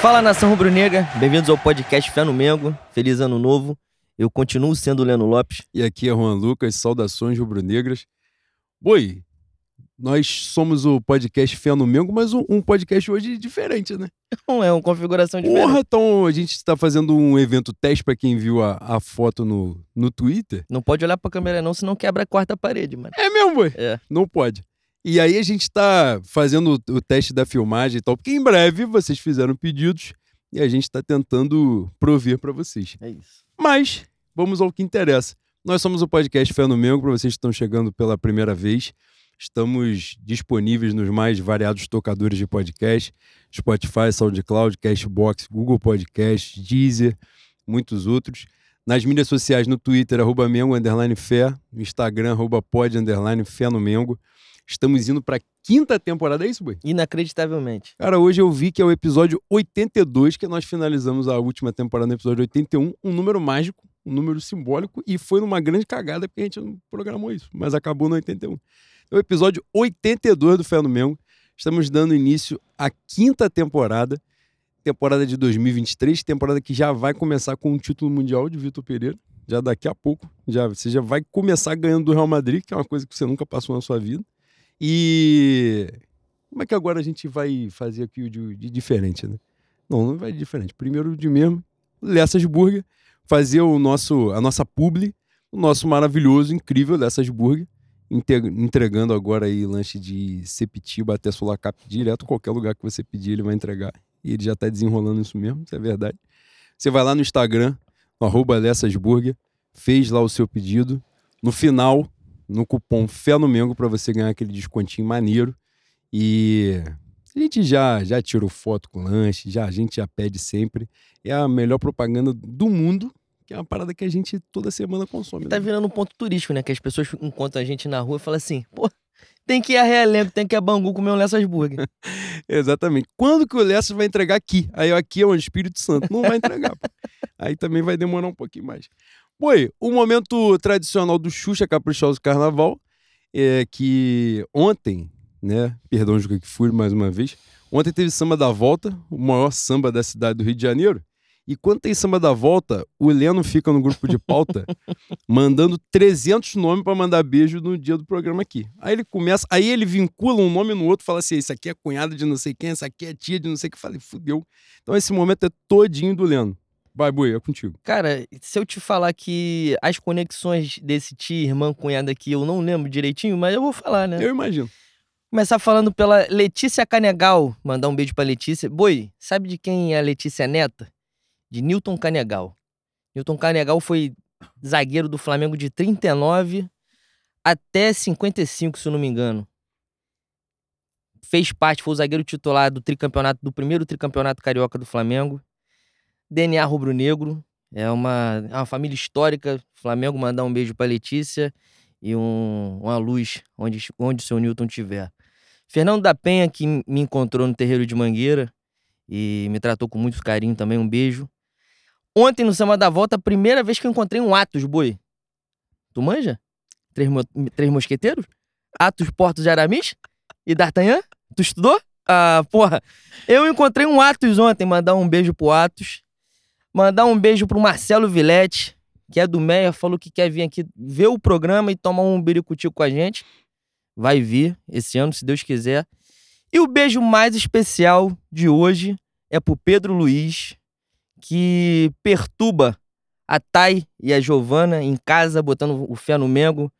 Fala nação rubro-negra, bem-vindos ao podcast Fé no Mengo. Feliz ano novo. Eu continuo sendo o Leno Lopes. E aqui é Juan Lucas, saudações rubro-negras. Boi, nós somos o podcast Fé no Mengo, mas um, um podcast hoje diferente, né? Não é uma configuração diferente. Porra, então a gente está fazendo um evento teste para quem viu a, a foto no, no Twitter. Não pode olhar pra câmera não, senão quebra a quarta parede, mano. É mesmo, boi? É. Não pode. E aí a gente está fazendo o, teste da filmagem e tal, porque em breve vocês fizeram pedidos e a gente está tentando prover para vocês. É isso. Mas vamos ao que interessa. Nós somos o podcast Fé no Mengo, para vocês que estão chegando pela primeira vez. Estamos disponíveis nos mais variados tocadores de podcast: Spotify, SoundCloud, Cashbox, Google Podcast, Deezer, muitos outros. Nas mídias sociais, no Twitter, arroba Mengo, underline Fé, no Instagram, arroba pod, underline Fé no Mengo. Estamos indo para a quinta temporada, é isso, Boi? Inacreditavelmente. Cara, hoje eu vi que é o episódio 82, que nós finalizamos a última temporada no episódio 81, um número mágico, um número simbólico, e foi numa grande cagada porque a gente não programou isso, mas acabou no 81. É o episódio 82 do Fé no Mengo. Estamos dando início à quinta temporada, temporada de 2023, temporada que já vai começar com um título mundial de Vitor Pereira. Já daqui a pouco, já, você já vai começar ganhando do Real Madrid, que é uma coisa que você nunca passou na sua vida. E como é que agora a gente vai fazer aqui de, de diferente, né? Não, não vai de diferente. Primeiro de mesmo, Lessas Burger, fazer o nosso, a nossa publi, o nosso maravilhoso, incrível Lessas Burger, entregando agora aí lanche de Sepitiba até Sulacap direto, qualquer lugar que você pedir ele vai entregar. E ele já tá desenrolando isso mesmo, isso é verdade. Você vai lá no Instagram, arroba Lessas Burger, fez lá o seu pedido. No final, no cupom Fé no Mengo para você ganhar aquele descontinho maneiro. E a gente já, já tirou foto com lanche, já, a gente já pede sempre. É a melhor propaganda do mundo, que é uma parada que a gente toda semana consome. Tá né? virando um ponto turístico, né? Que as pessoas encontram a gente na rua e falam assim, pô, tem que ir a Realengo, tem que ir a Bangu comer um Lessas Burger. Exatamente. Quando que o Lessa vai entregar aqui? Aí aqui é o Espírito Santo. Não vai entregar. pô. Aí também vai demorar um pouquinho mais. Boi, o momento tradicional do Xuxa Caprichoso Carnaval é que ontem, né? Perdão, Juca que fui mais uma vez. Ontem teve samba da volta, o maior samba da cidade do Rio de Janeiro. E quando tem samba da volta, o Leno fica no grupo de pauta mandando 300 nomes para mandar beijo no dia do programa aqui. Aí ele começa, aí ele vincula um nome no outro, fala assim: esse aqui é cunhada de não sei quem, esse aqui é tia de não sei o que. Falei, fudeu. Então esse momento é todinho do Leno. Vai, Boi, é contigo. Cara, se eu te falar que as conexões desse tio, irmã, cunhada aqui, eu não lembro direitinho, mas eu vou falar, né? Eu imagino. Começar falando pela Letícia Canegal. Mandar um beijo pra Letícia. Boi, sabe de quem é a Letícia Neta? De Newton Canegal. Newton Canegal foi zagueiro do Flamengo de 39 até 55, se eu não me engano. Fez parte, foi o zagueiro titular do tricampeonato, do primeiro tricampeonato carioca do Flamengo. DNA rubro-negro. É uma, é uma família histórica. Flamengo mandar um beijo pra Letícia e um- uma luz onde, onde o seu Newton estiver. Fernando da Penha, que me encontrou no terreiro de Mangueira e me tratou com muito carinho também, um beijo. Ontem no Samba da Volta, a primeira vez que eu encontrei um Atos, boi. Tu manja? Três, mo- três mosqueteiros? Atos, Portos de Aramis? E D'Artagnan? Tu estudou? Ah, porra. Eu encontrei um Atos ontem, mandar um beijo pro Atos. Mandar um beijo pro Marcelo Vilete, que é do Meia, falou que quer vir aqui ver o programa e tomar um biricutico com a gente. Vai vir esse ano, se Deus quiser. E o beijo mais especial de hoje é pro Pedro Luiz, que perturba a Thay e a Giovana em casa, botando o fé no Mengo,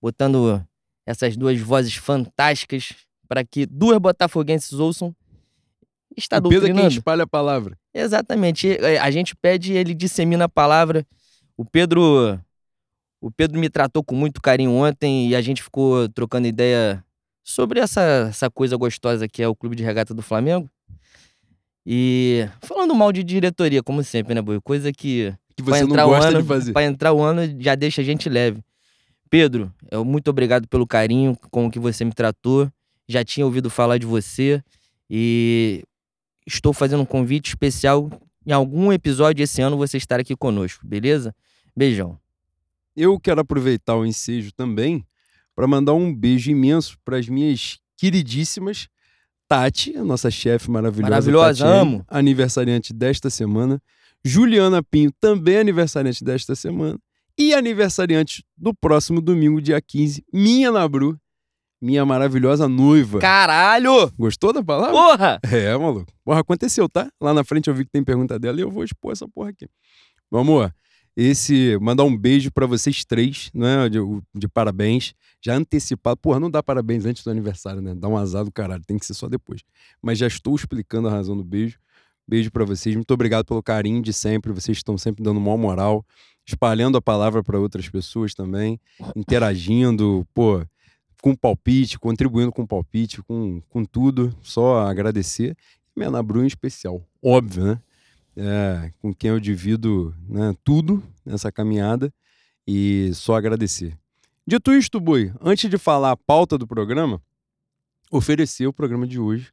botando essas duas vozes fantásticas para que duas botafoguenses ouçam. Está o Pedro é quem espalha a palavra. Exatamente. Eh, A gente pede, ele dissemina a palavra. O Pedro, o Pedro me tratou com muito carinho ontem e a gente ficou trocando ideia sobre essa, essa coisa gostosa que é o Clube de Regata do Flamengo. E falando mal de diretoria, como sempre, né, Boi? Coisa que Que você não gosta ano, de fazer. Pra entrar o ano já deixa a gente leve. Pedro, eu muito obrigado pelo carinho com o que você me tratou. Já tinha ouvido falar de você e estou fazendo um convite especial em algum episódio esse ano você estar aqui conosco, beleza? Beijão. Eu quero aproveitar o ensejo também para mandar um beijo imenso para as minhas queridíssimas Tati, a nossa chefe maravilhosa. Maravilhosa, Tatiane, amo. Aniversariante desta semana. Juliana Pinho, também aniversariante desta semana. E aniversariante do próximo domingo, dia 15, minha Nabru, minha maravilhosa noiva. Caralho! Gostou da palavra? Porra! É, maluco. Porra, aconteceu, tá? Lá na frente eu vi que tem pergunta dela e eu vou expor essa porra aqui. Vamos lá. Esse, mandar um beijo pra vocês três, né? De, de parabéns. Já antecipado. Porra, não dá parabéns antes do aniversário, né? Dá um azar do caralho. Tem que ser só depois. Mas já estou explicando a razão do beijo. Beijo pra vocês. Muito obrigado pelo carinho de sempre. Vocês estão sempre dando maior moral, espalhando a palavra pra outras pessoas também, interagindo, pô, com palpite, contribuindo com palpite, com, com tudo. Só agradecer. Minha Ana Bru em especial. Óbvio, né? É, com quem eu divido né, tudo nessa caminhada e só agradecer. Dito isto, Boi, antes de falar a pauta do programa, oferecer o programa de hoje,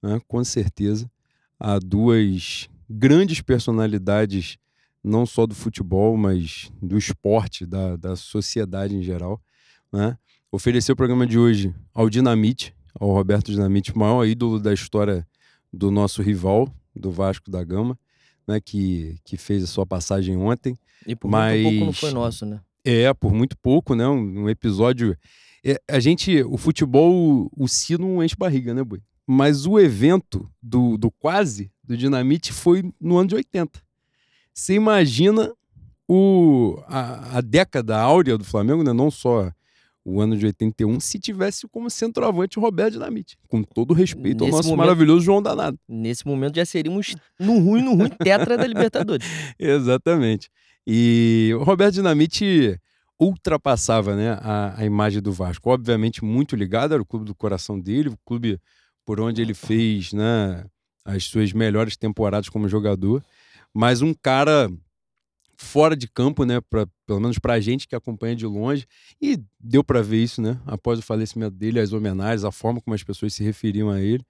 né, com certeza, a duas grandes personalidades, não só do futebol, mas do esporte, da, da sociedade em geral. Né? Oferecer o programa de hoje ao Dinamite, ao Roberto Dinamite, maior ídolo da história do nosso rival, do Vasco da Gama, né, que, que fez a sua passagem ontem. E por muito pouco não Mas- foi nosso, né? É, por muito pouco, né? Um, um episódio. é, a gente, o futebol, o sino enche barriga, né, Boi? Mas o evento do, do quase, do Dinamite, foi no ano de 80. Você imagina o, a, a década áurea do Flamengo, né? Não só o ano de 81, se tivesse como centroavante o Roberto Dinamite. Com todo respeito ao Nesse nosso momento- maravilhoso João Danado. Nesse momento já seríamos no ruim, no ruim, tetra da Libertadores. Exatamente. E o Roberto Dinamite ultrapassava né, a, a imagem do Vasco. Obviamente, muito ligado, era o clube do coração dele, o clube por onde ele fez né, as suas melhores temporadas como jogador. Mas um cara fora de campo, né, pra, pelo menos pra gente que acompanha de longe, e deu pra ver isso, né, após o falecimento dele, as homenagens, a forma como as pessoas se referiam a ele.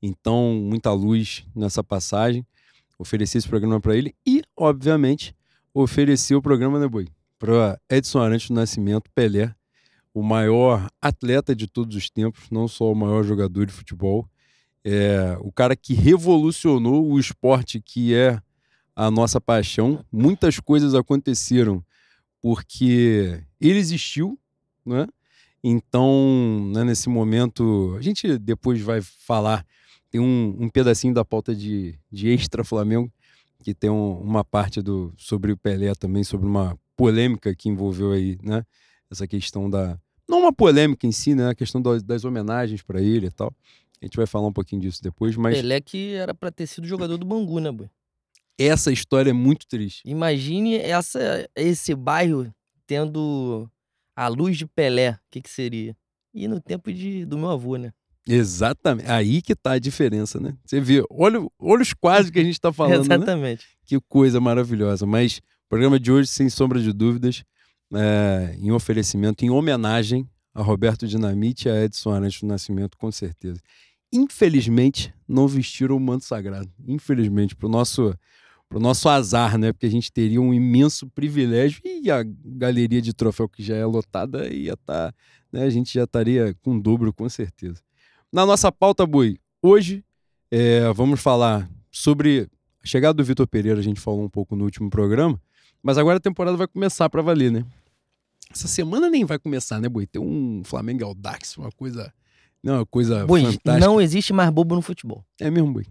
Então, muita luz nessa passagem. Ofereci esse programa pra ele e, obviamente, ofereci o programa, né, Boi? Para Edson Arantes do Nascimento, Pelé, o maior atleta de todos os tempos, não só o maior jogador de futebol, é o cara que revolucionou o esporte que é a nossa paixão. Muitas coisas aconteceram porque ele existiu, né? Então, né, nesse momento, a gente depois vai falar, tem um, um pedacinho da pauta de, de Extra Flamengo, que tem um- uma parte do, sobre o Pelé também, sobre uma polêmica que envolveu aí, né? Essa questão da. Não uma polêmica em si, né? A questão das, das homenagens para ele e tal. A gente vai falar um pouquinho disso depois, mas Pelé que era pra ter sido jogador do Bangu, né, boi? Essa história é muito triste. Imagine essa, esse bairro tendo a luz de Pelé. O que, que seria? E no tempo de, do meu avô, né? Exatamente. Aí que tá a diferença, né? Você vê, olha, olha os quase que a gente tá falando, né? Exatamente. Que coisa maravilhosa. Mas o programa de hoje, sem sombra de dúvidas, é, em oferecimento, em homenagem a Roberto Dinamite e a Edson Arantes do Nascimento, com certeza. Infelizmente, não vestiram o manto sagrado. Infelizmente, pro nosso, pro nosso azar, né? Porque a gente teria um imenso privilégio e a galeria de troféu que já é lotada ia estar, né? A gente já estaria com o dobro, com certeza. Na nossa pauta, Boi, hoje é, vamos falar sobre a chegada do Vitor Pereira, a gente falou um pouco no último programa, mas agora a temporada vai começar para valer, né? Essa semana nem vai começar, né, Boi? Tem um Flamengo Audax, uma coisa, não, uma coisa Boi, fantástica. não existe mais bobo no futebol. É mesmo, Boi.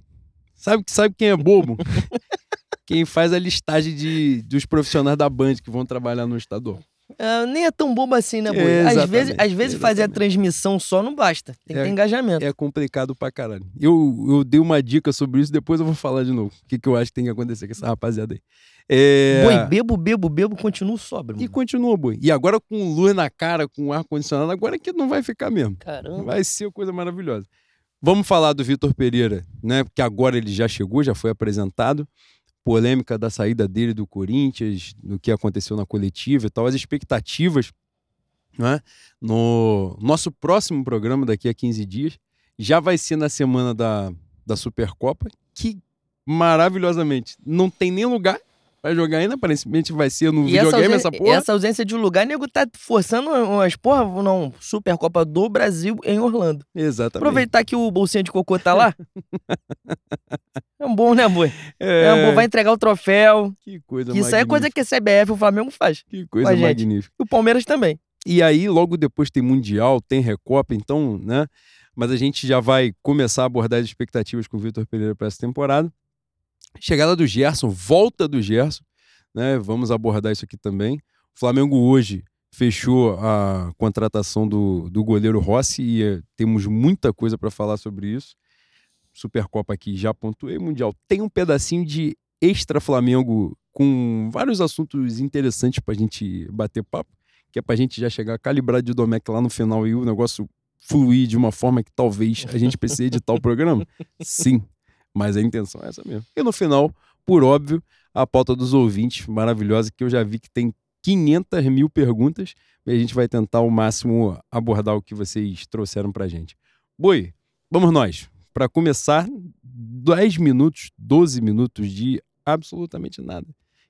Sabe, sabe quem é bobo? quem faz a listagem de, dos profissionais da Band que vão trabalhar no estadual. É, nem é tão bobo assim, né, Boi? Às vezes, às vezes fazer a transmissão só não basta. Tem que É- ter engajamento. É complicado pra caralho. Eu, eu dei uma dica sobre isso, depois eu vou falar de novo. O que, que eu acho que tem que acontecer com essa rapaziada aí. É... Boi, bebo, bebo, bebo, continuo sóbrio. E mano. continua, boi. E agora com luz na cara, com ar-condicionado, agora que não vai ficar mesmo. Caramba. Vai ser coisa maravilhosa. Vamos falar do Vitor Pereira, né? Porque agora ele já chegou, já foi apresentado. Polêmica da saída dele do Corinthians, do que aconteceu na coletiva e tal, as expectativas, né? No nosso próximo programa, daqui a 15 dias, já vai ser na semana da, da Supercopa, que maravilhosamente não tem nem lugar Vai jogar ainda, aparentemente vai ser no E essa videogame ausência, essa porra. essa ausência de lugar, nego tá forçando umas, porra, não, Supercopa do Brasil em Orlando. Exatamente. Aproveitar que o bolsinho de cocô tá lá. é um bom, né, boi? É, É, um bom, vai entregar o troféu. Que coisa Que isso aí é coisa que a CBF o Flamengo faz. Que coisa magnífica. E o Palmeiras também. E aí, logo depois tem Mundial, tem Recopa, então, né? Mas a gente já vai começar a abordar as expectativas com o Vitor Pereira para essa temporada. Chegada do Gerson, volta do Gerson, né? Vamos abordar isso aqui também. O Flamengo hoje fechou a contratação do, do goleiro Rossi e eh, temos muita coisa para falar sobre isso. Supercopa aqui já pontuei, Mundial tem um pedacinho de extra Flamengo com vários assuntos interessantes para a gente bater papo que é pra gente já chegar calibrado de Domecq lá no final e o negócio fluir de uma forma que talvez a gente precise editar o programa? Sim, mas a intenção é essa mesmo. E no final, por óbvio, a pauta dos ouvintes maravilhosa, que eu já vi que tem 500 mil perguntas, e a gente vai tentar ao máximo abordar o que vocês trouxeram pra gente. Boi, vamos nós. Para começar, 10 minutos, 12 minutos de absolutamente nada.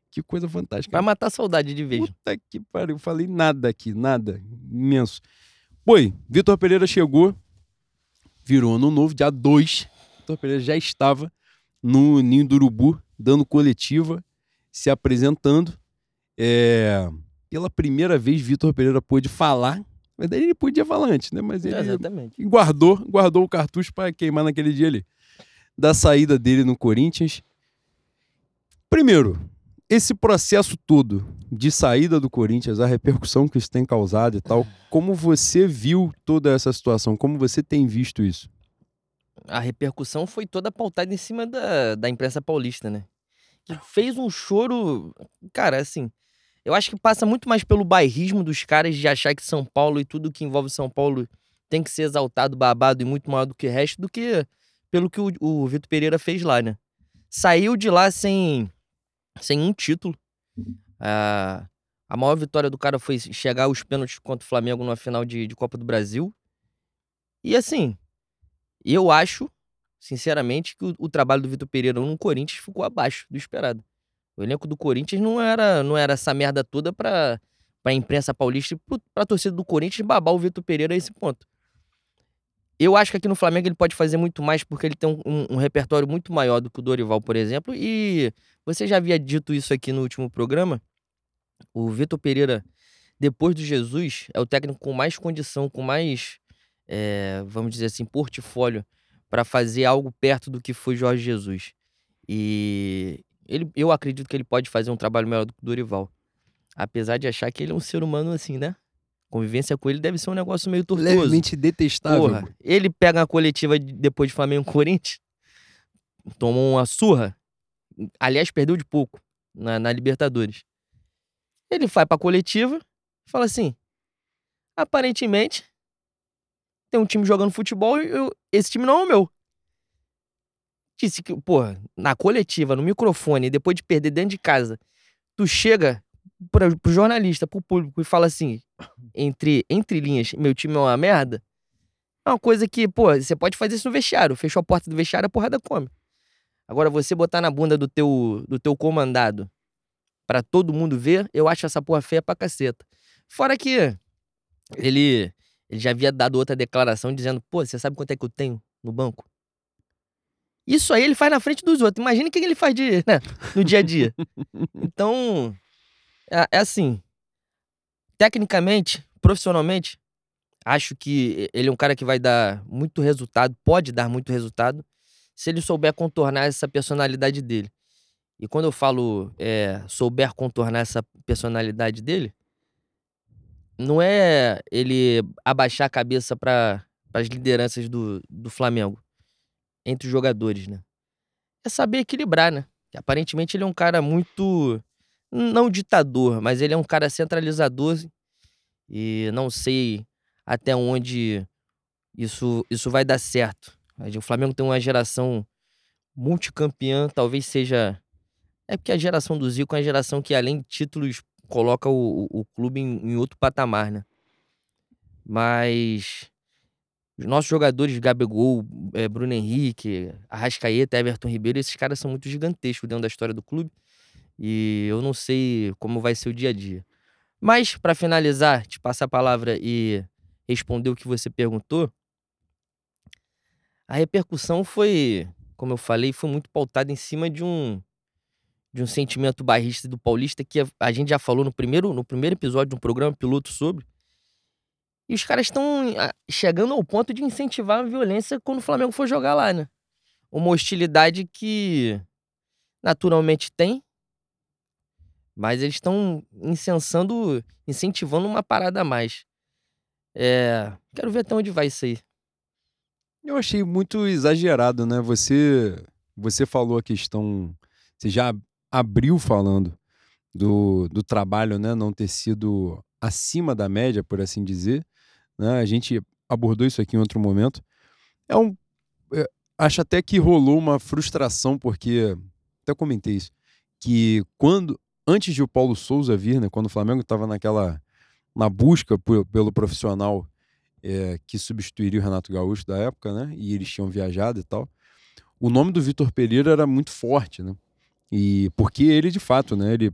Que coisa fantástica. Vai matar a saudade de vez. Puta que pariu, falei nada aqui, nada, imenso. Boi, Vitor Pereira chegou, virou ano novo, dia 2. Vitor Pereira já estava no Ninho do Urubu, dando coletiva, se apresentando. É, Pela primeira vez, Vitor Pereira pôde falar. Na verdade, ele podia falar antes, né? Mas ele Exatamente. guardou, guardou o cartucho para queimar naquele dia ali. Da saída dele no Corinthians. Primeiro, esse processo todo de saída do Corinthians, a repercussão que isso tem causado e tal, como você viu toda essa situação? Como você tem visto isso? A repercussão foi toda pautada em cima da, da imprensa paulista, né? Que fez um choro. Cara, assim. Eu acho que passa muito mais pelo bairrismo dos caras de achar que São Paulo e tudo que envolve São Paulo tem que ser exaltado, babado e muito maior do que o resto, do que pelo que o, o Vitor Pereira fez lá, né? Saiu de lá sem, sem um título. Ah, a maior vitória do cara foi chegar aos pênaltis contra o Flamengo numa final de, de Copa do Brasil. E assim, eu acho, sinceramente, que o, o trabalho do Vitor Pereira no Corinthians ficou abaixo do esperado. O elenco do Corinthians não era, não era essa merda toda pra, pra imprensa paulista e pro- pra torcida do Corinthians babar o Vitor Pereira a esse ponto. Eu acho que aqui no Flamengo ele pode fazer muito mais porque ele tem um, um- um repertório muito maior do que o Dorival, por exemplo. E você já havia dito isso aqui no último programa. O Vitor Pereira, depois do Jesus, é o técnico com mais condição, com mais, eh, vamos dizer assim, portfólio para fazer algo perto do que foi Jorge Jesus. E ele, eu acredito que ele pode fazer um trabalho melhor do que o Dorival. Apesar de achar que ele é um ser humano assim, né? Convivência com ele deve ser um negócio meio tortuoso. Levemente detestável. Porra, ele pega uma coletiva de- depois de Flamengo e Corinthians, tomou uma surra. Aliás, perdeu de pouco na, na Libertadores. Ele vai pra coletiva fala assim: aparentemente, tem um time jogando futebol e eu- esse time não é o meu. Disse que, porra, na coletiva, no microfone, depois de perder dentro de casa, tu chega pra, pro jornalista, pro público e fala assim, entre, entre linhas, meu time é uma merda. É uma coisa que, pô, você pode fazer isso no vestiário. Fechou a porta do vestiário, a porrada come. Agora, você botar na bunda do teu, do teu comandado pra todo mundo ver, eu acho essa porra feia pra caceta. Fora que ele, ele já havia dado outra declaração dizendo, pô, você sabe quanto é que eu tenho no banco? Isso aí ele faz na frente dos outros. Imagina o que ele faz de, né, no dia a dia. Então, é, é assim. Tecnicamente, profissionalmente, acho que ele é um cara que vai dar muito resultado, pode dar muito resultado, se ele souber contornar essa personalidade dele. E quando eu falo é, souber contornar essa personalidade dele, não é ele abaixar a cabeça para as lideranças do, do Flamengo, entre os jogadores, né? É saber equilibrar, né? Que aparentemente ele é um cara muito. Não ditador, mas ele é um cara centralizador. E não sei até onde isso, isso vai dar certo. O Flamengo tem uma geração multicampeã, talvez seja. É porque a geração do Zico é uma geração que, além de títulos, coloca o, o, o clube em, em outro patamar, né? Mas os nossos jogadores, Gabigol, eh, Bruno Henrique, Arrascaeta, Everton Ribeiro, esses caras são muito gigantescos dentro da história do clube. E eu não sei como vai ser o dia a dia. Mas, para finalizar, te passar a palavra e responder o que você perguntou, a repercussão foi, como eu falei, foi muito pautada em cima de um de um sentimento barrista do paulista que a, a gente já falou no primeiro no primeiro episódio de um programa piloto sobre. E os caras estão chegando ao ponto de incentivar a violência quando o Flamengo for jogar lá, né? Uma hostilidade que naturalmente tem, mas eles estão incensando, incentivando uma parada a mais. É, quero ver até onde vai isso aí. Eu achei muito exagerado, né? Você, você falou a questão, você já abriu falando do, do trabalho, né? Não ter sido acima da média, por assim dizer. Né? A gente abordou isso aqui em outro momento. É um, é, acho até que rolou uma frustração porque até comentei isso que quando antes de o Paulo Souza vir, né, quando o Flamengo estava naquela na busca por, pelo profissional é, que substituiria o Renato Gaúcho da época, né, e eles tinham viajado e tal, o nome do Vitor Pereira era muito forte, né, e porque ele de fato, né, ele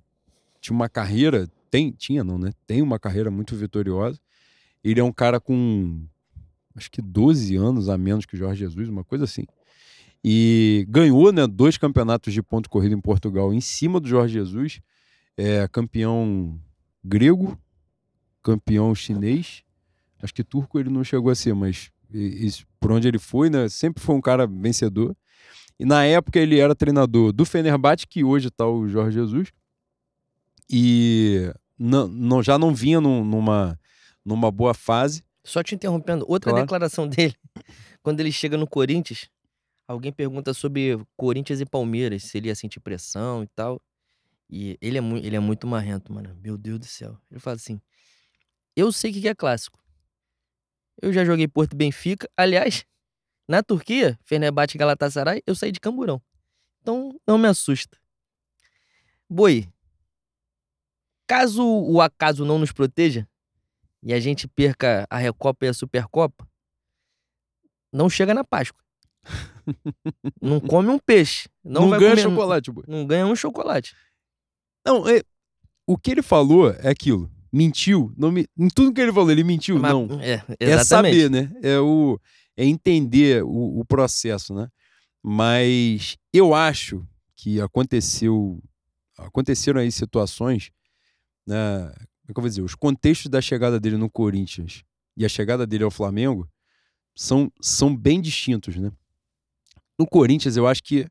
tinha uma carreira, tem, tinha não, né, tem uma carreira muito vitoriosa. Ele é um cara com acho que 12 anos a menos que o Jorge Jesus, uma coisa assim. E ganhou né, dois campeonatos de ponto corrido em Portugal em cima do Jorge Jesus é, campeão grego, campeão chinês. Acho que turco ele não chegou a ser, mas isso, por onde ele foi, né? Sempre foi um cara vencedor. E na época ele era treinador do Fenerbahçe, que hoje está o Jorge Jesus. E não, não, já não vinha num, numa, numa boa fase. Só te interrompendo, outra claro. declaração dele, quando ele chega no Corinthians, alguém pergunta sobre Corinthians e Palmeiras, se ele ia sentir pressão e tal. E ele é, muito, ele é muito marrento, mano. Meu Deus do céu. Ele fala assim: Eu sei o que é clássico. Eu já joguei Porto Benfica. Aliás, na Turquia, Fenerbahçe e Galatasaray, eu saí de Camburão. Então, não me assusta. Boi, caso o acaso não nos proteja e a gente perca a Recopa e a Supercopa, não chega na Páscoa. não come um peixe. Não, não ganha comer, chocolate, boi. Não ganha um chocolate. Não, é, o que ele falou é aquilo. Mentiu. Não me, em tudo que ele falou, ele mentiu? Mas, não. É, é, saber, né? É, o, é entender o, o processo, né? Mas eu acho que aconteceu. Aconteceram aí situações, né? Como é que eu vou dizer? Os contextos da chegada dele no Corinthians e a chegada dele ao Flamengo são, são bem distintos, né? No Corinthians, eu acho que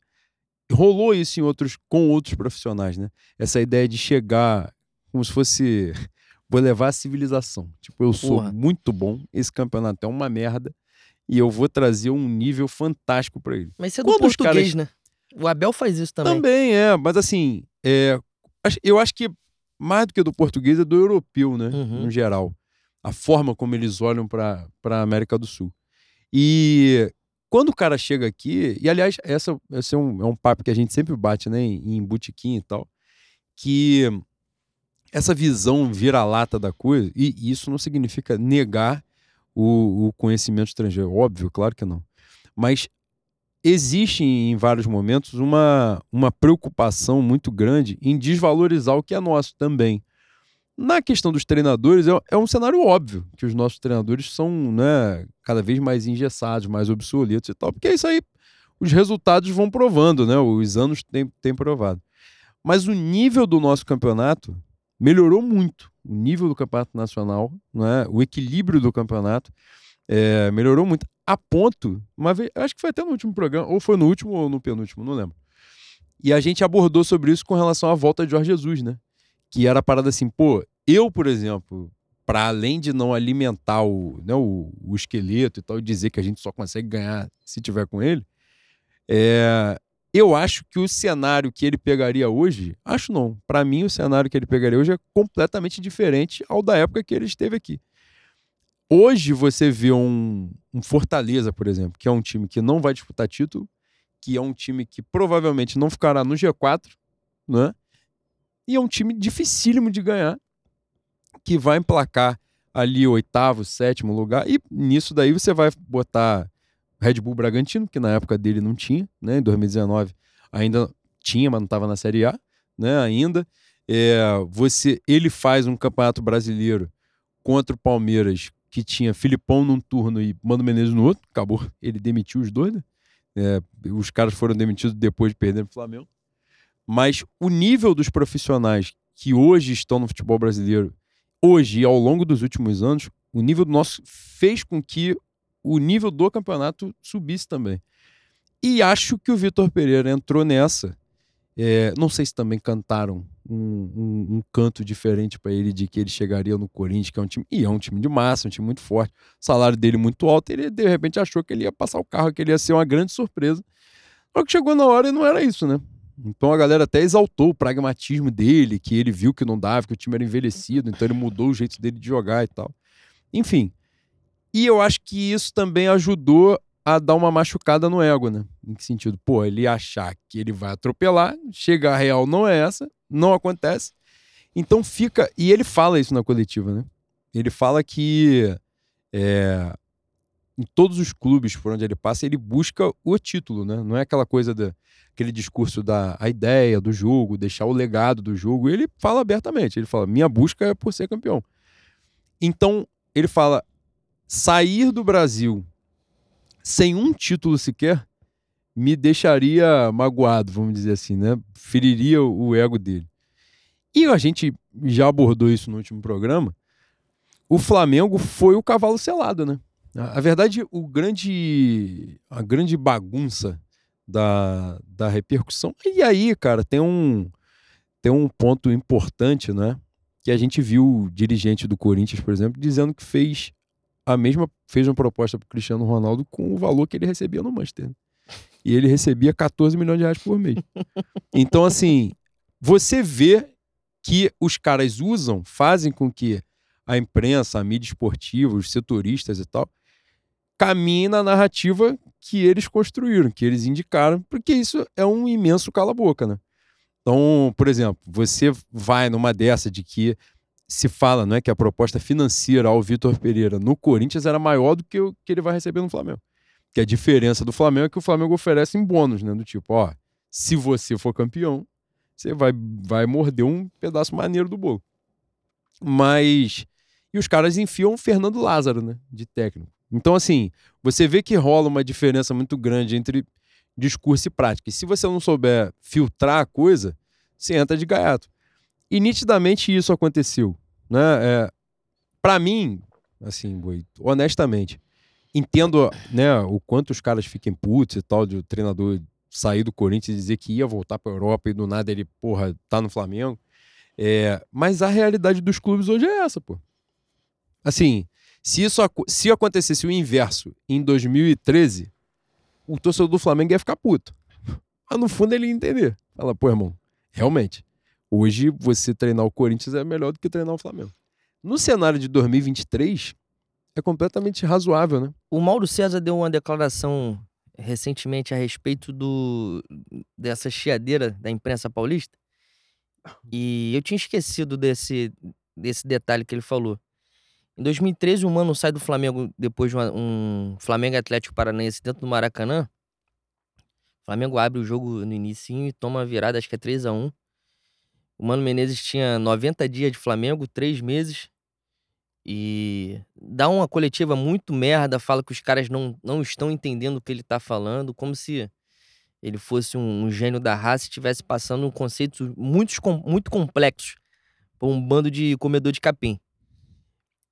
rolou isso em outros, com outros profissionais, né? Essa ideia de chegar como se fosse. Vou levar a civilização. Tipo, eu sou Porra. muito bom, esse campeonato é uma merda e eu vou trazer um nível fantástico para ele. Mas isso é do Quando português, caras... né? O Abel faz isso também. Também é, mas assim, é, eu acho que mais do que do português é do europeu, né? Uhum. No geral. A forma como eles olham para a América do Sul. E quando o cara chega aqui, e aliás, essa, esse é um, é um papo que a gente sempre bate, né, em, em botequim e tal, que essa visão vira-lata da coisa, e isso não significa negar o, o conhecimento estrangeiro, óbvio, claro que não. Mas existe em vários momentos uma, uma preocupação muito grande em desvalorizar o que é nosso também. Na questão dos treinadores, é, é, um cenário óbvio que os nossos treinadores são né, cada vez mais engessados, mais obsoletos e tal, porque é isso aí, os resultados vão provando, né? Os anos têm, têm provado. Mas o nível do nosso campeonato melhorou muito. O nível do campeonato nacional, né, o equilíbrio do campeonato é, melhorou muito. A ponto, uma vez, acho que foi até no último programa, ou foi no último ou no penúltimo, não lembro. E a gente abordou sobre isso com relação à volta de Jorge Jesus, né? que era a parada assim, pô, eu, por exemplo, para além de não alimentar o, né, o, o, esqueleto e tal, e dizer que a gente só consegue ganhar se tiver com ele, é, eu acho que o cenário que ele pegaria hoje, acho não, para mim o cenário que ele pegaria hoje é completamente diferente ao da época que ele esteve aqui. Hoje você vê um, um Fortaleza, por exemplo, que é um time que não vai disputar título, que é um time que provavelmente não ficará no G4, né? E é um time dificílimo de ganhar, que vai emplacar ali oitavo, sétimo lugar. E nisso daí você vai botar Red Bull Bragantino, que na época dele não tinha, né? Em 2019 ainda tinha, mas não estava na Série A. né, ainda. É, você, ele faz um campeonato brasileiro contra o Palmeiras que tinha Filipão num turno e Mano Menezes no outro. Acabou, ele demitiu os dois, né? É, os caras foram demitidos depois de perder o Flamengo. Mas o nível dos profissionais que hoje estão no futebol brasileiro, hoje e ao longo dos últimos anos, o nível do nosso fez com que o nível do campeonato subisse também. E acho que o Vitor Pereira entrou nessa. É, não sei se também cantaram um, um, um canto diferente para ele de que ele chegaria no Corinthians, que é um time. E é um time de massa, um time muito forte. Salário dele muito alto. Ele de repente achou que ele ia passar o carro, que ele ia ser uma grande surpresa. Só que chegou na hora e não era isso, né? Então a galera até exaltou o pragmatismo dele, que ele viu que não dava, que o time era envelhecido, então ele mudou o jeito dele de jogar e tal. Enfim. E eu acho que isso também ajudou a dar uma machucada no ego, né? Em que sentido? Pô, ele achar que ele vai atropelar, chega a real não é essa, não acontece. Então fica. E ele fala isso na coletiva, né? Ele fala que é, em todos os clubes por onde ele passa, ele busca o título, né? Não é aquela coisa da aquele discurso da a ideia do jogo, deixar o legado do jogo. Ele fala abertamente, ele fala: "Minha busca é por ser campeão". Então, ele fala: sair do Brasil sem um título sequer me deixaria magoado, vamos dizer assim, né? Feriria o ego dele. E a gente já abordou isso no último programa. O Flamengo foi o cavalo selado, né? A verdade, o grande, a grande bagunça da, da repercussão. E aí, cara, tem um, tem um ponto importante, né? Que a gente viu o dirigente do Corinthians, por exemplo, dizendo que fez a mesma fez uma proposta para o Cristiano Ronaldo com o valor que ele recebia no Manchester. E ele recebia 14 milhões de reais por mês. Então, assim, você vê que os caras usam, fazem com que a imprensa, a mídia esportiva, os setoristas e tal, caminhem na narrativa que eles construíram, que eles indicaram, porque isso é um imenso cala-boca, né? Então, por exemplo, você vai numa dessa de que se fala não é, que a proposta financeira ao Vitor Pereira no Corinthians era maior do que o que ele vai receber no Flamengo. Que a diferença do Flamengo é que o Flamengo oferece em bônus, né? Do tipo, ó, se você for campeão, você vai, vai morder um pedaço maneiro do bolo. Mas. E os caras enfiam o Fernando Lázaro, né? De técnico. Então, assim, você vê que rola uma diferença muito grande entre discurso e prática. E se você não souber filtrar a coisa, você entra de gaiato. E nitidamente isso aconteceu. Né? É, para mim, assim, boi, honestamente, entendo né, o quanto os caras fiquem putos e tal, de o treinador sair do Corinthians e dizer que ia voltar para Europa e do nada ele, porra, tá no Flamengo. É, mas a realidade dos clubes hoje é essa, pô. Assim, se isso se acontecesse o inverso em 2013, o torcedor do Flamengo ia ficar puto. Mas no fundo ele ia entender. Fala, pô, irmão, realmente, Hoje, você treinar o Corinthians é melhor do que treinar o Flamengo. No cenário de 2023, é completamente razoável, né? O Mauro César deu uma declaração recentemente a respeito do dessa chiadeira da imprensa paulista. E eu tinha esquecido desse, desse detalhe que ele falou. Em 2013, o Mano sai do Flamengo depois de uma, um Flamengo Atlético Paranaense dentro do Maracanã. O Flamengo abre o jogo no início e toma a virada, acho que é 3 a 1 o Mano Menezes tinha 90 dias de Flamengo, três meses. E dá uma coletiva muito merda, fala que os caras não, não estão entendendo o que ele tá falando, como se ele fosse um, um gênio da raça e estivesse passando um conceitos muito, muito complexos para um bando de comedor de capim.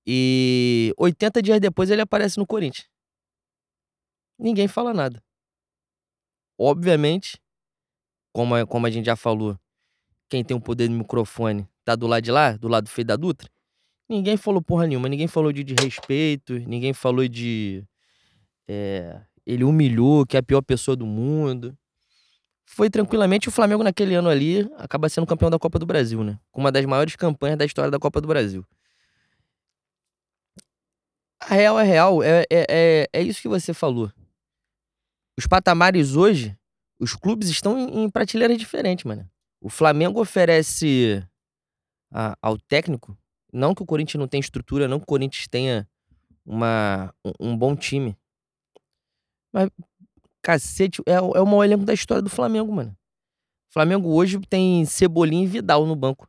E 80 dias depois ele aparece no Corinthians. Ninguém fala nada. Obviamente, como como a gente já falou, quem tem o poder do microfone tá do lado de lá, do lado do feio da Dutra, ninguém falou porra nenhuma, ninguém falou de, de respeito, ninguém falou de. É, ele humilhou, que é a pior pessoa do mundo. Foi tranquilamente o Flamengo naquele ano ali acaba sendo campeão da Copa do Brasil, né? Com uma das maiores campanhas da história da Copa do Brasil. A real é real, é, é, é, é isso que você falou. Os patamares hoje, os clubes estão em, em prateleiras diferentes, mano. O Flamengo oferece a, ao técnico, não que o Corinthians não tenha estrutura, não que o Corinthians tenha uma, um, um bom time. Mas, cacete, é, é o maior elenco da história do Flamengo, mano. O Flamengo hoje tem Cebolinha e Vidal no banco.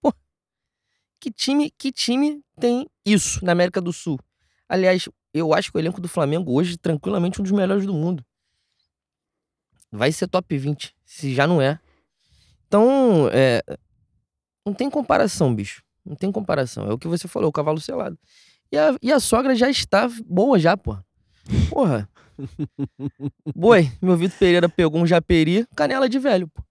Pô, que time, que time tem isso na América do Sul? Aliás, eu acho que o elenco do Flamengo hoje tranquilamente um dos melhores do mundo. Vai ser top 20, se já não é. Então, é, não tem comparação, bicho. Não tem comparação. É o que você falou, o cavalo selado. E a, e a sogra já está boa já, pô. Porra. Boi, meu Vitor Pereira pegou um japeri, canela de velho, pô.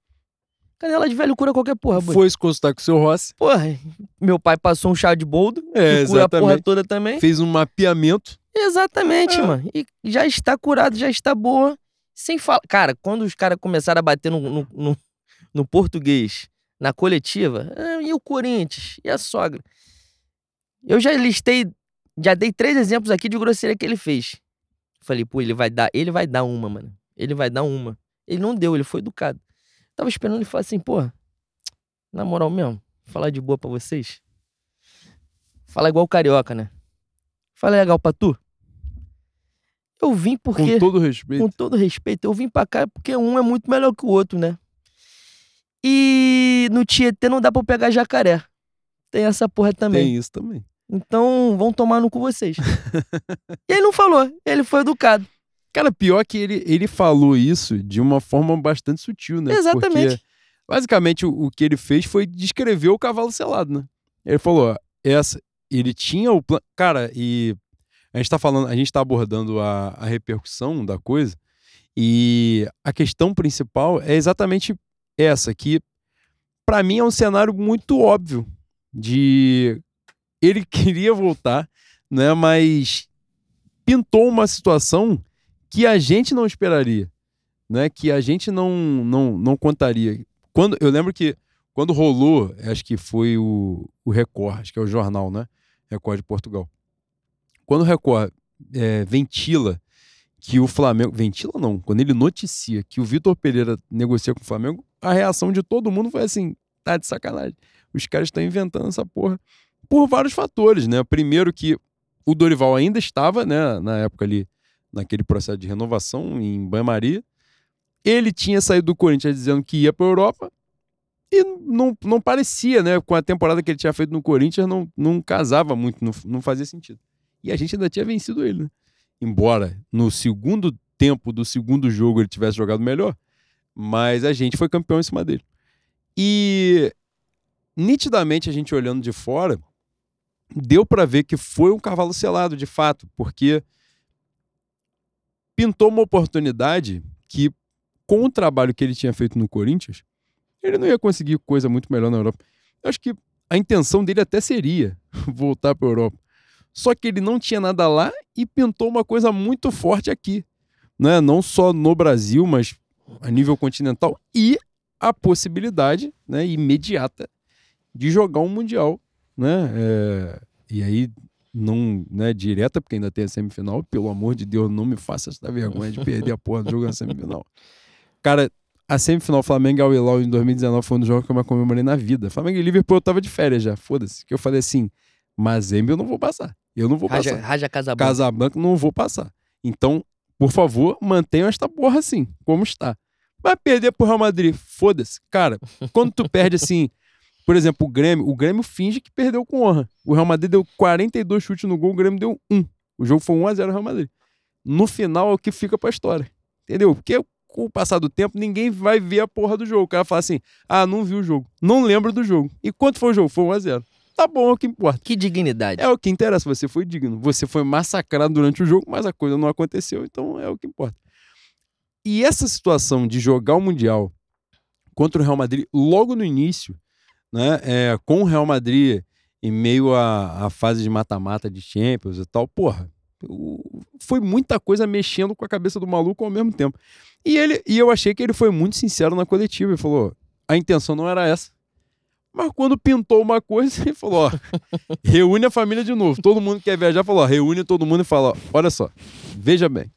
Canela de velho cura qualquer porra, boi. Foi se consultar com o seu Rossi. Porra, meu pai passou um chá de boldo, É, cura a porra toda também. Fez um mapeamento. Exatamente, É. mano. E já está curado, já está boa. Sem falar. Cara, quando os caras começaram a bater no, no, no- no português, na coletiva, ah, e o Corinthians? E a sogra? Eu já listei, já dei três exemplos aqui de grosseria que ele fez. Falei, pô, ele vai dar, ele vai dar uma, mano. Ele vai dar uma. Ele não deu, ele foi educado. Tava esperando ele falar assim, pô, na moral mesmo, falar de boa pra vocês. Fala igual o carioca, né? Fala legal pra tu. Eu vim porque, Com todo respeito. com todo respeito, eu vim pra cá porque um é muito melhor que o outro, né? E no Tietê não dá pra pegar jacaré. Tem essa porra também. Tem isso também. Então vão tomar no cu vocês. e ele não falou, ele foi educado. Cara, pior que ele, ele falou isso de uma forma bastante sutil, né? Exatamente. Porque, basicamente, o, o que ele fez foi descrever o cavalo selado, né? Ele falou, ó, essa, ele tinha o plano... Cara, e a gente tá falando, a gente tá abordando a, a repercussão da coisa e a questão principal é exatamente essa, que pra mim é um cenário muito óbvio de ele queria voltar, né? Mas pintou uma situação que a gente não esperaria, né? Que a gente não não, não contaria. Quando eu lembro que quando rolou, acho que foi o, o Record, acho que é o jornal, né? Record de Portugal. Quando o Record é, ventila que o Flamengo. Ventila não, quando ele noticia que o Vitor Pereira negocia com o Flamengo, a reação de todo mundo foi assim: tá de sacanagem. Os caras estão inventando essa porra por vários fatores, né? Primeiro que o Dorival ainda estava, né, na época ali, naquele processo de renovação em Banho-Maria. Ele tinha saído do Corinthians dizendo que ia para Europa e não, não parecia, né, com a temporada que ele tinha feito no Corinthians, não, não casava muito, não, não fazia sentido. E a gente ainda tinha vencido ele, né? Embora no segundo tempo do segundo jogo ele tivesse jogado melhor, mas a gente foi campeão em cima dele. E nitidamente a gente olhando de fora, deu para ver que foi um cavalo selado de fato, porque pintou uma oportunidade que com o trabalho que ele tinha feito no Corinthians, ele não ia conseguir coisa muito melhor na Europa. Eu acho que a intenção dele até seria voltar para a Europa. Só que ele não tinha nada lá e pintou uma coisa muito forte aqui, né? Não só no Brasil, mas a nível continental e a possibilidade, né, imediata de jogar um mundial, né? É, e aí não, né, direta porque ainda tem a semifinal. Pelo amor de Deus, não me faça essa vergonha de perder a porra do jogo na semifinal. Cara, a semifinal Flamengo Al Hilal em 2019 foi um dos jogos que eu mais comemorei na vida. Flamengo e Liverpool eu tava de férias já, foda-se. Que eu falei assim, Mazembe eu não vou passar. Eu não vou Raja, passar. Raja Casablanca. Casablanca não vou passar. Então, por favor, mantenham esta porra assim, como está. Vai perder pro Real Madrid, foda-se. Cara, quando tu perde assim, por exemplo, o Grêmio, o Grêmio finge que perdeu com honra. O Real Madrid deu 42 chutes no gol, o Grêmio deu 1. O jogo foi 1 a 0 Real Madrid. No final é o que fica pra história. Entendeu? Porque com o passar do tempo, ninguém vai ver a porra do jogo. O cara fala assim: "Ah, não vi o jogo. Não lembro do jogo". E quanto foi o jogo? Foi 1 a 0. Tá bom, é o que importa. Que dignidade. É o que interessa, você foi digno. Você foi massacrado durante o jogo, mas a coisa não aconteceu, então é o que importa. E essa situação de jogar o Mundial contra o Real Madrid logo no início, né, é, com o Real Madrid em meio à, à fase de mata-mata de Champions e tal, porra, foi muita coisa mexendo com a cabeça do maluco ao mesmo tempo. E, ele, e eu achei que ele foi muito sincero na coletiva. Ele falou: a intenção não era essa. Mas quando pintou uma coisa, ele falou: ó, reúne a família de novo. Todo mundo que quer viajar falou: ó, reúne todo mundo e fala: ó, olha só, veja bem.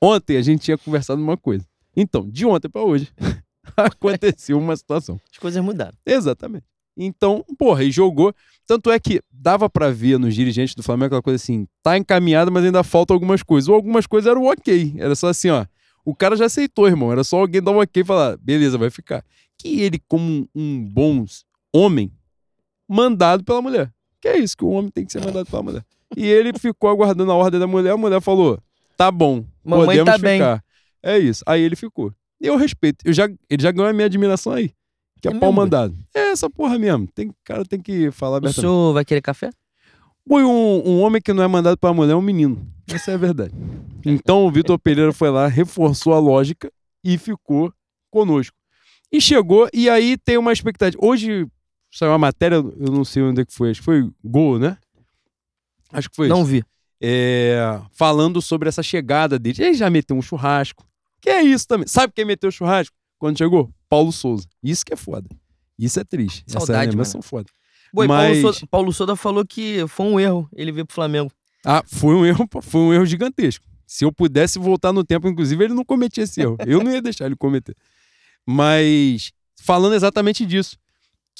Ontem a gente tinha conversado uma coisa. Então, de ontem para hoje, aconteceu uma situação. As coisas mudaram. Exatamente. Então, porra, e jogou. Tanto é que dava pra ver nos dirigentes do Flamengo aquela coisa assim: tá encaminhado, mas ainda falta algumas coisas. Ou algumas coisas eram ok. Era só assim, ó. O cara já aceitou, irmão. Era só alguém dar um ok e falar, beleza, vai ficar. Que ele, como um bom homem, mandado pela mulher. Que é isso, que o homem tem que ser mandado pela mulher. E ele ficou aguardando a ordem da mulher, a mulher falou: tá bom, Mamãe podemos tá ficar. bem. É isso. Aí ele ficou. E eu respeito. Eu já, ele já ganhou a minha admiração aí. Que é, É pau mandado. É essa porra mesmo. Tem, cara tem que falar O senhor vai querer café? Foi um, um homem que não é mandado pela mulher é um menino. Essa é a verdade. Então o Vitor Pereira foi lá, reforçou a lógica e ficou conosco. E chegou, e aí tem uma expectativa. Hoje saiu uma matéria, eu não sei onde é que foi, acho que foi Gol, né? Acho que foi Não isso. vi. É, falando sobre essa chegada dele. Ele já meteu um churrasco. Que é isso também. Sabe quem meteu o churrasco quando chegou? Paulo Souza. Isso que é foda. Isso é triste. Saudade, lembranças mano. são foda. Boi, Mas- Paulo, Souza, Paulo Souza falou que foi um erro ele vir pro Flamengo. Ah, foi um erro, foi um erro gigantesco. Se eu pudesse voltar no tempo, inclusive, ele não cometia esse erro. Eu não ia deixar ele cometer. Mas falando exatamente disso,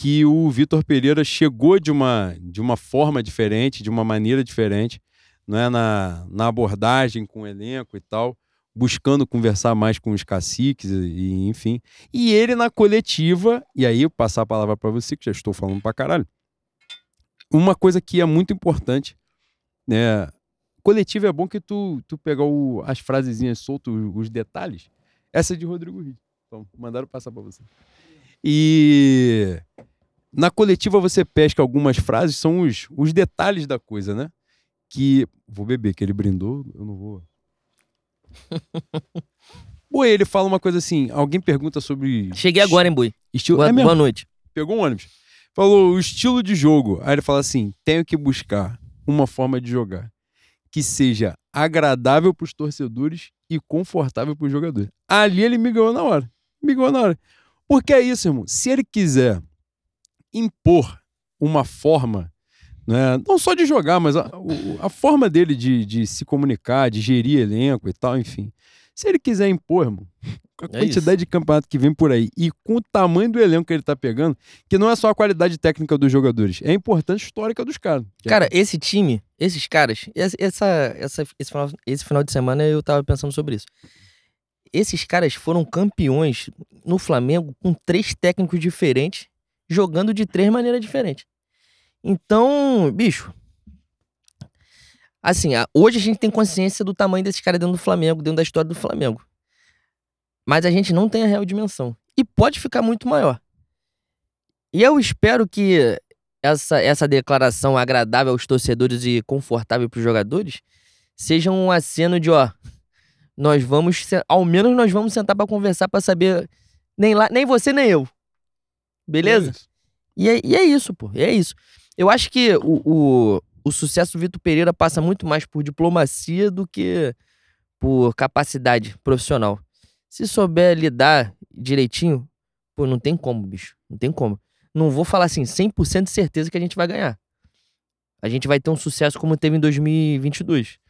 que o Vitor Pereira chegou de uma, de uma forma diferente, de uma maneira diferente, não é na, na abordagem com o elenco e tal, buscando conversar mais com os caciques e, enfim. E ele na coletiva, e aí eu passar a palavra para você que já estou falando pra caralho. Uma coisa que é muito importante né? Coletivo é bom que tu, tu pegar o- as frasezinhas soltas, os, os detalhes. Essa é de Rodrigo Rio. Então, mandaram passar pra você. E na coletiva você pesca algumas frases, são os, os detalhes da coisa, né? Que. Vou beber, que ele brindou, eu não vou. Pô, ele fala uma coisa assim: alguém pergunta sobre. Cheguei agora, hein, Boi? Estilo. Boa, é boa noite. pegou um ônibus. Falou o estilo de jogo. Aí ele fala assim: tenho que buscar uma forma de jogar que seja agradável para os torcedores e confortável para os jogadores. Ali ele me ganhou na hora. Me ganhou na hora. Porque é isso, irmão. Se ele quiser impor uma forma, né, não só de jogar, mas a, a forma dele de, de se comunicar, de gerir elenco e tal, enfim. Se ele quiser impor, irmão, com a É quantidade de campeonato que vem por aí e com o tamanho do elenco que ele tá pegando, que não é só a qualidade técnica dos jogadores, é a importância histórica dos caras. Que é- Cara, esse time, esses caras, essa, essa- esse, final, esse final de semana eu tava pensando sobre isso. Esses caras foram campeões no Flamengo com três técnicos diferentes, jogando de três maneiras diferentes. Então, bicho. Assim, hoje a gente tem consciência do tamanho desses caras dentro do Flamengo, dentro da história do Flamengo. Mas a gente não tem a real dimensão. E pode ficar muito maior. E eu espero que essa, essa declaração agradável aos torcedores e confortável para os jogadores seja um aceno de, ó, nós vamos, ao menos nós vamos sentar para conversar para saber nem lá, nem você nem eu. Beleza? É. E é, e é isso, pô. É isso. Eu acho que o, o, o sucesso do Vitor Pereira passa muito mais por diplomacia do que por capacidade profissional. Se souber lidar direitinho, pô, não tem como, bicho. Não tem como. Não vou falar assim, 100% de certeza que a gente vai ganhar. A gente vai ter um sucesso como teve em 2022.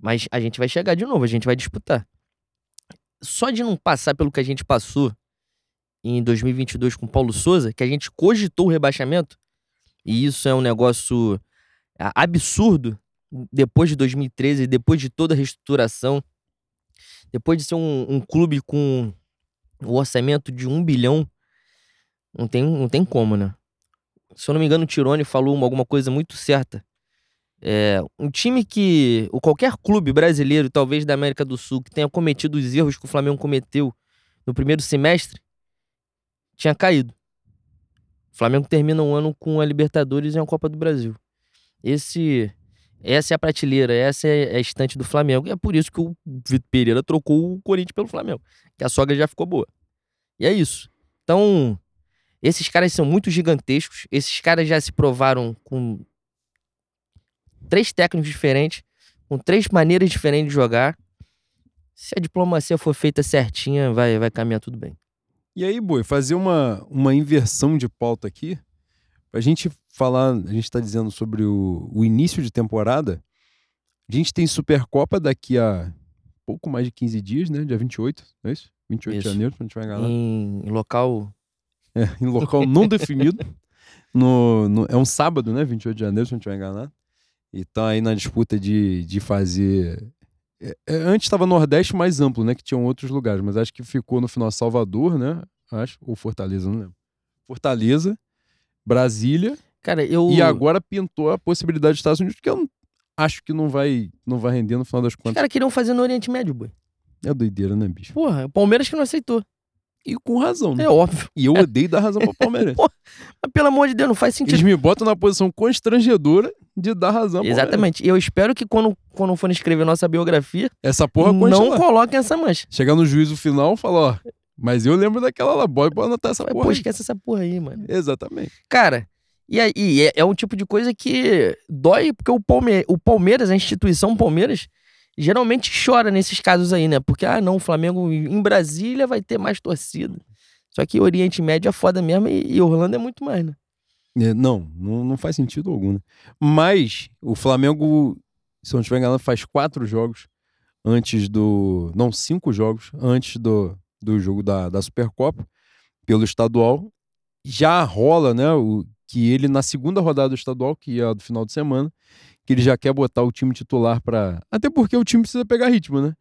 Mas a gente vai chegar de novo, a gente vai disputar. Só de não passar pelo que a gente passou em 2022 com Paulo Souza, que a gente cogitou o rebaixamento, e isso é um negócio ah, absurdo depois de 2013, depois de toda a reestruturação, depois de ser um, um clube com o orçamento de um bilhão, não tem, não tem como, né? Se eu não me engano, o Tirone falou uma- alguma coisa muito certa. É, um time que, ou qualquer clube brasileiro, talvez da América do Sul, que tenha cometido os erros que o Flamengo cometeu no primeiro semestre, tinha caído. O Flamengo termina um ano com a Libertadores e a Copa do Brasil. Esse, essa é a prateleira, essa é a estante do Flamengo. E é por isso que o Vitor Pereira trocou o Corinthians pelo Flamengo. Que a sogra já ficou boa. E é isso. Então, esses caras são muito gigantescos. Esses caras já se provaram com três técnicos diferentes, com três maneiras diferentes de jogar. Se a diplomacia for feita certinha, vai, vai caminhar tudo bem. E aí, Boi, fazer uma, uma inversão de pauta aqui, pra gente falar, a gente tá dizendo sobre o, o início de temporada, a gente tem Supercopa daqui a pouco mais de 15 dias, né? Dia 28, não é isso? 28 Isso. de janeiro, se não estiver enganado. Em local. É, em local não definido. No, no- é um sábado, né? 28 de janeiro, se não estiver enganado. E estão aí na disputa de, de fazer é, é, antes estava Nordeste mais amplo, né? Que tinham outros lugares, mas acho que ficou no final Salvador, né? Acho, ou Fortaleza, não lembro. Fortaleza, Brasília. Cara, eu. E agora pintou a possibilidade dos Estados Unidos, que eu acho que não vai, não vai render no final das Os contas. caras queriam fazer no Oriente Médio, boy. É doideira, né, bicho? Porra, o Palmeiras que não aceitou. E com razão, né? É óbvio. E eu odeio dar razão pro Palmeiras. Mas pelo amor de Deus, não faz sentido. Eles me botam na posição constrangedora de dar razão. Exatamente. E eu espero que quando, quando for escrever nossa biografia, Essa porra consta não coloquem essa mancha. Chegar no juízo final, fala, ó, mas eu lembro daquela lá, boy, pode anotar essa Pô, porra. aí. esquece essa porra aí, mano. Exatamente. Cara, e aí é, é um tipo de coisa que dói, porque o, Palme o Palmeiras, a instituição Palmeiras, geralmente chora nesses casos aí, né? Porque, ah, não, o Flamengo em Brasília vai ter mais torcida. Só que Oriente Médio é foda mesmo e, e Orlando é muito mais, né? É, não, não, não faz sentido algum, né? Mas o Flamengo, se eu não estiver enganado, faz quatro jogos antes do. Não, cinco jogos antes do, do jogo da, da Supercopa, pelo estadual. Já rola, né? O, que ele, na segunda rodada do estadual, que é a do final de semana, que ele já quer botar o time titular para. Até porque o time precisa pegar ritmo, né?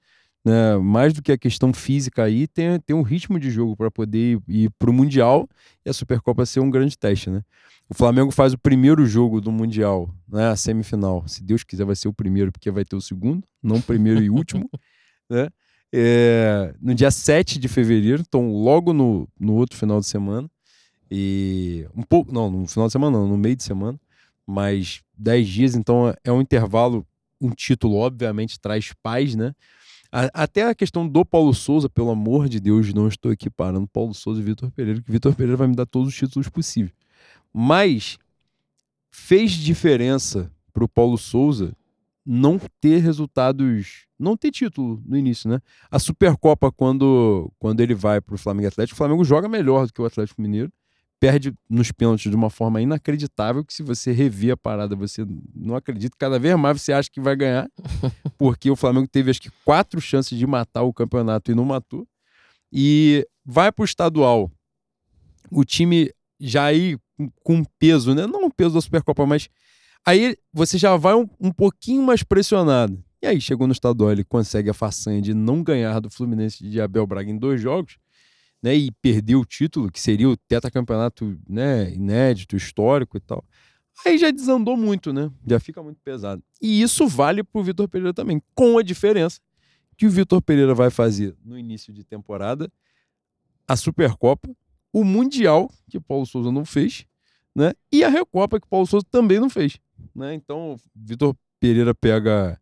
né? Mais do que a questão física aí, tem, tem um ritmo de jogo para poder ir, ir para o Mundial e a Supercopa ser um grande teste, né? O Flamengo faz o primeiro jogo do Mundial, né? A semifinal. Se Deus quiser, vai ser o primeiro, porque vai ter o segundo, não o primeiro e último, né? É, no dia 7 de fevereiro, então logo no, no outro final de semana. E um pouco, não, no final de semana não, no meio de semana, mas 10 dias, então é um intervalo, um título obviamente traz paz, né? Até a questão do Paulo Souza, pelo amor de Deus, não estou aqui parando Paulo Souza e Vitor Pereira, que Vitor Pereira vai me dar todos os títulos possíveis. Mas fez diferença pro Paulo Souza não ter resultados, não ter título no início, né? A Supercopa, quando, quando ele vai pro Flamengo e Atlético, o Flamengo joga melhor do que o Atlético Mineiro, perde nos pênaltis de uma forma inacreditável, que se você rever a parada, você não acredita, cada vez mais você acha que vai ganhar, porque o Flamengo teve acho que quatro chances de matar o campeonato e não matou. E vai pro estadual. O time já aí com- peso, né? Não o peso da Supercopa, mas aí você já vai um, um pouquinho mais pressionado. E aí chegou no estadual, ele consegue a façanha de não ganhar do Fluminense de Abel Braga em dois jogos, né? E perder o título, que seria o tetracampeonato, né, inédito, histórico e tal. Aí já desandou muito, né? Já fica muito pesado. E isso vale pro Vitor Pereira também, com a diferença que o Vitor Pereira vai fazer no início de temporada a Supercopa, o Mundial, que o Paulo Souza não fez, né? E a Recopa, que o Paulo Souza também não fez, né? Então, o Vitor Pereira pega...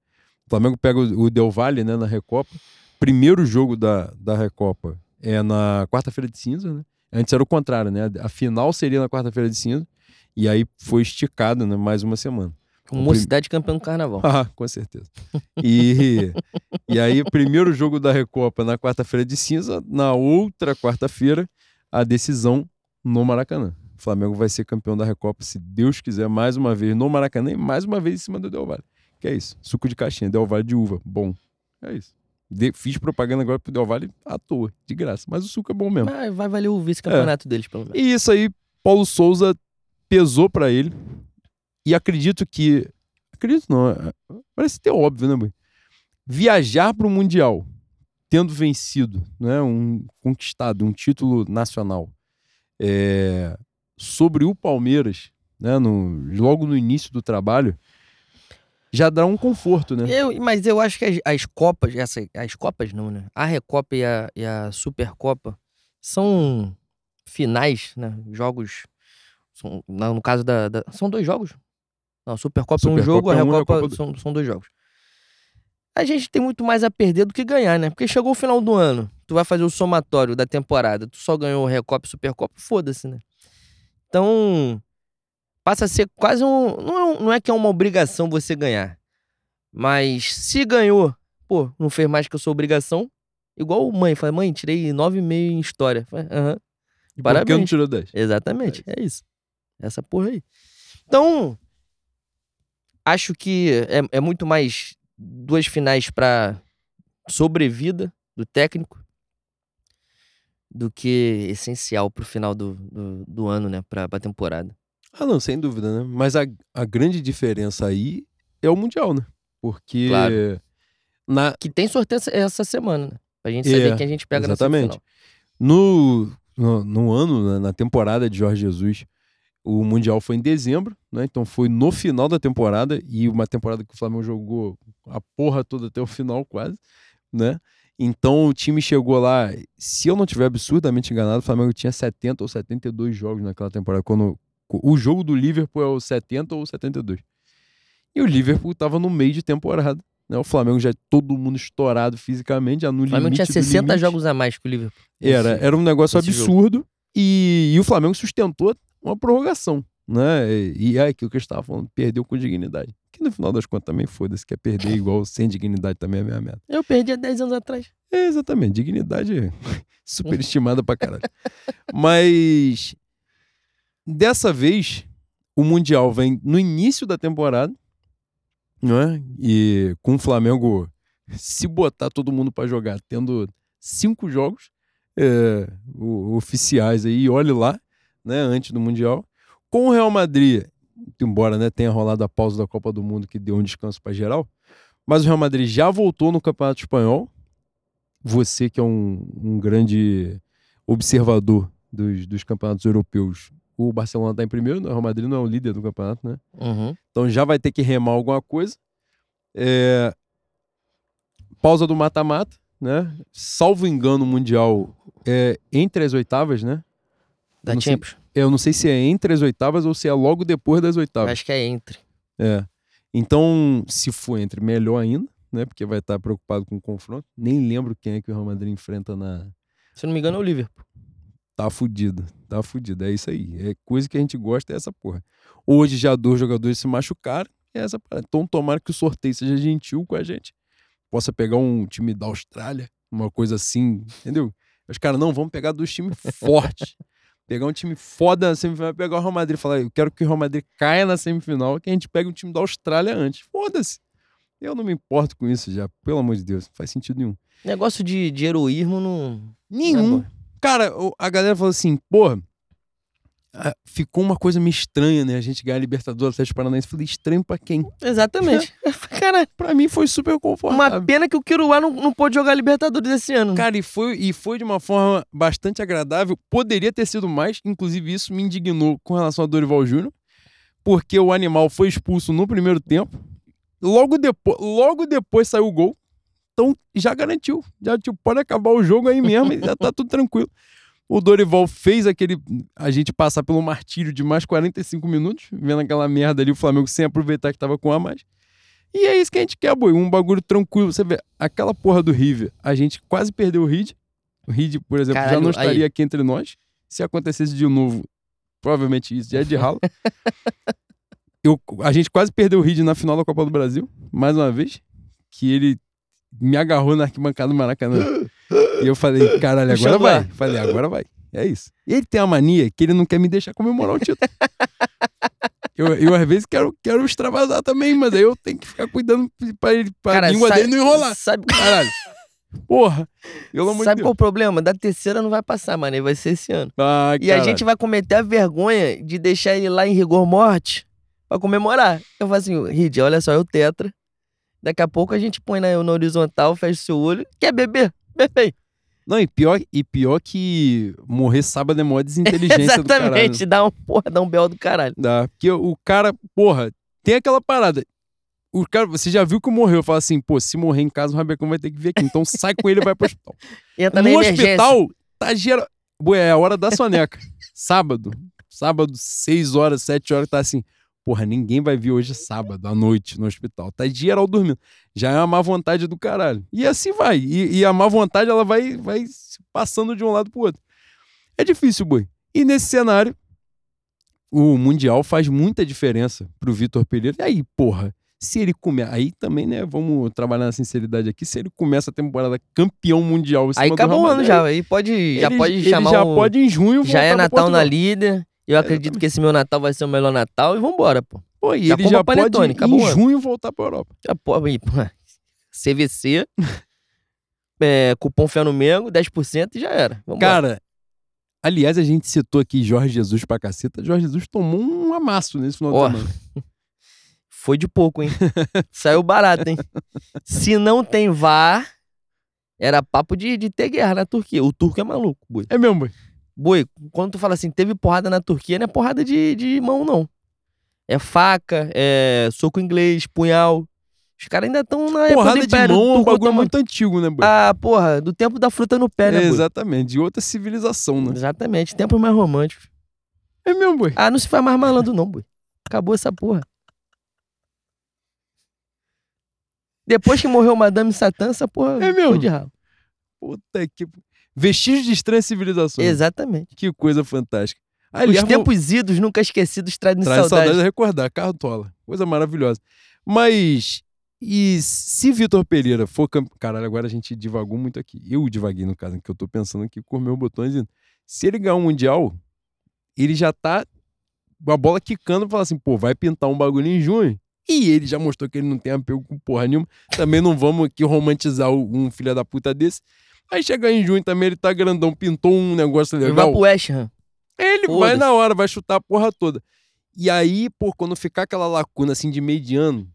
O Flamengo pega o Del Valle, né, na Recopa. Primeiro jogo da, da Recopa é na quarta-feira de cinza, né? Antes era o contrário, né? A final seria na quarta-feira de cinza. E aí foi esticado, né? Mais uma semana. Com Mocidade campeão do carnaval. Ah, com certeza. E, e aí, o primeiro jogo da Recopa na quarta-feira de cinza, na outra quarta-feira, a decisão no Maracanã. O Flamengo vai ser campeão da Recopa, se Deus quiser, mais uma vez no Maracanã e mais uma vez em cima do Del Valle. Que é isso? Suco de caixinha, Del Valle de uva. Bom. É isso. De- fiz propaganda agora pro Del Valle à toa, de graça. Mas o suco é bom mesmo. Mas vai valer o vice-campeonato deles, pelo menos. E isso aí, Paulo Souza pesou pra ele. E acredito que. Acredito não, é- parece ter óbvio, né, mãe? Viajar pro Mundial, tendo vencido, né, um conquistado, um título nacional, é, sobre o Palmeiras, né, no, logo no início do trabalho, já dá um conforto, né? Eu, mas eu acho que as, as Copas, essa, as Copas não, né? A Recopa e a, e a Supercopa são finais, né? Jogos. São, no caso da, da- São dois jogos? Não, a Supercopa, é um jogo, a é um a Recopa, Copa do- são, são dois jogos. A gente tem muito mais a perder do que ganhar, né? Porque chegou o final do ano, tu vai fazer o somatório da temporada, tu só ganhou Recopa e Supercopa, foda-se, né? Então, passa a ser quase um não, é não é que é uma obrigação você ganhar. Mas se ganhou, pô, não fez mais que a sua obrigação. Igual mãe, fala, mãe, tirei 9,5 em história. Falei, Aham. E por que não parabéns. tirou 10? Exatamente, é isso. Essa porra aí. Então, acho que é, é muito mais duas finais pra sobrevida do técnico do que essencial pro final do, do, do ano, né? Pra, pra temporada. Ah, não, sem dúvida, né? Mas a, a grande diferença aí é o Mundial, né? Porque Claro. Na, Que tem sorteio essa- semana, né? Pra gente saber É, quem a gente pega exatamente. na semifinal. no, no, no ano, né, na temporada de Jorge Jesus, o Mundial foi em dezembro, né? Então foi no final da temporada e uma temporada que o Flamengo jogou a porra toda até o final quase, né? Então o time chegou lá, se eu não tiver absurdamente enganado, o Flamengo tinha 70 ou 72 jogos naquela temporada, quando o jogo do Liverpool é o 70 ou 72. E o Liverpool tava no meio de temporada, né? O Flamengo já todo mundo estourado fisicamente, já no O Flamengo limite tinha do 60 limite. jogos a mais que o Liverpool. Era, era um negócio absurdo e, e o Flamengo sustentou uma prorrogação, né? E, e é aquilo que eu estava falando, perdeu com dignidade. Que no final das contas também foda-se, quer perder igual sem dignidade também é a minha meta. Eu perdi há 10 anos atrás. É, exatamente, dignidade é superestimada pra caralho. Mas dessa vez o Mundial vem no início da temporada, né? E com o Flamengo se botar todo mundo pra jogar, tendo cinco jogos é, oficiais aí, olhe lá, né, antes do Mundial. Com o Real Madrid, embora né, tenha rolado a pausa da Copa do Mundo que deu um descanso pra geral, mas o Real Madrid já voltou no Campeonato Espanhol. Você que é um, um grande observador dos, dos campeonatos europeus, o Barcelona está em primeiro, né? o Real Madrid não é o líder do campeonato, né? Uhum. Então já vai ter que remar alguma coisa. É, Pausa do mata-mata, né? Salvo engano, o Mundial é entre as oitavas, né? Da Eu não sei- Champions. Eu não sei se é entre as oitavas ou se é logo depois das oitavas. Acho que é entre. É. Então, se for entre, melhor ainda, né? Porque vai estar preocupado com o confronto. Nem lembro quem é que o Real Madrid enfrenta na. Se eu não me engano, é o Liverpool. Tá fudido. Tá fudido. É isso aí. É coisa que a gente gosta, é essa porra. Hoje já dois jogadores se machucaram. É essa parada. Então, tomara que o sorteio seja gentil com a gente. Possa pegar um time da Austrália, uma coisa assim, entendeu? Os caras, não, vamos pegar dois times fortes. Pegar um time foda na semifinal, pegar o Real Madrid e falar, eu quero que o Real Madrid caia na semifinal, que a gente pegue um time da Austrália antes. Foda-se. Eu não me importo com isso já, pelo amor de Deus. Não faz sentido nenhum. Negócio de, de heroísmo não. Nenhum. é bom. Cara, a galera falou assim, porra, ficou uma coisa meio estranha, né? A gente ganhar a Libertadores Atlético Paranaense. Falei, estranho pra quem? Exatamente. Cara, Pra mim foi super confortável. uma pena que o Kiruá não, não pôde jogar Libertadores esse ano. Cara, e foi, e foi de uma forma bastante agradável. Poderia ter sido mais, inclusive isso me indignou com relação a Dorival Júnior, porque o animal foi expulso no primeiro tempo. Logo depois, logo depois saiu o gol. Então já garantiu. Já tipo, pode acabar o jogo aí mesmo já tá tudo tranquilo. O Dorival fez aquele. A gente passar pelo martírio de mais 45 minutos, vendo aquela merda ali, o Flamengo sem aproveitar que tava com a mais. E é isso que a gente quer, boi. Um bagulho tranquilo. Você vê, aquela porra do River, a gente quase perdeu o Reed. O Reed, por exemplo, já Caralho, não estaria aí. aqui entre nós. Se acontecesse de novo, provavelmente isso já é de ralo. Eu, a gente quase perdeu o Reed na final da Copa do Brasil, mais uma vez. Que ele me agarrou na arquibancada do Maracanã. e eu falei, caralho, agora vai. Falei, agora vai. É isso. E ele tem a mania que ele não quer me deixar comemorar o título. Eu, eu, às vezes, quero, quero extravasar também, mas aí eu tenho que ficar cuidando pra, ele, pra Cara, língua sabe- dele não enrolar. Sabe, Caralho. Porra. Sabe qual Deus. o problema? Da terceira não vai passar, mano. Vai ser esse ano. Ai, E a caralho. gente vai cometer a vergonha de deixar ele lá em rigor morte pra comemorar. Eu falo assim, Rid, olha só, é o Tetra. Daqui a pouco a gente põe na, na horizontal, fecha o seu olho. Quer beber? Bebe aí. Não, e pior, e pior que morrer sábado é maior desinteligência. Exatamente, dá um porra, dá um belo do caralho. Dá. Porque o cara, porra, tem aquela parada. O cara, você já viu que morreu, fala assim, pô, se morrer em casa, o Rabecão vai ter que vir aqui. Então sai com ele e vai pro hospital. Entra no hospital, tá geral. Ué, é a hora da soneca. sábado. Sábado, 6 horas, 7 horas, tá assim. Porra, ninguém vai vir hoje sábado, à noite, no hospital. Tá geral dormindo. Já é uma má vontade do caralho. E assim vai. E, e a má vontade, ela vai, vai se passando de um lado pro outro. É difícil, boi. E nesse cenário, o Mundial faz muita diferença pro Vitor Pereira. E aí, porra, se ele começa. Aí também, né? Vamos trabalhar na sinceridade aqui. Se ele começa a temporada campeão mundial. Aí acabou o ano já. Aí pode, já ele- pode ele chamar já o... pode em junho Já é Natal na líder. Eu acredito que esse meu Natal vai ser o melhor Natal e vambora, pô. Pô, e Já ele já pode panetone, o em junho voltar pra Europa. Já pode ir, pô. CVC, é, cupom Fé no Mengo, 10% e já era. Vambora. Cara, aliás, a gente citou aqui Jorge Jesus pra caceta. Jorge Jesus tomou um amasso nesse final Ó, de semana. Foi de pouco, hein? Saiu barato, hein? Se não tem VAR, era papo de, de ter guerra na Turquia. O turco é maluco, boi. É mesmo, boi. Boi, quando tu fala assim, teve porrada na Turquia, não é porrada de, de mão, não. É faca, é soco inglês, punhal. Os caras ainda estão na época Porrada de Império. mão é um bagulho muito antigo, né, boi? Ah, porra, do tempo da fruta no pé, né, É, boi? exatamente, de outra civilização, né? Exatamente, tempos mais românticos. É mesmo, boi. Ah, não se faz mais malandro, não, boi. Acabou essa porra. Depois que morreu Madame Satã, essa porra É mesmo? foi de ralo. Puta que. Vestígios de estranha civilização. Exatamente. Que coisa fantástica. Os tempos idos, nunca esquecidos, trazem Traz saudade. saudade de recordar, Cartola. Coisa maravilhosa. Mas, e se Vitor Pereira for campeão. Caralho, agora a gente divagou muito aqui. Eu divaguei, no caso, que eu tô pensando aqui com meus botões. indo. Se ele ganhar um Mundial, ele já tá. A bola quicando pra falar assim, pô, vai pintar um bagulho em junho. E ele já mostrou que ele não tem apego com porra nenhuma. Também não vamos aqui romantizar um filho da puta desse. Aí chega em junho também, ele tá grandão, pintou um negócio Ele vai legal. pro West Ham. Ele vai na hora, vai chutar a porra toda. E aí, pô, quando ficar aquela lacuna assim de mediano,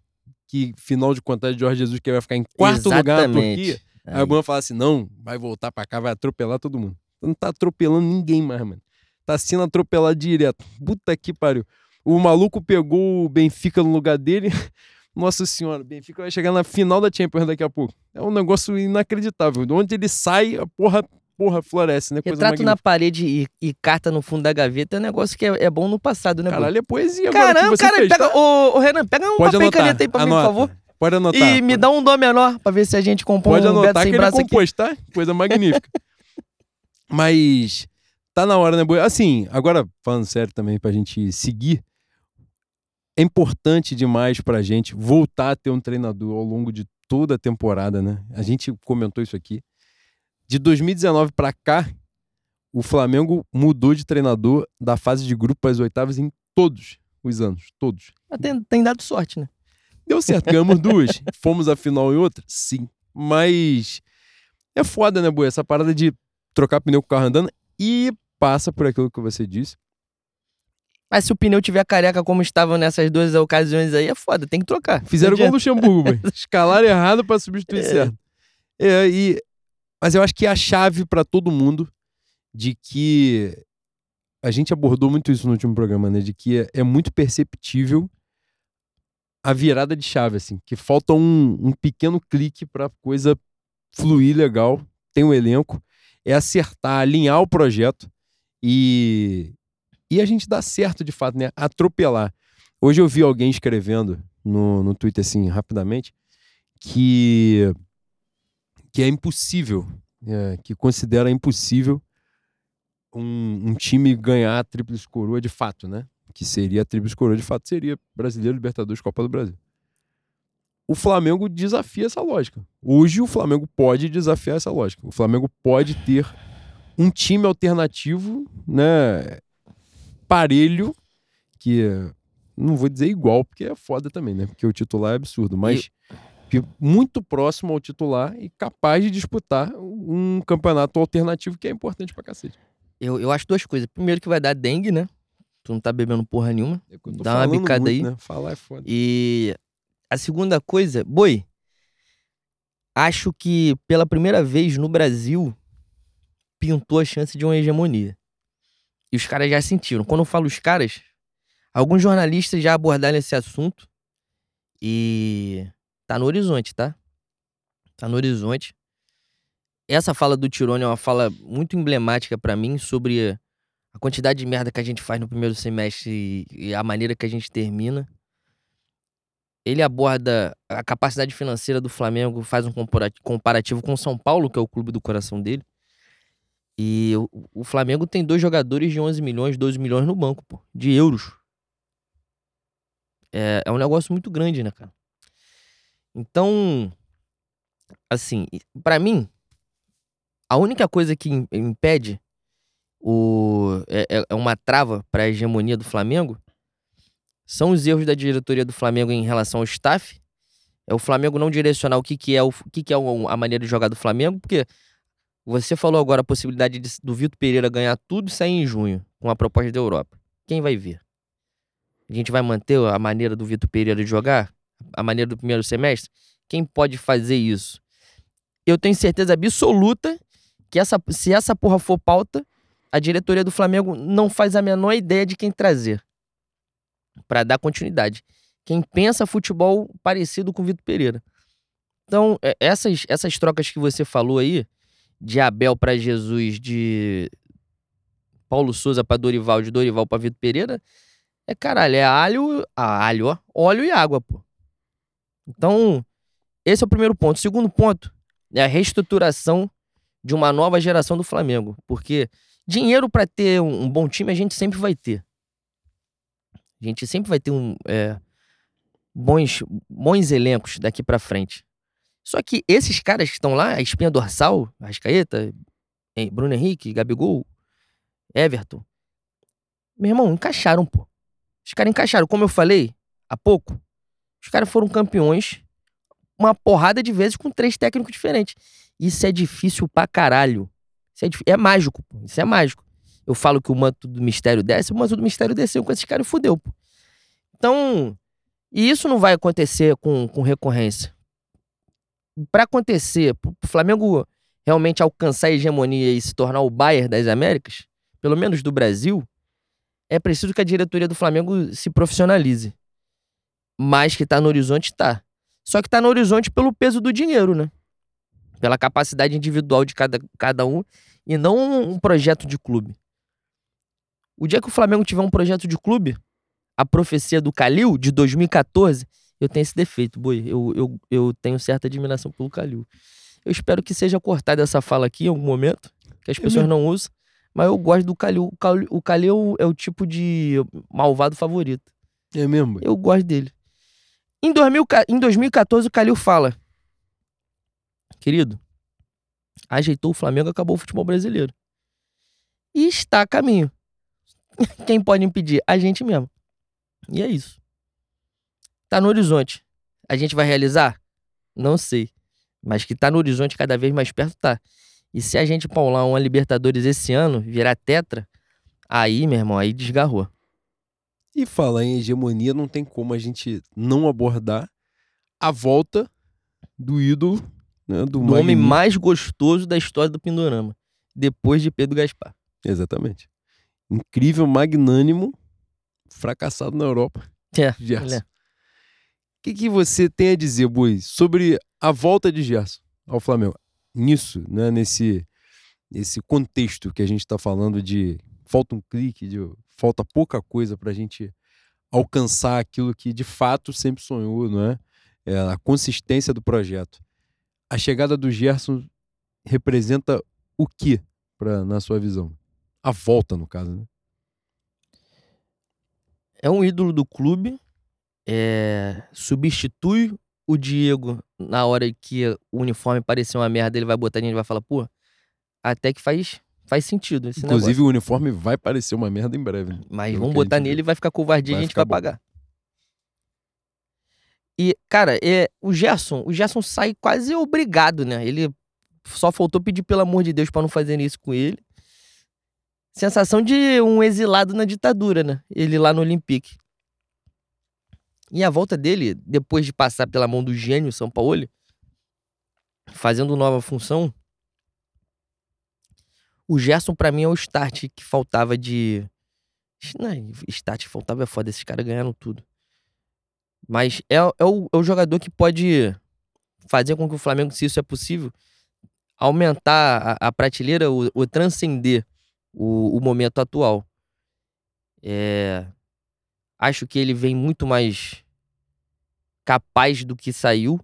que final de contas de Jorge Jesus que vai ficar em quarto lugar na Exatamente. Turquia, aí Aí. o Bruno fala assim: não, vai voltar pra cá, vai atropelar todo mundo. Não tá atropelando ninguém mais, mano. Tá sendo atropelado direto. Puta que pariu. O maluco pegou o Benfica no lugar dele. Nossa senhora, o Benfica vai chegar na final da Champions daqui a pouco. É um negócio inacreditável. De onde ele sai, a porra, porra floresce, né? Coisa Retrato na parede e, e carta no fundo da gaveta é um negócio que é, é bom no passado, né? Caralho, é poesia Caramba, cara, fez, pega. tá? Ô, ô, Renan, pega um Pode papel e caneta aí pra mim, por anota. favor. Pode anotar. E me dá um dó menor pra ver se a gente compõe Pode um Beto anotar sem que ele braço aqui. compôs, tá? Coisa magnífica. Mas tá na hora, né, Boi? Assim, agora falando sério também pra gente seguir, é importante demais pra gente voltar a ter um treinador ao longo de toda a temporada, né? A gente comentou isso aqui. De 2019 pra cá, o Flamengo mudou de treinador da fase de grupo para as oitavas em todos os anos, todos. Tem, tem dado sorte, né? Deu certo, ganhamos duas. Fomos à final em outra? Sim. Mas é foda, né, Boi? Essa parada de trocar pneu com o carro andando e passa por aquilo que você disse. Mas se o pneu tiver careca como estava nessas duas ocasiões aí, é foda, tem que trocar. Fizeram gol do Luxemburgo, Boi. Escalaram errado pra substituir É. certo. É, e... Mas eu acho que é a chave pra todo mundo de que a gente abordou muito isso no último programa, né? De que é, é muito perceptível a virada de chave, assim, que falta um, um pequeno clique pra coisa fluir legal. Tem um elenco, é acertar, alinhar o projeto e, e a gente dá certo de fato, né? Atropelar. Hoje eu vi alguém escrevendo no, no Twitter, assim, rapidamente, que, que é impossível, é, que considera impossível um, um time ganhar a Tríplice Coroa de fato, né? Que seria a Tríplice Coroa de fato, seria Brasileiro, Libertadores, Copa do Brasil. O Flamengo desafia essa lógica. Hoje o Flamengo pode desafiar essa lógica. O Flamengo pode ter um time alternativo, né? Parelho, que não vou dizer igual, porque é foda também, né? Porque o titular é absurdo, mas que muito próximo ao titular e capaz de disputar um campeonato alternativo que é importante pra cacete. Eu, eu acho duas coisas. Primeiro que vai dar dengue, né? Tu não tá bebendo porra nenhuma. É Dá uma bicada muito, aí. Né? Falar é foda. E a segunda coisa, boi, acho que pela primeira vez no Brasil pintou a chance de uma hegemonia. E os caras já sentiram. Quando eu falo os caras, alguns jornalistas já abordaram esse assunto e tá no horizonte, tá? Tá no horizonte. Essa fala do Tirone é uma fala muito emblemática pra mim sobre a quantidade de merda que a gente faz no primeiro semestre e- a maneira que a gente termina ele aborda a capacidade financeira do Flamengo, faz um compara- comparativo com São Paulo, que é o clube do coração dele. E o, o Flamengo tem dois jogadores de 11 milhões, 12 milhões no banco, pô, de euros. É, é um negócio muito grande, né, cara? Então, assim, pra mim, a única coisa que im- impede o, é, é- é uma trava pra hegemonia do Flamengo são os erros da diretoria do Flamengo em relação ao staff. É o Flamengo não direcionar o que, que é, o, que, que é a maneira de jogar do Flamengo, porque você falou agora a possibilidade de- do Vitor Pereira ganhar tudo e sair em junho com a proposta da Europa. Quem vai ver? A gente vai manter a maneira do Vitor Pereira jogar? A maneira do primeiro semestre? Quem pode fazer isso? Eu tenho certeza absoluta que essa, se essa porra for pauta, a diretoria do Flamengo não faz a menor ideia de quem trazer para dar continuidade. Quem pensa futebol parecido com o Vitor Pereira. Então, é, essas, essas trocas que você falou aí, de Abel para Jesus, de Paulo Souza para Dorival, de Dorival para Vitor Pereira, é caralho, é alho, ah, alho, ó, óleo e água, pô. Então, esse é o primeiro ponto. O segundo ponto é a reestruturação de uma nova geração do Flamengo. Porque dinheiro para ter um, um, bom time a gente sempre vai ter. A gente sempre vai ter um, é, bons, bons elencos daqui para frente. Só que esses caras que estão lá, a espinha dorsal, Rascaeta, Bruno Henrique, Gabigol, Everton, meu irmão, encaixaram, pô. Os caras encaixaram. Como eu falei há pouco, os caras foram campeões uma porrada de vezes com três técnicos diferentes. Isso é difícil pra caralho. Isso é, é mágico, pô. Isso é mágico. Eu falo que o manto do mistério desce, o manto do mistério desceu com esses caras e fudeu, pô. Então, e isso não vai acontecer com, com recorrência. Para acontecer, pro Flamengo realmente alcançar a hegemonia e se tornar o Bayern das Américas, pelo menos do Brasil, é preciso que a diretoria do Flamengo se profissionalize. Mas que tá no horizonte, tá. Só que tá no horizonte pelo peso do dinheiro, né? Pela capacidade individual de cada, cada um e não um projeto de clube. O dia que o Flamengo tiver um projeto de clube, a profecia do Calil, de 2014, eu tenho esse defeito, boi. Eu, eu, eu tenho certa admiração pelo Calil. Eu espero que seja cortada essa fala aqui em algum momento, que as pessoas não usam, mas eu gosto do Calil. O Calil é o tipo de malvado favorito. É mesmo? Eu gosto dele. Em, 2000, em 2014, o Calil fala: Querido, ajeitou o Flamengo, acabou o futebol brasileiro. E está a caminho. Quem pode impedir? A gente mesmo. E é isso. Tá no horizonte. A gente vai realizar? Não sei. Mas que tá no horizonte cada vez mais perto, tá. E se a gente paular uma Libertadores esse ano, virar tetra, aí, meu irmão, aí desgarrou. E falar em hegemonia, não tem como a gente não abordar a volta do ídolo, né, do, do homem mais gostoso da história do Pindorama, depois de Pedro Gaspar. Exatamente. Incrível, magnânimo, fracassado na Europa. É, Gerson. O que, que você tem a dizer, Bui, sobre a volta de Gerson ao Flamengo? Nisso, né, nesse, nesse contexto que a gente está falando de falta um clique, de falta pouca coisa para a gente alcançar aquilo que de fato sempre sonhou, não é? é? A consistência do projeto. A chegada do Gerson representa o que para na sua visão? A volta, no caso, né? É um ídolo do clube, é... substitui o Diego na hora que o uniforme parecia uma merda, ele vai botar a gente vai falar, pô, até que faz Faz sentido Inclusive, negócio. o uniforme vai parecer uma merda em breve. Né? Mas vamos botar nele e vai ficar covardia e a gente vai bom. pagar. E, cara, é, o Gerson, o Gerson sai quase obrigado, né? Ele só faltou pedir pelo amor de Deus para não fazer isso com ele. Sensação de um exilado na ditadura, né? Ele lá no Olympique. E a volta dele, depois de passar pela mão do gênio São Paulo, fazendo nova função, o Gerson, para mim, é o start que faltava de. Não, start que faltava é foda, esses caras ganharam tudo. Mas é, é, o, é o jogador que pode fazer com que o Flamengo, se isso é possível, aumentar a, a prateleira, o, o transcender o, o, momento atual. É, acho que ele vem muito mais capaz do que saiu.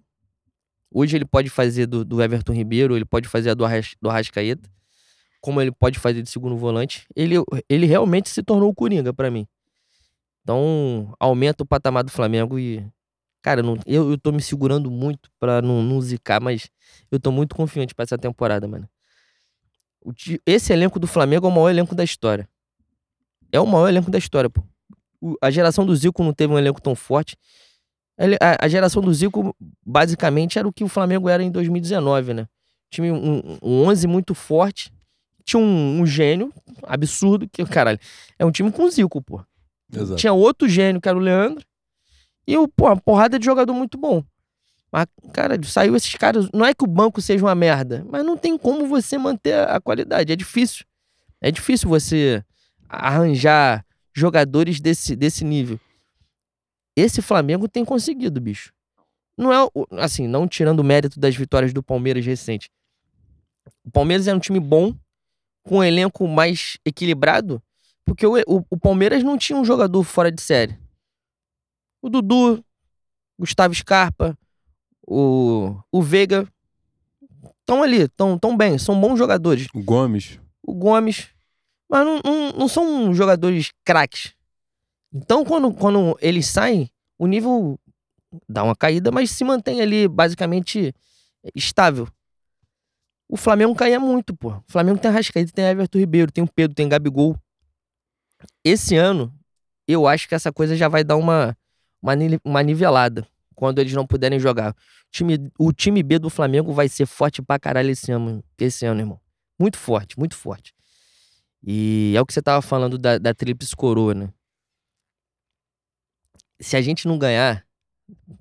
Hoje ele pode fazer do, do Everton Ribeiro, ele pode fazer do, Arras, do Arrascaeta como ele pode fazer de segundo volante, ele, ele realmente se tornou o Coringa para mim. Então, aumenta o patamar do Flamengo e. Cara, não, eu, eu tô me segurando muito pra não, não zicar, mas eu tô muito confiante pra essa temporada, mano. O, esse elenco do Flamengo é o maior elenco da história. É o maior elenco da história, pô. O, a geração do Zico não teve um elenco tão forte. A, a, geração do Zico, basicamente, era o que o Flamengo era em 2019, né? Time um, um 11 muito forte, tinha um, um, gênio absurdo, que, caralho, é um time com Zico, pô. Exato. Tinha outro gênio, que era o Leandro, e o, pô, uma porrada de jogador muito bom. Mas, cara, saiu esses caras. Não é que o banco seja uma merda, mas não tem como você manter a qualidade. É difícil. É difícil você arranjar jogadores desse, desse nível. Esse Flamengo tem conseguido, bicho. Não é, assim, não tirando o mérito das vitórias do Palmeiras recente. O Palmeiras é um time bom, com um elenco mais equilibrado, porque o, o, o Palmeiras não tinha um jogador fora de série. O Dudu, Gustavo Scarpa, o, o Veiga estão ali, estão tão bem, são bons jogadores. O Gomes. O Gomes. Mas não, não, não são jogadores craques. Então, quando, quando eles saem, o nível dá uma caída, mas se mantém ali basicamente estável. O Flamengo caía muito, pô. O Flamengo tem Rascaída, tem Everton Ribeiro, tem o Pedro, tem Gabigol. Esse ano, eu acho que essa coisa já vai dar uma, uma, uma nivelada quando eles não puderem jogar. O time, o time B do Flamengo vai ser forte pra caralho esse ano, esse ano, irmão. Muito forte, muito forte. E é o que você tava falando da, da Tríplice Coroa, né? Se a gente não ganhar,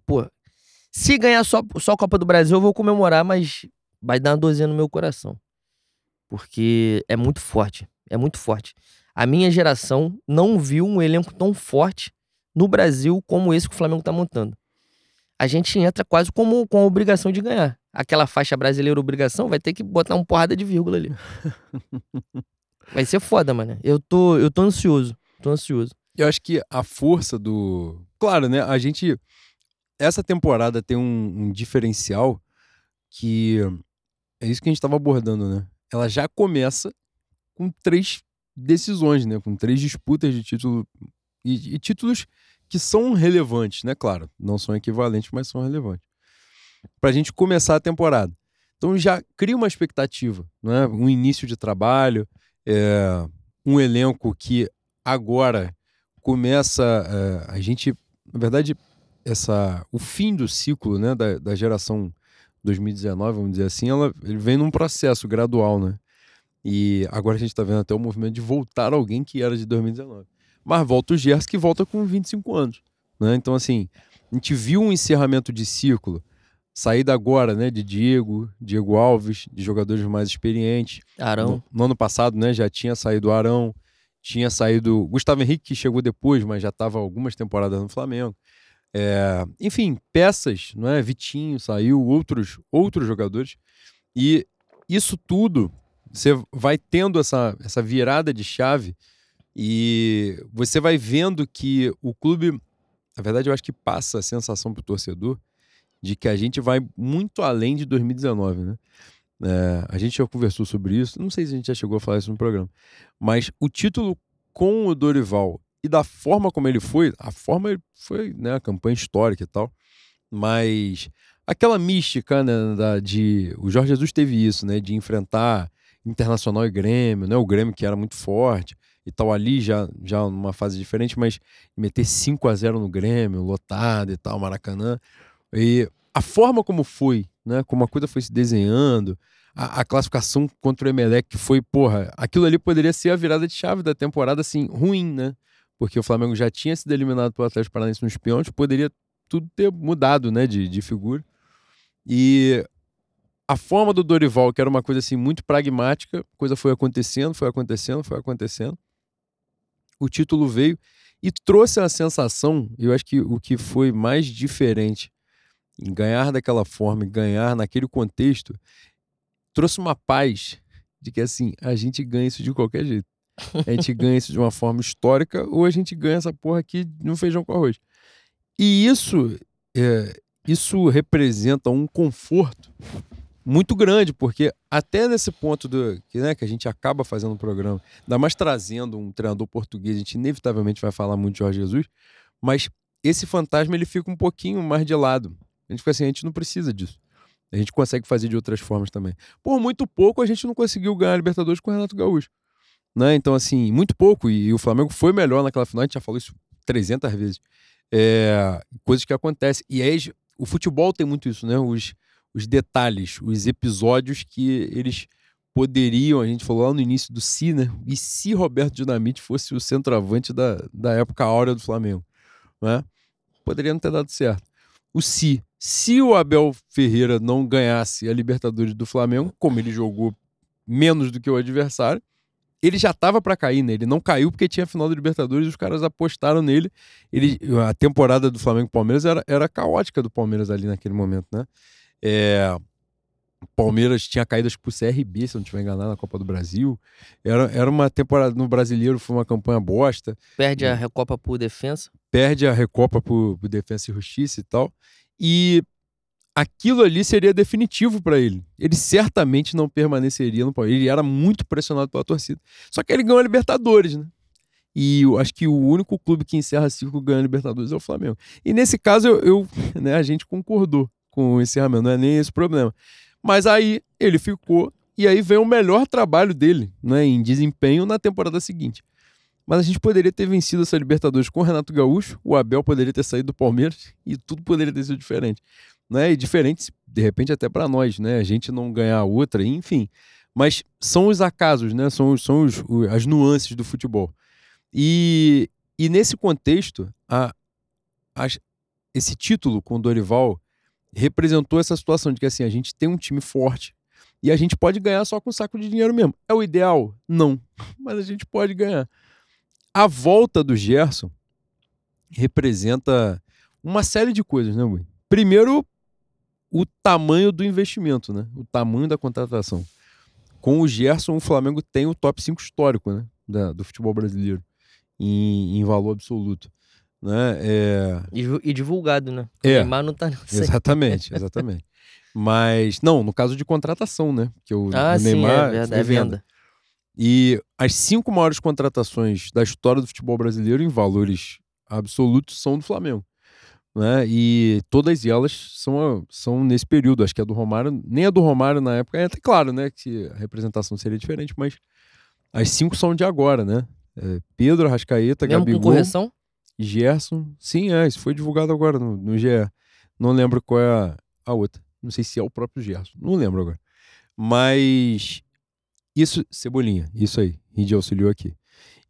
pô, se ganhar só, só a Copa do Brasil, eu vou comemorar, mas vai dar uma dorzinha no meu coração. Porque é muito forte, é muito forte. A minha geração não viu um elenco tão forte no Brasil como esse que o Flamengo tá montando a gente entra quase como com a obrigação de ganhar. Aquela faixa brasileira obrigação vai ter que botar uma porrada de vírgula ali. vai ser foda, mano. Eu tô, eu tô ansioso. Tô ansioso. Eu acho que a força do. Claro, né? A gente. Essa temporada tem um, um diferencial que é isso que a gente estava abordando, né? Ela já começa com três decisões, né? Com três disputas de título e, e títulos que são relevantes, né? Claro, não são equivalentes, mas são relevantes. Para a gente começar a temporada. Então já cria uma expectativa, né? um início de trabalho, é, um elenco que agora começa. É, a gente, na verdade, essa, o fim do ciclo né, da, da geração 2019, vamos dizer assim, ela, ele vem num processo gradual, né? E agora a gente está vendo até o movimento de voltar alguém que era de 2019 mas volta o Gerson que volta com 25 anos. Né? Então, assim, a gente viu um encerramento de ciclo, saída agora, né, de Diego, Diego Alves, de jogadores mais experientes. Arão. No, no ano passado, né, já tinha saído o Arão, tinha saído Gustavo Henrique, que chegou depois, mas já estava algumas temporadas no Flamengo. É, enfim, peças, não é? Vitinho saiu, outros, outros jogadores. E isso tudo, você vai tendo essa, essa virada de chave e você vai vendo que o clube, na verdade, eu acho que passa a sensação para o torcedor de que a gente vai muito além de 2019, né? É, a gente já conversou sobre isso, não sei se a gente já chegou a falar isso no programa, mas o título com o Dorival e da forma como ele foi, a forma foi né, a campanha histórica e tal, mas aquela mística né, da, de. O Jorge Jesus teve isso, né? De enfrentar Internacional e Grêmio, né? O Grêmio que era muito forte e tal ali já já numa fase diferente, mas meter 5 a 0 no Grêmio, lotado e tal, Maracanã. E a forma como foi, né, como a coisa foi se desenhando, a, a, classificação contra o Emelec que foi, porra, aquilo ali poderia ser a virada de chave da temporada assim, ruim, né? Porque o Flamengo já tinha sido eliminado pelo Atlético Paranaense nos pênaltis, poderia tudo ter mudado, né, de, de figura. E a forma do Dorival, que era uma coisa assim muito pragmática, coisa foi acontecendo, foi acontecendo, foi acontecendo o título veio e trouxe a sensação, eu acho que o que foi mais diferente ganhar daquela forma, ganhar naquele contexto, trouxe uma paz de que assim, a gente ganha isso de qualquer jeito. A gente ganha isso de uma forma histórica ou a gente ganha essa porra aqui no feijão com arroz. E isso, é, isso representa um conforto muito grande, porque até nesse ponto do, que, né, que a gente acaba fazendo o um programa, ainda mais trazendo um treinador português, a gente inevitavelmente vai falar muito de Jorge Jesus, mas esse fantasma ele fica um pouquinho mais de lado. A gente fica assim, a gente não precisa disso. A gente consegue fazer de outras formas também. Por muito pouco a gente não conseguiu ganhar a Libertadores com o Renato Gaúcho. Né? Então, assim, muito pouco. E, e o Flamengo foi melhor naquela final, a gente já falou isso 300 vezes. É, coisas que acontecem. E aí, o futebol tem muito isso, né? Os, os detalhes, os episódios que eles poderiam, a gente falou lá no início do si, né? E se Roberto Dinamite fosse o centroavante da, da época áurea do Flamengo, né? Poderia não ter dado certo. O si, se o Abel Ferreira não ganhasse a Libertadores do Flamengo, como ele jogou menos do que o adversário, ele já estava para cair, né? Ele não caiu porque tinha a final da Libertadores e os caras apostaram nele. Ele, a temporada do Flamengo Palmeiras era, era caótica do Palmeiras ali naquele momento, né? É, Palmeiras tinha caído acho, pro CRB, se não estiver enganado, na Copa do Brasil. Era, era uma temporada no brasileiro, foi uma campanha bosta. Perde a Recopa por defesa. Perde a Recopa por, por defesa e justiça e tal. E aquilo ali seria definitivo para ele. Ele certamente não permaneceria no Palmeiras. Ele era muito pressionado pela torcida. Só que ele ganhou a Libertadores, né? E eu acho que o único clube que encerra ciclo ganhando a Libertadores é o Flamengo. E nesse caso, eu, eu né, a gente concordou com o encerramento, não é nem esse problema. Mas aí ele ficou e aí vem o melhor trabalho dele, né, em desempenho na temporada seguinte. Mas a gente poderia ter vencido essa Libertadores com o Renato Gaúcho, o Abel poderia ter saído do Palmeiras e tudo poderia ter sido diferente, né? E diferente, de repente até para nós, né? A gente não ganhar outra, enfim. Mas são os acasos, né? São, são os, as nuances do futebol. E, e nesse contexto, a, a, esse título com o Dorival representou essa situação de que assim, a gente tem um time forte e a gente pode ganhar só com um saco de dinheiro mesmo. É o ideal? Não. Mas a gente pode ganhar. A volta do Gerson representa uma série de coisas, né, Gui? Primeiro, o tamanho do investimento, né? O tamanho da contratação. Com o Gerson, o Flamengo tem o top 5 histórico, né? Da, do futebol brasileiro, em, em valor absoluto né? É... E, e, divulgado, né? O é, Neymar não tá Exatamente, exatamente. Mas, não, no caso de contratação, né? Que o, ah, o Neymar sim, é, verdade, é venda. E as cinco maiores contratações da história do futebol brasileiro em valores absolutos são do Flamengo. Né? E todas elas são, são nesse período. Acho que a do Romário, nem a do Romário na época, é até claro, né? Que a representação seria diferente, mas as cinco são de agora, né? É Pedro, Arrascaeta, Mesmo Gabigol. Com correção? Gerson. Sim, é, isso foi divulgado agora no, no GE. Não lembro qual é a, a outra. Não sei se é o próprio Gerson. Não lembro agora. Mas isso, Cebolinha, isso aí, Ridi auxiliou aqui.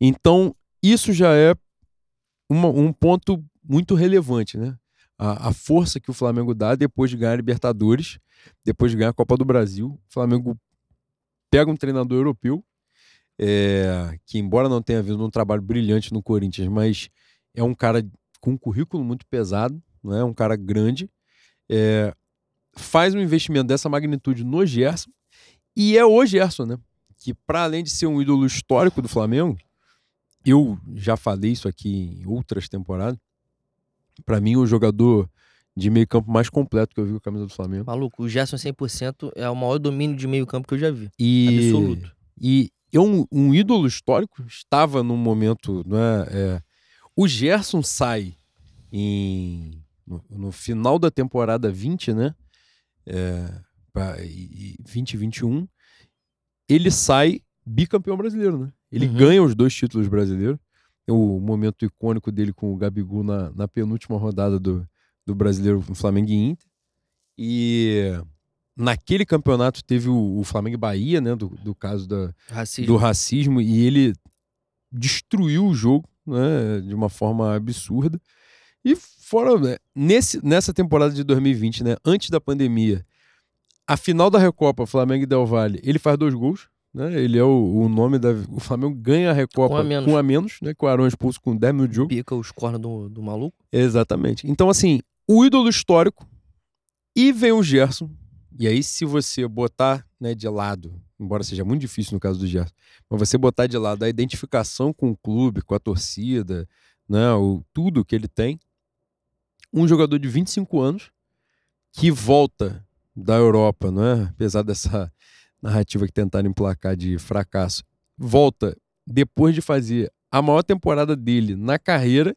Então, isso já é uma, um ponto muito relevante, né? A, a, força que o Flamengo dá depois de ganhar a Libertadores, depois de ganhar a Copa do Brasil. O Flamengo pega um treinador europeu, é, que embora não tenha vindo um trabalho brilhante no Corinthians, mas é um cara com um currículo muito pesado, não é um cara grande, é, faz um investimento dessa magnitude no Gerson e é o Gerson, né? Que para além de ser um ídolo histórico do Flamengo, eu já falei isso aqui em outras temporadas. Para mim, o jogador de meio campo mais completo que eu vi com a camisa do Flamengo. Maluco, o Gerson 100% é o maior domínio de meio campo que eu já vi. E, Absoluto. E um, um ídolo histórico, estava num momento, não é, o Gerson sai em, no, no final da temporada 20, né? É, 2021. Ele sai bicampeão brasileiro, né? Ele uhum. ganha os dois títulos brasileiros. O momento icônico dele com o Gabigol na, na penúltima rodada do, do brasileiro Flamengo e Inter. E naquele campeonato teve o, o Flamengo e Bahia, né? Do, do caso da, racismo. do racismo. E ele destruiu o jogo né, de uma forma absurda. E fora, né, nesse, nessa temporada de 2020, né, antes da pandemia, a final da Recopa, Flamengo e Del Valle, ele faz dois gols. Né? Ele é o, o nome da. O Flamengo ganha a Recopa com a menos, com a menos né? Com o Arão expulso com 10 minutos de jogo. Pica os cornos do, do maluco. Exatamente. Então, assim, o ídolo histórico e vem o Gerson. E aí, se você botar né, de lado embora seja muito difícil no caso do Gerson, mas você botar de lado a identificação com o clube, com a torcida, né, o, tudo que ele tem, um jogador de 25 anos que volta da Europa, não é? apesar dessa narrativa que tentaram emplacar de fracasso, volta depois de fazer a maior temporada dele na carreira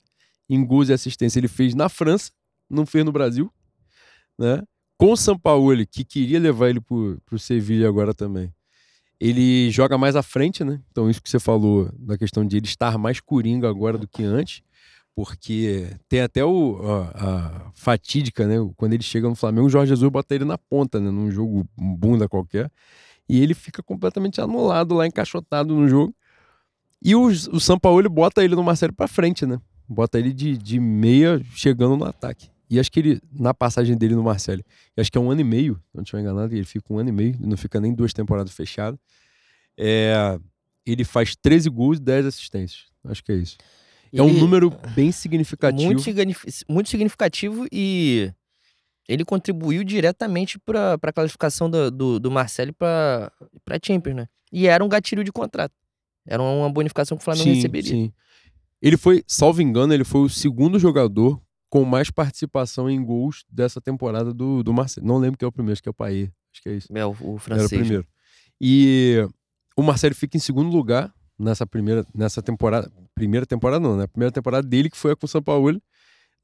em gols e assistência. Ele fez na França, não fez no Brasil, né? com o Sampaoli, que queria levar ele para o Sevilha agora também ele joga mais à frente, né? Então, isso que você falou da questão de ele estar mais coringa agora do que antes, porque tem até o, a, a fatídica, né? Quando ele chega no Flamengo, o Jorge Jesus bota ele na ponta, né? Num jogo bunda qualquer. E ele fica completamente anulado lá, encaixotado no jogo. E o, o São Paulo bota ele no Marcelo pra frente, né? Bota ele de, de meia chegando no ataque. E acho que ele, na passagem dele no Marcelo, acho que é um ano e meio, não estiver enganado, ele fica um ano e meio, não fica nem duas temporadas fechadas. É, ele faz 13 gols e 10 assistências. Acho que é isso. É um número bem significativo. Muito, muito significativo e ele contribuiu diretamente para a classificação do, do, do Marcelo para Champions, né? E era um gatilho de contrato. Era uma bonificação que o Flamengo sim, receberia. Sim. Ele foi, salvo engano, ele foi o segundo jogador com mais participação em gols dessa temporada do, do Marcelo. Não lembro quem é o primeiro, acho que é o Paê. Acho que é isso. É, o, o francês. Era o primeiro. E o Marcelo fica em segundo lugar nessa primeira nessa temporada. Primeira temporada não, né? A primeira temporada dele, que foi a com o São Paulo.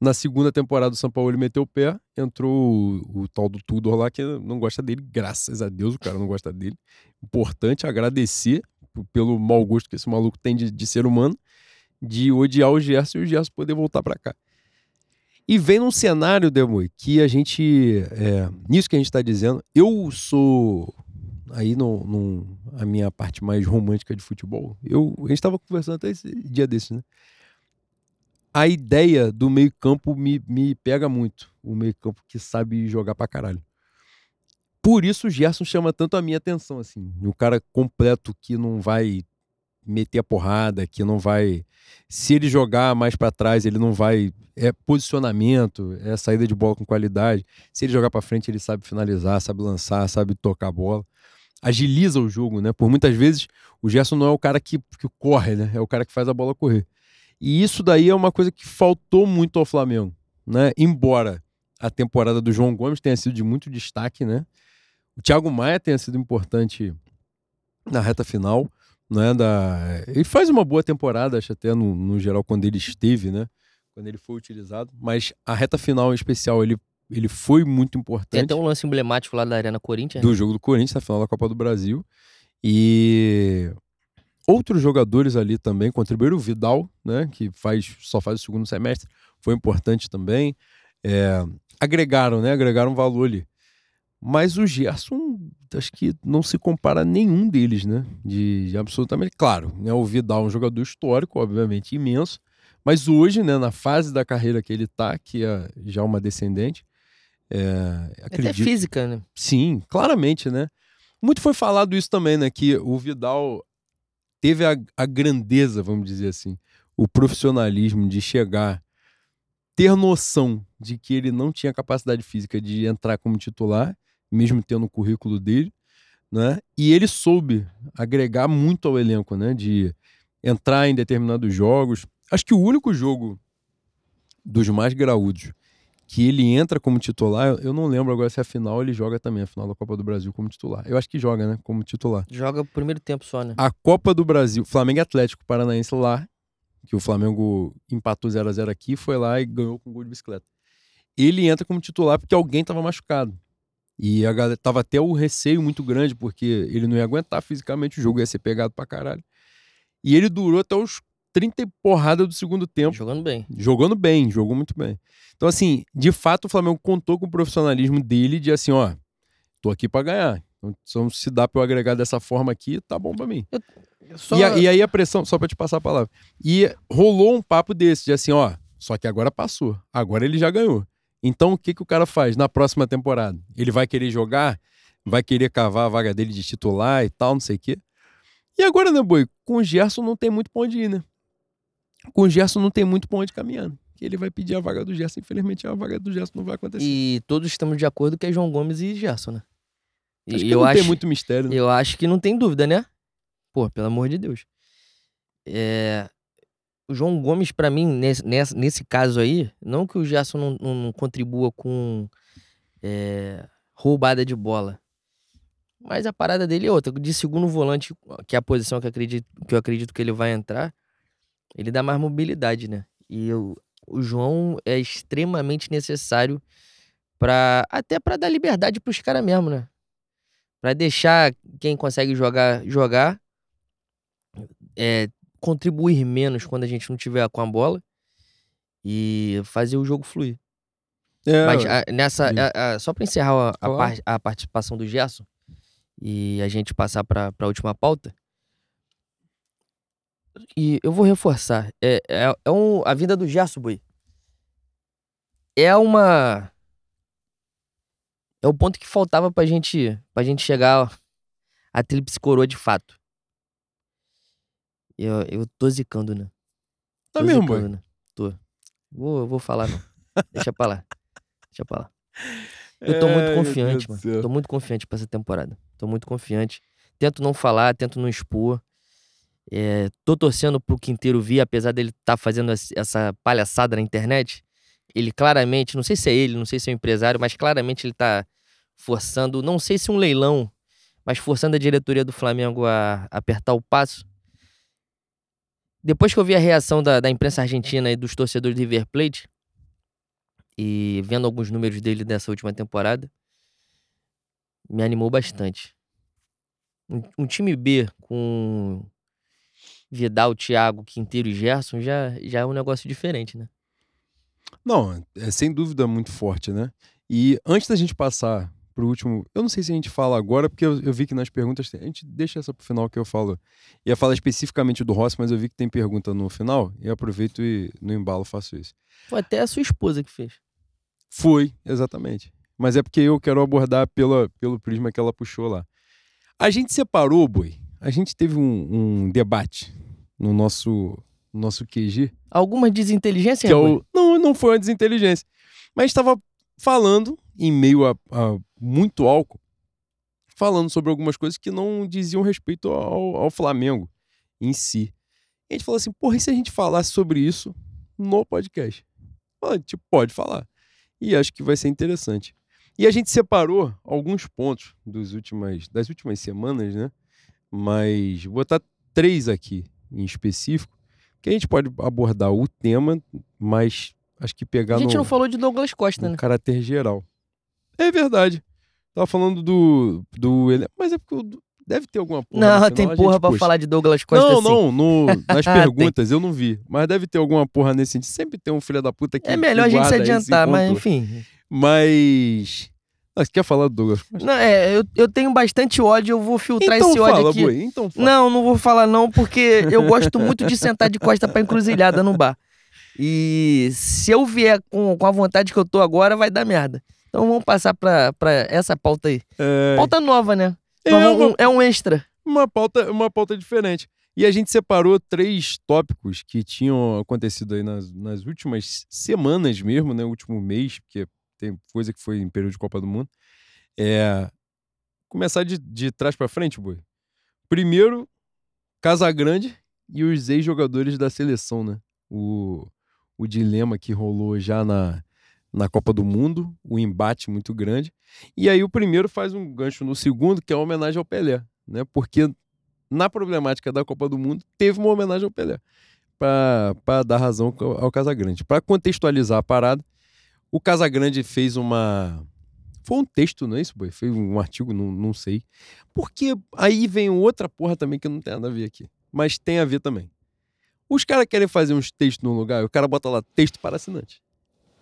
Na segunda temporada, o São Paulo meteu o pé, entrou o, o, tal do Tudor lá, que não gosta dele, graças a Deus o cara não gosta dele. Importante agradecer pelo mau gosto que esse maluco tem de, de ser humano, de odiar o Gerson e o Gerson poder voltar para cá. E vem num cenário, Demoi, que a gente. É, nisso que a gente está dizendo, eu sou aí no, no, a minha parte mais romântica de futebol, eu, a gente estava conversando até esse dia desse, né? A ideia do meio-campo me, me pega muito. O meio-campo que sabe jogar pra caralho. Por isso o Gerson chama tanto a minha atenção, assim. O cara completo que não vai meter a porrada, que não vai. Se ele jogar mais para trás, ele não vai. É posicionamento, é saída de bola com qualidade. Se ele jogar para frente, ele sabe finalizar, sabe lançar, sabe tocar a bola agiliza o jogo, né? Por muitas vezes o Gerson não é o cara que, que corre, né? É o cara que faz a bola correr. E isso daí é uma coisa que faltou muito ao Flamengo, né? Embora a temporada do João Gomes tenha sido de muito destaque, né? O Thiago Maia tenha sido importante na reta final, né? Da... Ele faz uma boa temporada, acho até no, no geral, quando ele esteve, né? Quando ele foi utilizado. Mas a reta final em especial, ele ele foi muito importante. Tem até um lance emblemático lá da Arena Corinthians. Do né? jogo do Corinthians, na final da Copa do Brasil. E outros jogadores ali também contribuíram. O Vidal, né, que faz, só faz o segundo semestre, foi importante também. É, agregaram, né? Agregaram valor ali. Mas o Gerson, acho que não se compara a nenhum deles, né? De, de absolutamente. Claro, né? o Vidal é um jogador histórico, obviamente, imenso. Mas hoje, né, na fase da carreira que ele tá, que é já uma descendente, é, acredito... Até física, né? Sim, claramente, né? Muito foi falado isso também, né? Que o Vidal teve a, a grandeza, vamos dizer assim, o profissionalismo de chegar, ter noção de que ele não tinha capacidade física de entrar como titular, mesmo tendo o currículo dele, né? E ele soube agregar muito ao elenco, né? De entrar em determinados jogos. Acho que o único jogo dos mais graúdos que ele entra como titular. Eu não lembro agora se a final ele joga também, a final da Copa do Brasil como titular. Eu acho que joga, né? Como titular. Joga o primeiro tempo só, né? A Copa do Brasil, Flamengo Atlético Paranaense lá, que o Flamengo empatou 0 a 0 aqui, foi lá e ganhou com gol de bicicleta. Ele entra como titular porque alguém tava machucado. E a galera tava até o receio muito grande, porque ele não ia aguentar fisicamente, o jogo ia ser pegado pra caralho. E ele durou até os 30 porrada do segundo tempo. Jogando bem. Jogando bem, jogou muito bem. Então, assim, de fato, o Flamengo contou com o profissionalismo dele de assim, ó, tô aqui para ganhar. Então, se dá pra eu agregar dessa forma aqui, tá bom para mim. Eu, eu só... e, a, e, aí a pressão, só pra te passar a palavra. E rolou um papo desse, de assim, ó, só que agora passou. Agora ele já ganhou. Então, o que, que o cara faz na próxima temporada? Ele vai querer jogar? Vai querer cavar a vaga dele de titular e tal, não sei o quê. E agora, né, boi? Com o Gerson não tem muito pra onde ir, né? Com o Gerson não tem muito pra onde caminhando. Que ele vai pedir a vaga do Gerson. Infelizmente, a vaga do Gerson não vai acontecer. E todos estamos de acordo que é João Gomes e Gerson, né? E acho que eu não acho, tem muito mistério. Né? Eu acho que não tem dúvida, né? Pô, pelo amor de Deus. É... O João Gomes, para mim, nesse, nesse, nesse caso aí, não que o Gerson não, não, não contribua com é... roubada de bola. Mas a parada dele é outra. De segundo volante, que é a posição que acredito que, eu acredito que ele vai entrar, ele dá mais mobilidade, né? E eu, o João é extremamente necessário para até para dar liberdade para os caras mesmo, né? Para deixar quem consegue jogar jogar, é, contribuir menos quando a gente não tiver com a bola e fazer o jogo fluir. É, Mas a, nessa, a, a, só para encerrar a, a, a participação do Gerson, e a gente passar para a última pauta. E eu vou reforçar. É, é, é um, a vinda do Gerson, Boi. É uma. É o ponto que faltava pra gente, pra gente chegar a tríplice coroa de fato. Eu, eu tô zicando, né? Tá Tô mesmo, zicando, boy? né? Tô. Vou, vou falar, não. Deixa pra lá. Deixa pra lá. Eu tô muito Ai, confiante, mano. Tô muito confiante pra essa temporada. Tô muito confiante. Tento não falar, tento não expor. É, tô torcendo pro Quinteiro vir, apesar dele estar fazendo esse- essa palhaçada na internet. Ele claramente, não sei se é ele, não sei se é o empresário, mas claramente ele tá forçando, não sei se um leilão, mas forçando a diretoria do Flamengo a apertar o passo. Depois que eu vi a reação da, da imprensa argentina e dos torcedores do River Plate, e vendo alguns números dele dessa última temporada, me animou bastante. Um, um time B com Vidal, Thiago, Quinteiro e Gerson já, já é um negócio diferente, né? Não, é sem dúvida muito forte, né? E antes da gente passar pro último, eu não sei se a gente fala agora, porque eu, eu vi que nas perguntas tem- a gente deixa essa pro final que eu falo. Ia falar especificamente do Rossi, mas eu vi que tem pergunta no final e aproveito e no embalo faço isso. Foi até a sua esposa que fez. Foi, exatamente. Mas é porque eu quero abordar pela, pelo prisma que ela puxou lá. A gente separou, boi. A gente teve um, um debate no nosso, no nosso QG Alguma desinteligência, que é o... Não, não foi uma desinteligência. Mas estava falando, em meio a, a muito álcool, falando sobre algumas coisas que não diziam respeito ao, ao Flamengo em si. E a gente falou assim, porra, e se a gente falasse sobre isso no podcast? Ah, tipo, pode falar. E acho que vai ser interessante. E a gente separou alguns pontos dos últimas, das últimas semanas, né? Mas vou botar três aqui em específico, que a gente pode abordar o tema, mas acho que pegar A gente no, não falou de Douglas Costa, né? caráter geral. É verdade. Tava falando do. do ele- mas é porque deve ter alguma porra. Não, tem porra pra puxa. falar de Douglas Costa Não, assim. não, no- nas perguntas eu não vi. Mas deve ter alguma porra nesse sentido. Sempre tem um filho da puta que. É melhor a gente se adiantar, mas enfim. Mas. Ah, você quer falar do Douglas? Costa? Não, é, eu, eu tenho bastante ódio, eu vou filtrar então esse ódio fala, aqui. boi. Então fala. Não, não vou falar não, porque eu gosto muito de sentar de costa pra encruzilhada no bar. E se eu vier com, com a vontade que eu tô agora, vai dar merda. Então vamos passar pra, pra essa pauta aí. É, Pauta nova, né? é Então, uma, um- é um extra. uma pauta, uma pauta diferente. E a gente separou três tópicos que tinham acontecido aí nas, nas últimas semanas mesmo, né? Último mês, porque tem coisa que foi em período de Copa do Mundo. É. Começar de, de trás pra frente, boi. Primeiro, Casagrande e os ex-jogadores da seleção, né? O, o dilema que rolou já na, na Copa do Mundo, o embate muito grande. E aí o primeiro faz um gancho no segundo, que é uma homenagem ao Pelé, né? Porque na problemática da Copa do Mundo teve uma homenagem ao Pelé para dar razão ao Casagrande. Para contextualizar a parada, o Casagrande fez uma foi um texto, não é isso, boy? Foi um artigo, não, não sei. Porque aí vem outra porra também que não tem nada a ver aqui. Mas tem a ver também. Os caras querem fazer uns textos num lugar, o cara bota lá texto para assinante.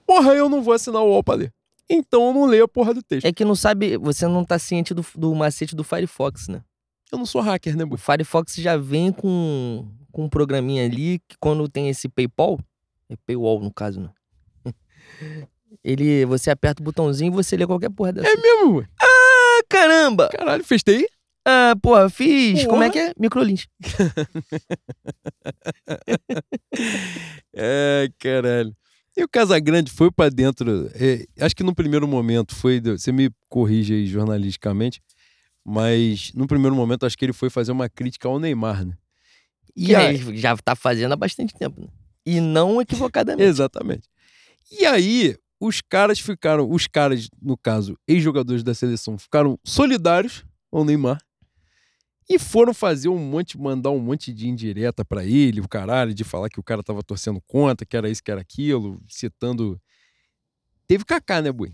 Porra, eu não vou assinar o UOL pra ler. Então eu não leio a porra do texto. É que não sabe, você não tá ciente do, do macete do Firefox, né? Eu não sou hacker, né, O boy? Firefox já vem com, com um programinha ali que quando tem esse PayPal, é paywall no caso, né? Ele, você aperta o botãozinho e você lê qualquer porra dessa. É mesmo? Ah, caramba! Caralho, fez TI? Ah, porra, fiz. Como é Porra. que é? Microlins. É, caralho. E o Casagrande foi pra dentro. é, acho que no primeiro momento foi. Você me corrige aí jornalisticamente, mas no primeiro momento acho que ele foi fazer uma crítica ao Neymar, né? E Que aí, já tá fazendo há bastante tempo, né? E não equivocadamente. exatamente. E aí, os caras ficaram. Os caras, no caso, ex-jogadores da seleção, ficaram solidários ao Neymar. E foram fazer um monte, mandar um monte de indireta pra ele, o caralho, de falar que o cara tava torcendo contra, que era isso, que era aquilo, citando. Teve Kaká, né, Bui?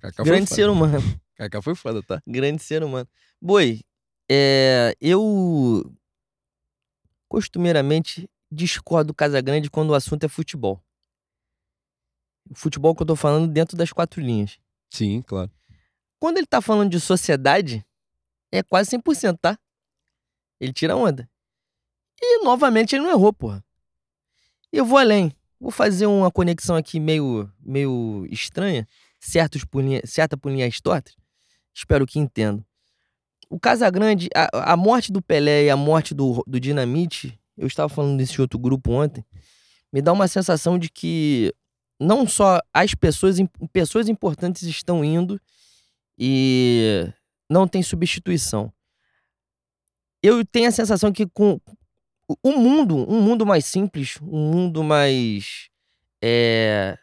Kaká Grande foi ser humano. Kaká foi foda, tá? Grande ser humano. Boi, é, eu costumeiramente discordo do Casagrande quando o assunto é futebol. Futebol que eu tô falando dentro das quatro linhas. Sim, claro. Quando ele tá falando de sociedade, é quase 100%, tá? Ele tira onda. E novamente ele não errou, porra. E eu vou além. Vou fazer uma conexão aqui meio, meio estranha, certos por linha, certa por linhas tortas. Espero que entendam. O Casagrande, a, a morte do Pelé e a morte do, do Dinamite, eu estava falando desse outro grupo ontem, me dá uma sensação de que não só as pessoas, pessoas importantes estão indo e não tem substituição. Eu tenho a sensação que com o mundo, um mundo mais simples, um mundo mais é,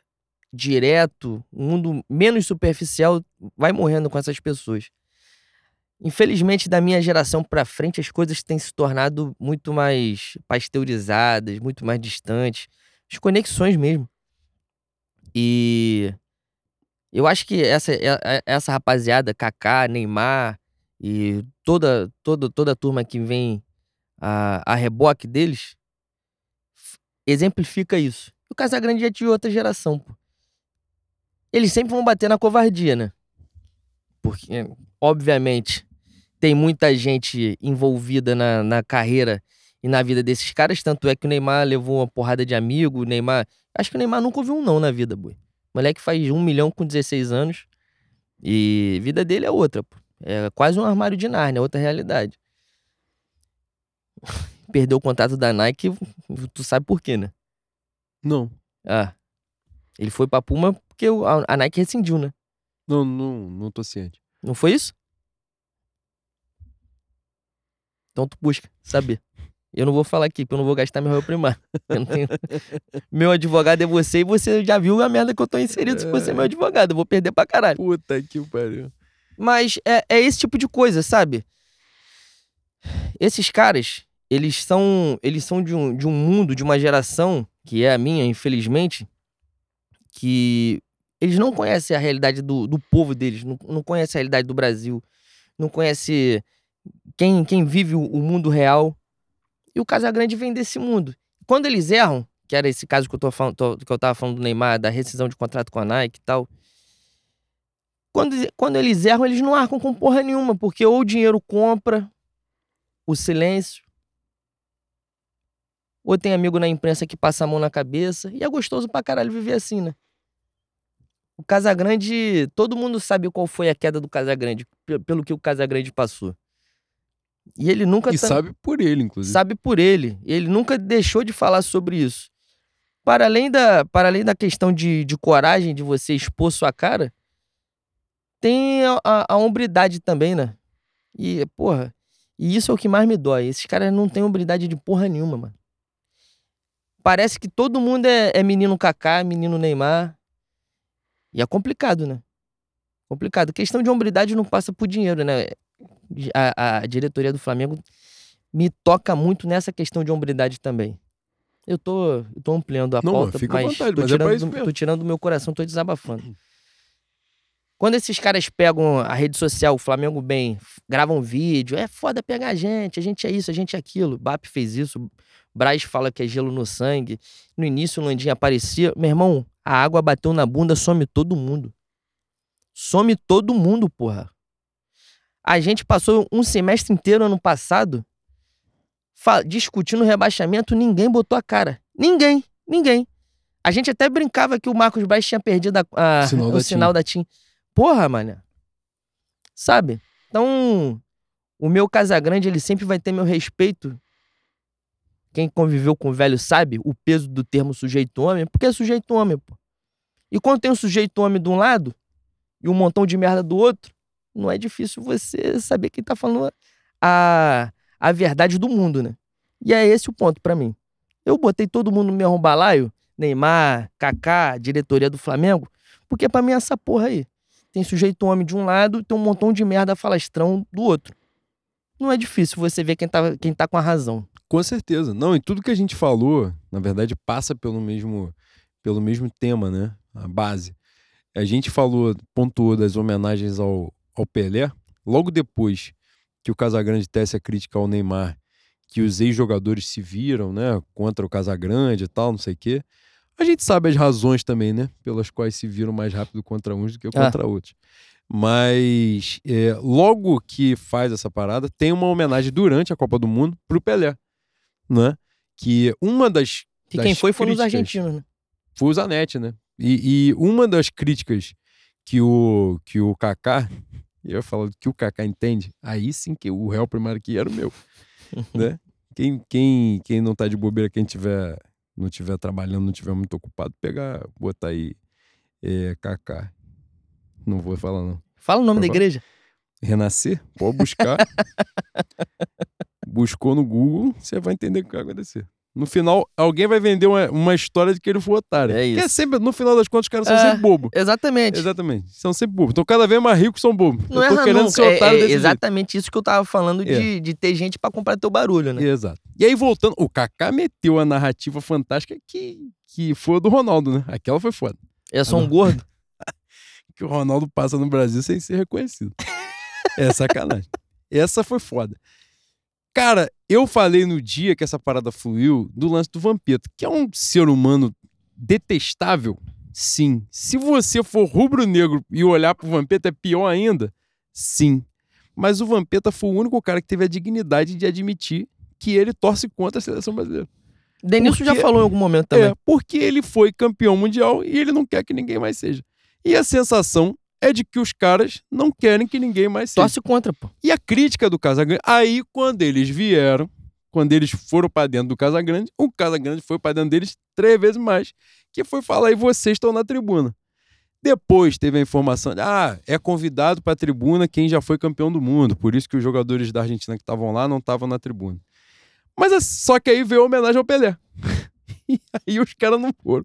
direto, um mundo menos superficial, vai morrendo com essas pessoas. Infelizmente, da minha geração para frente, as coisas têm se tornado muito mais pasteurizadas, muito mais distantes, as conexões mesmo. E eu acho que essa, essa rapaziada, Kaká, Neymar e toda, toda, toda a turma que vem a, a reboque deles, exemplifica isso. O Casagrande é de outra geração, pô. Eles sempre vão bater na covardia, né? Porque, obviamente, tem muita gente envolvida na, na carreira e na vida desses caras. Tanto é que o Neymar levou uma porrada de amigo. O Neymar. Acho que o Neymar nunca ouviu um não na vida, boi. Moleque faz um milhão com 16 anos. E a vida dele é outra, pô. É quase um armário de Narnia, é outra realidade. Perdeu o contato da Nike, tu sabe por quê, né? Não. Ah. Ele foi pra Puma porque a Nike rescindiu, né? Não, não, não tô ciente. Não foi isso? Então tu busca saber. Eu não vou falar aqui, porque eu não vou gastar meu réu primário. Tenho... meu advogado é você e você já viu a merda que eu tô inserido se você é meu é. advogado. Eu vou perder pra caralho. Puta que pariu. Mas é, é esse tipo de coisa, sabe? Esses caras, eles são, eles são de, um, de um mundo, de uma geração, que é a minha, infelizmente, que eles não conhecem a realidade do, do povo deles, não, não conhecem a realidade do Brasil, não conhecem quem, quem vive o, o mundo real. E o Casagrande vem desse mundo. Quando eles erram, que era esse caso que eu, tô falando, tô, que eu tava falando do Neymar, da rescisão de contrato com a Nike e tal. Quando, quando eles erram, eles não arcam com porra nenhuma, porque ou o dinheiro compra o silêncio, ou tem amigo na imprensa que passa a mão na cabeça, e é gostoso pra caralho viver assim, né? O Casagrande, todo mundo sabe qual foi a queda do Casagrande, pelo que o Casagrande passou. E ele nunca. E sabe por ele, inclusive. Sabe por ele. Ele nunca deixou de falar sobre isso. Para além da, para além da questão de, de coragem de você expor sua cara, tem a, a, a hombridade também, né? E, porra, e isso é o que mais me dói. Esses caras não têm hombridade de porra nenhuma, mano. Parece que todo mundo é, é menino Kaká, menino Neymar. E é complicado, né? Complicado. Questão de hombridade não passa por dinheiro, né? A, a diretoria do Flamengo me toca muito nessa questão de hombridade também. Eu tô, eu tô ampliando a Não, pauta, fica mas, vontade, tô, mas tirando é do, tô tirando do meu coração, tô desabafando. Quando esses caras pegam a rede social, o Flamengo bem, gravam vídeo, é foda pegar a gente, a gente é isso, a gente é aquilo. BAP fez isso, Braz fala que é gelo no sangue. No início o Landinho aparecia. Meu irmão, a água bateu na bunda, some todo mundo. Some todo mundo, porra. A gente passou um semestre inteiro ano passado discutindo o rebaixamento, ninguém botou a cara. Ninguém, ninguém. A gente até brincava que o Marcos Braz tinha perdido a, a, sinal o da sinal da TIM. Porra, mano. Sabe? Então, o meu Casagrande, ele sempre vai ter meu respeito. Quem conviveu com o velho sabe o peso do termo sujeito homem, porque é sujeito homem, pô. E quando tem um sujeito homem de um lado e um montão de merda do outro, não é difícil você saber quem tá falando a, a verdade do mundo, né? E é esse o ponto para mim. Eu botei todo mundo no meu balaio, Neymar, Kaká, diretoria do Flamengo, porque para mim é essa porra aí. Tem sujeito homem de um lado, tem um montão de merda falastrão do outro. Não é difícil você ver quem tá, quem tá com a razão. Com certeza. Não, e tudo que a gente falou, na verdade, passa pelo mesmo, pelo mesmo tema, né? A base. A gente falou, pontuou das homenagens ao, ao Pelé, logo depois que o Casagrande tece a crítica ao Neymar, que os ex-jogadores se viram, né, contra o Casagrande e tal, não sei o quê. A gente sabe as razões também, né, pelas quais se viram mais rápido contra uns do que contra ah. outros. Mas é, logo que faz essa parada, tem uma homenagem durante a Copa do Mundo pro Pelé, né? Que uma das. Que das quem foi foram os argentinos, né? Foi o Zanetti, né? E, e uma das críticas que o, que o Kaká, eu ia falar que o Kaká entende, aí sim que o réu primário aqui era o meu, né? Quem, quem, quem não tá de bobeira, quem tiver, não tiver trabalhando, não tiver muito ocupado, pegar, botar aí é, Kaká. Não vou falar não. Fala o nome da Agora- igreja. Renascer, pode buscar. Buscou no Google, você vai entender o que vai acontecer. No final, alguém vai vender uma, uma história de que ele foi otário. É Que é isso. sempre, no final das contas, os caras são É, sempre bobos. Exatamente. Exatamente. São sempre bobos. Então, cada vez mais ricos são bobos. Não eu tô querendo nunca. ser É- otário é desse exatamente isso que eu tava falando É. de, de ter gente pra comprar teu barulho, né? jeito. Exato. E aí, voltando, o Kaká meteu a narrativa fantástica que, que foi a do Ronaldo, né? Aquela foi foda. É só um gordo. Que o Ronaldo passa no Brasil sem ser reconhecido. é sacanagem. Essa foi foda. Cara, eu falei no dia que essa parada fluiu do lance do Vampeta, que é um ser humano detestável, sim. Se você for rubro-negro e olhar pro Vampeta, é pior ainda? Sim. Mas o Vampeta foi o único cara que teve a dignidade de admitir que ele torce contra a seleção brasileira. Denilson já Porque- falou em algum momento também. É, porque ele foi campeão mundial e ele não quer que ninguém mais seja. E a sensação é de que os caras não querem que ninguém mais seja. Torce contra, pô. E a crítica do Casagrande, aí quando eles vieram, quando eles foram pra dentro do Casagrande, o Casagrande foi pra dentro deles três vezes mais, que foi falar e vocês estão na tribuna. Depois teve a informação de, ah, é convidado pra tribuna quem já foi campeão do mundo, por isso que os jogadores da Argentina que estavam lá não estavam na tribuna. Mas é- só que aí veio a homenagem ao Pelé. e aí os caras não foram.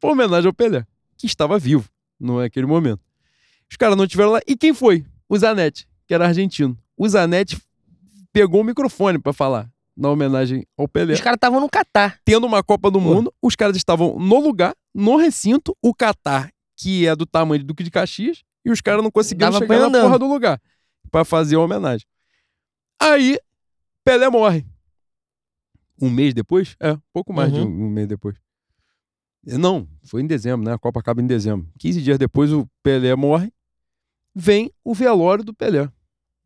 Foi homenagem ao Pelé, que estava vivo naquele momento. Os caras não tiveram lá. E quem foi? O Zanetti, que era argentino. O Zanetti pegou o microfone pra falar na homenagem ao Pelé. Os caras estavam no Catar. Tendo uma Copa do Pô. Mundo, os caras estavam no lugar, no recinto, o Catar, que é do tamanho do Duque de Caxias, e os caras não conseguiram Dava chegar na andando. porra do lugar pra fazer a homenagem. Aí, Pelé morre. Um mês depois? É, pouco mais de Uhum. um, um mês depois. Não, foi em dezembro, né? A Copa acaba em dezembro. 15 dias depois, o Pelé morre. Vem o velório do Pelé.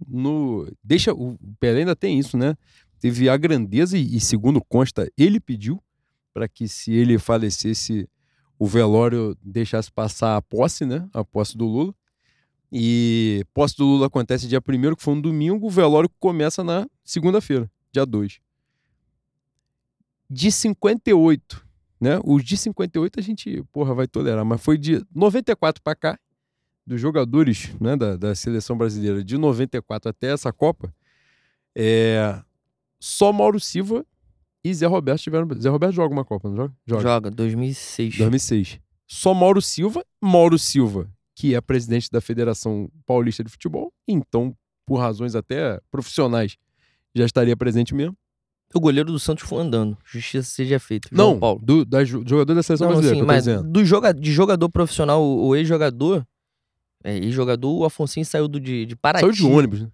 No, deixa, o Pelé ainda tem isso, né? Teve a grandeza e, segundo consta, ele pediu para que se ele falecesse, o velório deixasse passar a posse, né? A posse do Lula. E posse do Lula acontece dia 1 que foi um domingo, o velório começa na segunda-feira, dia 2. De 58, né? Os de 58 a gente, porra, vai tolerar, mas foi de 94 para cá, dos jogadores né, da, da seleção brasileira, de 94 até essa Copa, é, só Mauro Silva e Zé Roberto tiveram. Zé Roberto joga uma Copa, não joga? Joga. Joga, 2006. 2006. Só Mauro Silva, Mauro Silva, que é presidente da Federação Paulista de Futebol, então, por razões até profissionais, já estaria presente mesmo. O goleiro do Santos foi andando. Justiça seja feita. João Não, Paulo. do, da, jo- jogador da seleção Não, brasileira, sim, que eu tô mas dizendo. do joga, de jogador profissional, o, o ex-jogador. É, ex-jogador, o Afonso saiu do, de, de Paraty. Saiu de ônibus, né?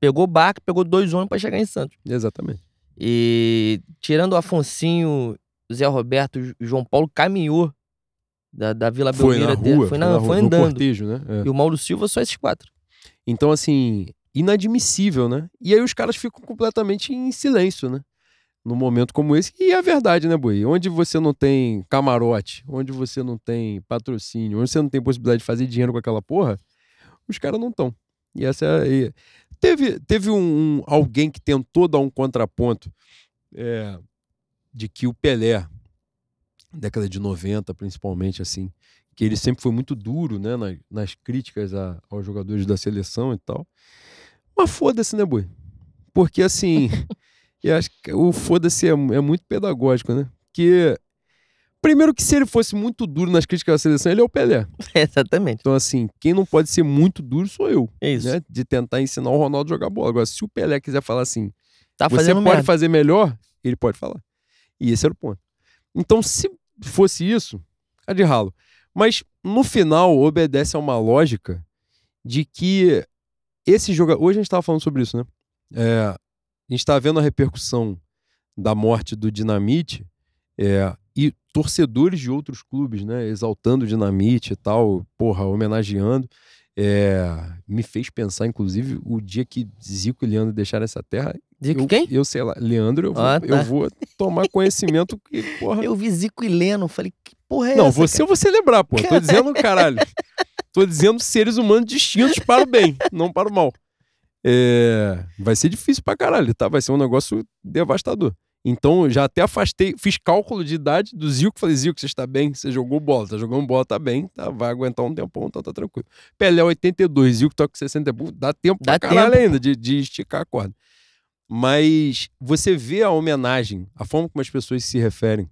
Pegou barco, pegou dois ônibus pra chegar em Santos. Exatamente. E tirando o Afonsinho, Zé Roberto, João Paulo caminhou da, da Vila Foi Belmiro na até. rua, foi, na, na foi rua, no andando. cortejo, né? É. E o Mauro Silva, só esses quatro. Então, assim, inadmissível, né? E aí os caras ficam completamente em silêncio, né? Num momento como esse. E é verdade, né, Boi? Onde você não tem camarote, onde você não tem patrocínio, onde você não tem possibilidade de fazer dinheiro com aquela porra, os caras não estão. E essa é. Teve, teve um, um- alguém que tentou dar um contraponto é, de que o Pelé, década de 90, principalmente, assim, que ele sempre foi muito duro, né, nas, nas críticas a- aos jogadores da seleção e tal. Mas foda-se, né, boi? Porque assim, eu acho que o foda-se é, é muito pedagógico, né? Porque, primeiro que se ele fosse muito duro nas críticas da seleção, ele é o Pelé. Exatamente. Então, assim, quem não pode ser muito duro sou eu, É isso. né? De tentar ensinar o Ronaldo a jogar bola. Agora, se o Pelé quiser falar assim, Tá você pode merda. fazer melhor, ele pode falar. E esse era o ponto. Então, se fosse isso, é de ralo. Mas no final obedece a uma lógica de que esse jogador. Hoje a gente estava falando sobre isso, né? É, a gente está vendo a repercussão da morte do Dinamite é, e torcedores de outros clubes, né? Exaltando o Dinamite e tal, porra, homenageando. É, me fez pensar, inclusive, o dia que Zico e Leandro deixaram essa terra. Zico eu, quem? Eu sei lá, Leandro, eu vou, Ah, tá. eu vou tomar conhecimento que, porra. Eu vi Zico e Leno, falei, que porra é não, essa? você eu vou celebrar, pô. Tô dizendo, caralho. Tô dizendo seres humanos distintos para o bem, não para o mal. É, vai ser difícil pra caralho, tá? Vai ser um negócio devastador. Então, já até afastei, fiz cálculo de idade do Zico. Falei, Zico, você está bem? Você jogou bola, tá jogando bola, tá bem, tá? Vai aguentar um tempão, então tá tranquilo. Pelé 82, Zico tá com 60, pô, dá tempo Dá pra caralho tempo, ainda de, de esticar a corda. Mas você vê a homenagem, a forma como as pessoas se referem,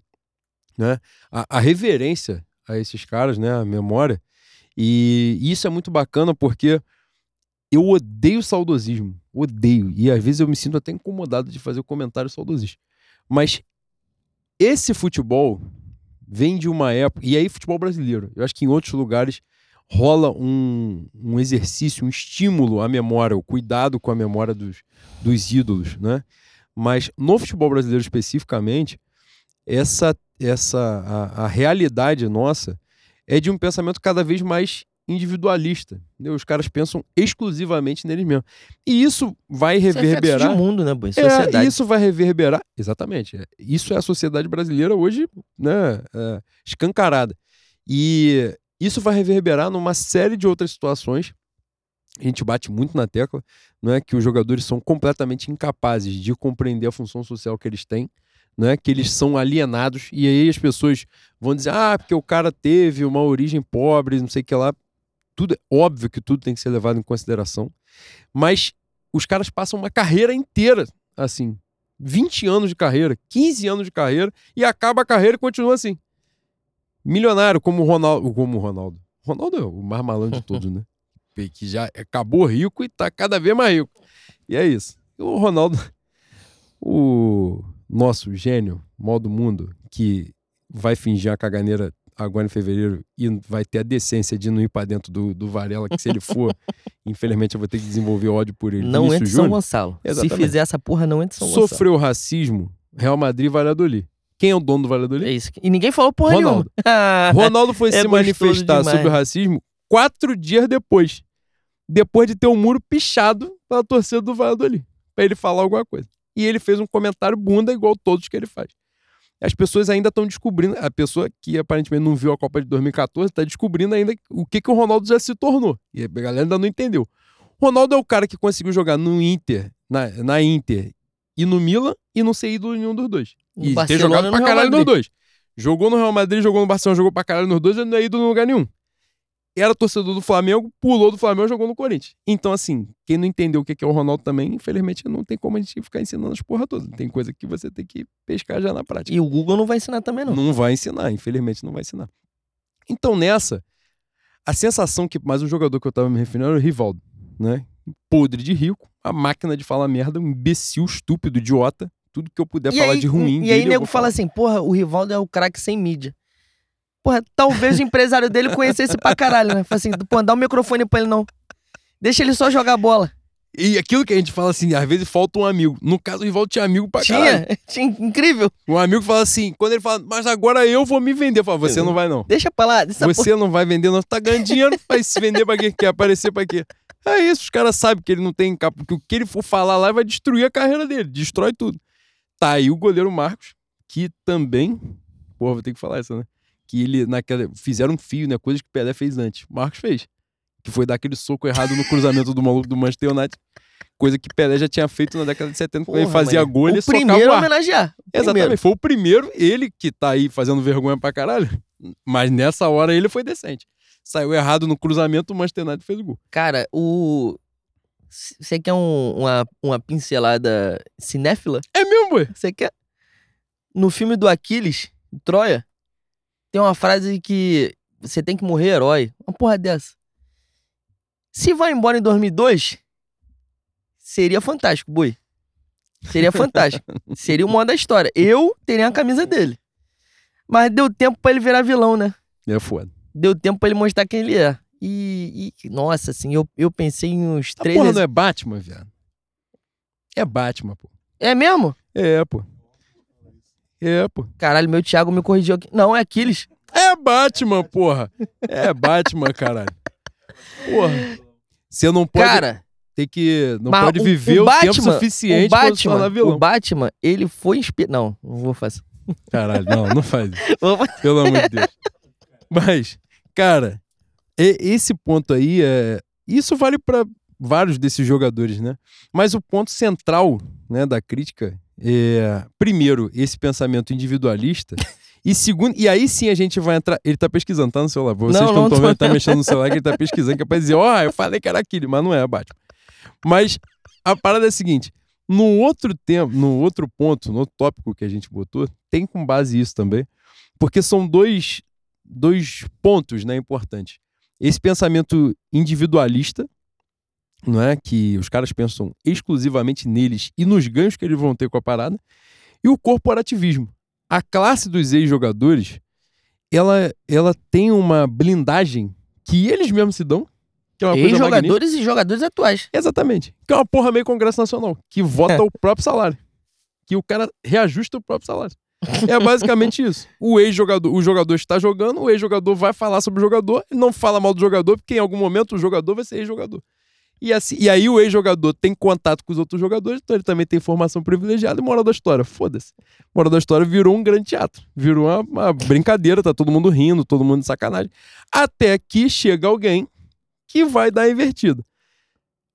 né? A, a reverência a esses caras, né? A memória. E isso é muito bacana porque eu odeio saudosismo. Odeio. E às vezes eu me sinto até incomodado de fazer o comentário saudosista. Mas esse futebol vem de uma época. E aí, futebol brasileiro. Eu acho que em outros lugares rola um, um exercício, um estímulo à memória, o cuidado com a memória dos, dos ídolos, né? Mas no futebol brasileiro especificamente, essa, essa a, a realidade nossa é de um pensamento cada vez mais individualista. entendeu? Os caras pensam exclusivamente neles mesmos. E isso vai Isso é reverberar. de mundo, né, boy? É, Sociedade. isso vai reverberar. Exatamente. é. Isso é a sociedade brasileira hoje, né? é, escancarada. E isso vai reverberar numa série de outras situações. A gente bate muito na tecla, não é que os jogadores são completamente incapazes de compreender a função social que eles têm, não é que eles são alienados e aí as pessoas vão dizer: "Ah, porque o cara teve uma origem pobre, não sei o que lá". Tudo é óbvio que tudo tem que ser levado em consideração, mas os caras passam uma carreira inteira assim, 20 anos de carreira, 15 anos de carreira e acaba a carreira e continua assim. Milionário como o Ronaldo, como o Ronaldo. Ronaldo é o mais malandro de todos, né? Que já acabou rico e tá cada vez mais rico. E é isso. E o Ronaldo, o nosso gênio, mal do mundo, que vai fingir a caganeira agora em fevereiro e vai ter a decência de não ir pra dentro do, do Varela, que se ele for, infelizmente eu vou ter que desenvolver ódio por ele. Não Vinícius entre São Júnior Gonçalo. Se Exatamente. fizer essa porra, não entre São Gonçalo. sofreu racismo, Real Madrid e Valladolid. Quem é o dono do Valladolid? É isso. E ninguém falou porra Ronaldo. nenhuma. Ronaldo foi É se manifestar demais. sobre o racismo quatro dias depois. Depois de ter o muro pichado pela torcida do Valladolid. Pra ele falar alguma coisa. E ele fez um comentário bunda igual todos que ele faz. As pessoas ainda estão descobrindo, a pessoa que aparentemente não viu a Copa de 2014 está descobrindo ainda o que, que o Ronaldo já se tornou. E a galera ainda não entendeu. Ronaldo é o cara que conseguiu jogar no Inter, na, na Inter e no Milan e não ser ídolo em nenhum dos dois. No e ter jogado pra caralho nos dois. Jogou no Real Madrid, jogou no Barcelona, jogou pra caralho nos dois e não é ídolo em lugar nenhum. Era torcedor do Flamengo, pulou do Flamengo e jogou no Corinthians. Então, assim, quem não entendeu o que é o Ronaldo também, infelizmente não tem como a gente ficar ensinando as porra todas. Tem coisa que você tem que pescar já na prática. E o Google não vai ensinar também, não. Não vai ensinar, infelizmente não vai ensinar. Então, nessa, a sensação que. Mas o jogador que eu tava me referindo era o Rivaldo, né? Podre de rico, a máquina de falar merda, um imbecil, estúpido, idiota. Tudo que eu puder E falar aí, de ruim. E aí, dele, eu nego fala assim, porra, o Rivaldo é o craque sem mídia. Porra, talvez o empresário dele conhecesse pra caralho, né? Fala assim, pô, dá o microfone pra ele não. Deixa ele só jogar bola. E aquilo que a gente fala assim, às vezes falta um amigo. No caso, o Rivaldo tinha amigo pra caralho. Tinha, tinha, incrível. Um amigo fala assim, quando ele fala, mas agora eu vou me vender. Eu falo, você não vai não. Deixa pra lá. Deixa Você não vai vender, não. Tá ganhando dinheiro, vai se vender pra quê? Quer aparecer pra quê? É isso, os caras sabem que ele não tem capa, que o que ele for falar lá vai destruir a carreira dele, destrói tudo. Tá aí o goleiro Marcos, que também, porra, vou ter que falar essa, né? Que ele, naquela, fizeram um fio, né? Coisas que o Pelé fez antes. Marcos fez. Que foi dar aquele soco errado no cruzamento do maluco do Manchester United. Coisa que Pelé já tinha feito na década de 70, quando ele fazia mano. gol, ele o socava primeiro o a ar. homenagear. O Exatamente, primeiro. foi o primeiro, ele que tá aí fazendo vergonha pra caralho. Mas nessa hora ele foi decente. Saiu errado no cruzamento, o Manchester United fez o gol. Cara, o... Você quer um- uma, uma pincelada cinéfila? É mesmo, ué? Você quer? No filme do Aquiles, Troia, tem uma frase que você tem que morrer herói. Uma porra dessa. Se vai embora em 2002, seria fantástico, boi. Seria fantástico. seria o modo da história. Eu teria a camisa dele. Mas deu tempo pra ele virar vilão, né? É foda. Deu tempo pra ele mostrar quem ele é. E, e- nossa, assim, eu, eu pensei em uns três. porra não é Batman, viado? É Batman, pô. é mesmo? É, pô. É, pô. Caralho, meu Thiago me corrigiu aqui. Não, é Aquiles. É Batman, porra. É Batman, caralho. Porra. Você não pode Cara, ter que. Não pode o- viver o, o, tempo Batman, suficiente o pra Batman, tornar vilão. o Batman, ele foi inspirado. Não, não vou fazer. Caralho, não, não faz. Pelo amor de Deus. Mas, cara, esse ponto aí é. Isso vale pra vários desses jogadores, né? Mas o ponto central né, da crítica é, primeiro, esse pensamento individualista. E segundo, e aí sim a gente vai entrar. Ele tá pesquisando, tá no celular. Vocês Não, estão não vendo, tá mexendo no celular que ele tá pesquisando, que é pra dizer, ó, eu falei que era aquele, mas não é, Batman. Mas a parada é a seguinte: no outro tempo, no outro ponto, no outro tópico que a gente botou, tem com base isso também. Porque são dois, dois pontos né, importantes. Esse pensamento individualista, não é? Que os caras pensam exclusivamente neles e nos ganhos que eles vão ter com a parada, e o corporativismo. A classe dos ex-jogadores, ela, ela tem uma blindagem que eles mesmos se dão, que é uma coisa magnífica. Ex-jogadores e jogadores atuais. Exatamente. Que é uma porra meio Congresso Nacional, que vota o próprio salário. Que o cara reajusta o próprio salário. É basicamente isso. O ex-jogador, o jogador está jogando, o ex-jogador vai falar sobre o jogador, não fala mal do jogador, porque em algum momento o jogador vai ser ex-jogador. E, assim, e aí o ex-jogador tem contato com os outros jogadores, então ele também tem formação privilegiada e moral da história. Foda-se. Moral da história virou um grande teatro. Virou uma, uma brincadeira, tá todo mundo rindo, todo mundo de sacanagem. Até que chega alguém que vai dar invertida.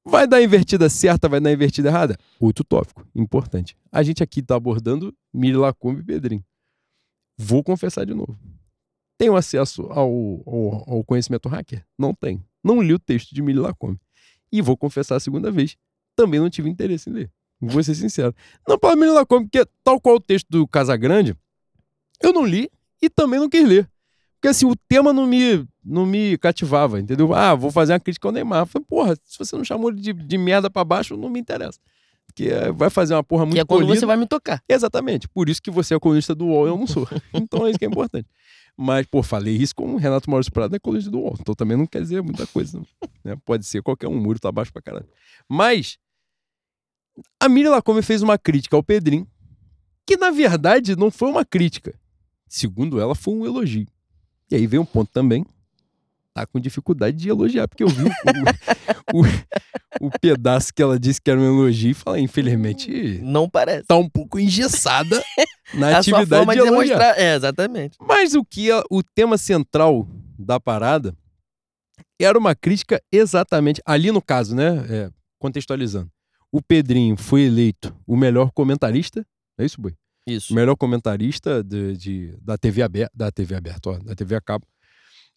Vai dar invertida certa, vai dar invertida errada? Outro tópico, importante. A gente aqui tá abordando Miri Lacombe e Pedrinho. Vou confessar de novo. Tenho acesso ao, ao, ao conhecimento hacker? Não tenho. Não li o texto de Miri Lacombe. E vou confessar a segunda vez. Também não tive interesse em ler. Vou ser sincero. Não para Miri Lacombe, porque tal qual o texto do Casagrande, eu não li e também não quis ler. Porque assim, o tema não me, não me cativava, entendeu? Ah, vou fazer uma crítica ao Neymar. Eu Falei, porra, se você não chamou ele de, de merda pra baixo, não me interessa. Porque vai fazer uma porra muito Que é quando polida. você vai me tocar. Exatamente. Por isso que você é colunista do UOL eu não sou. Então é isso que é importante. Mas, pô, falei isso com o Renato Maurício Prado, é colunista do UOL. Então também não quer dizer muita coisa. Né? Pode ser qualquer um, muro tá baixo pra caralho. Mas, a Miriam Lacombe fez uma crítica ao Pedrinho, que na verdade não foi uma crítica. Segundo ela, foi um elogio. E aí vem um ponto também. Tá com dificuldade de elogiar, porque eu vi o, o, o pedaço que ela disse que era um elogio e falei, infelizmente, Não parece. tá um pouco engessada na É a sua atividade forma de de elogiar. demonstrar. É, exatamente. Mas o que o tema central da parada era uma crítica exatamente ali no caso, né? É, contextualizando. O Pedrinho foi eleito o melhor comentarista, é isso, Boi? Isso. O melhor comentarista de, de- da TV aberta, da TV aberta, ó, da TV a cabo.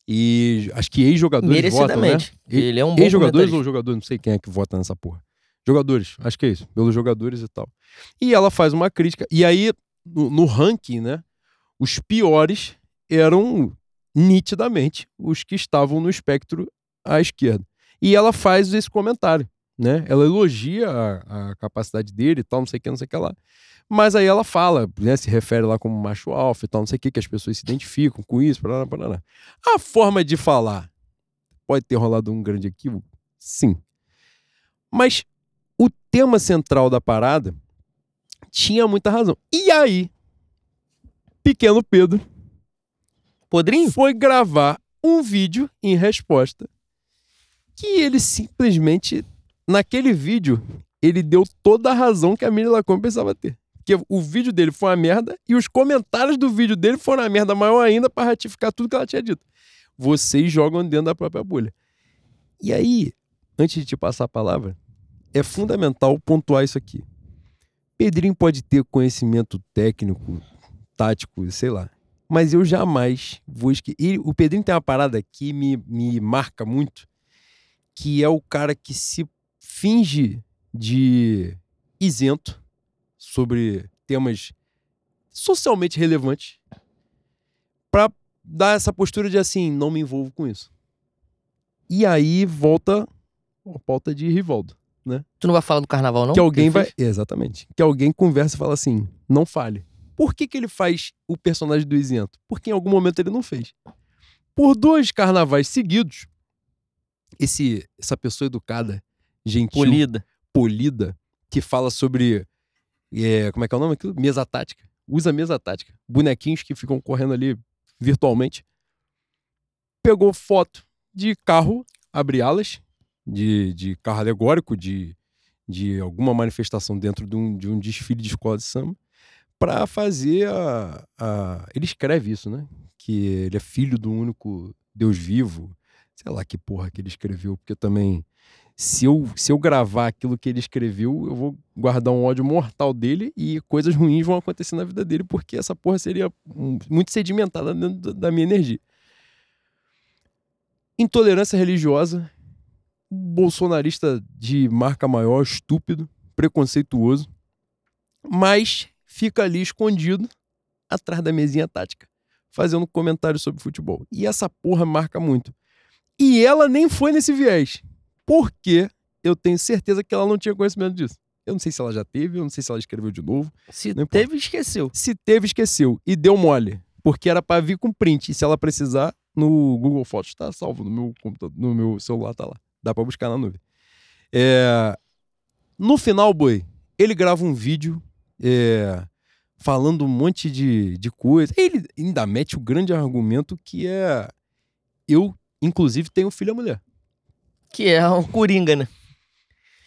E acho que ex-jogadores votam, né? Ele é um bom Ex-jogadores ou jogadores, não sei quem é que vota nessa porra. Jogadores, acho que é isso, pelos jogadores e tal. E ela faz uma crítica. E aí, no, no ranking, né, os piores eram nitidamente os que estavam no espectro à esquerda. E ela faz esse comentário, né? Ela elogia a, a capacidade dele e tal, não sei o que, não sei o que lá. Mas aí ela fala, né, se refere lá como macho alfa e tal, não sei o que, que as pessoas se identificam com isso, parará, parará. A forma de falar pode ter rolado um grande equívoco? Sim. Mas o tema central da parada tinha muita razão. E aí, pequeno Pedro Podrinho? foi gravar um vídeo em resposta que ele simplesmente, naquele vídeo, ele deu toda a razão que a Miri Lacombe precisava ter. Porque o vídeo dele foi uma merda e os comentários do vídeo dele foram uma merda maior ainda para ratificar tudo que ela tinha dito. Vocês jogam dentro da própria bolha. E aí, antes de te passar a palavra, é fundamental pontuar isso aqui. Pedrinho pode ter conhecimento técnico, tático, sei lá. Mas eu jamais vou esquecer. O Pedrinho tem uma parada que me, me marca muito, que é o cara que se finge de isento sobre temas socialmente relevantes para dar essa postura de assim, não me envolvo com isso. E aí volta a pauta de Rivaldo. Tu não vai falar do carnaval, não? Que alguém ele vai. fez? Exatamente. Que alguém conversa e fala assim: não fale. Por que, que ele faz o personagem do isento? Porque em algum momento ele não fez. Por dois carnavais seguidos, esse, essa pessoa educada, gentil, Polida. polida, que fala sobre. É, como é que é o nome? Aquilo? Mesa tática. Usa mesa tática. Bonequinhos que ficam correndo ali virtualmente. Pegou foto de carro abrir alas de, de carro alegórico, de, de alguma manifestação dentro de um, de um desfile de escola de samba, para fazer a, a. Ele escreve isso, né? Que ele é filho do único Deus vivo. Sei lá que porra que ele escreveu, porque também se eu, se eu gravar aquilo que ele escreveu, eu vou guardar um ódio mortal dele e coisas ruins vão acontecer na vida dele, porque essa porra seria muito sedimentada dentro da minha energia. Intolerância religiosa, bolsonarista de marca maior, estúpido, preconceituoso, mas fica ali escondido atrás da mesinha tática, fazendo comentários sobre futebol. E essa porra marca muito. E ela nem foi nesse viés porque eu tenho certeza que ela não tinha conhecimento disso. Eu não sei se ela já teve, eu não sei se ela escreveu de novo. Se teve, esqueceu. Se teve, esqueceu. E deu mole. Porque era para vir com print. E se ela precisar, no Google Fotos tá salvo, no meu computador, no meu celular tá lá. Dá para buscar na nuvem. É... No final, boi, ele grava um vídeo é... falando um monte de, de coisa. Ele ainda mete o grande argumento que é eu, inclusive, tenho filho e mulher. Que é um coringa, né?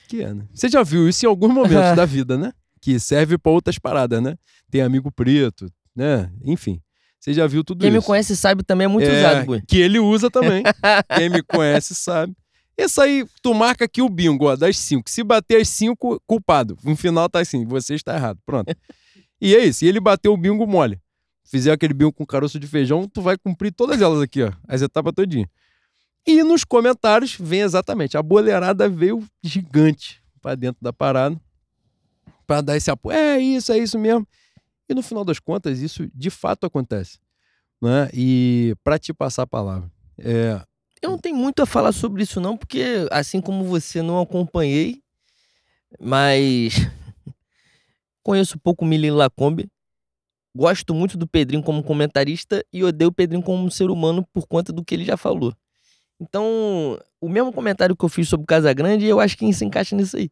Que é, né? Você já viu isso em alguns momentos da vida, né? Que serve para outras paradas, né? Tem amigo preto, né? Enfim. Você já viu tudo Quem isso. Quem me conhece sabe também é muito é, usado, Bui. Que ele usa também. Quem me conhece sabe. Esse aí, tu marca aqui o bingo, ó, das cinco. Se bater as cinco, culpado. No final tá assim, você está errado. Pronto. E é isso. E ele bateu o bingo mole. Fizer aquele bingo com caroço de feijão, tu vai cumprir todas elas aqui, ó. As etapas todinha. E nos comentários vem exatamente, a boleirada veio gigante para dentro da parada para dar esse apoio. É isso, é isso mesmo. E no final das contas, isso de fato acontece. Né? E para te passar a palavra. É... Eu não tenho muito a falar sobre isso, não, porque assim como você, não acompanhei, mas conheço pouco o Milim Lacombe. Gosto muito do Pedrinho como comentarista e odeio o Pedrinho como ser humano por conta do que ele já falou. Então, o mesmo comentário que eu fiz sobre o Casagrande, eu acho que se encaixa nisso aí.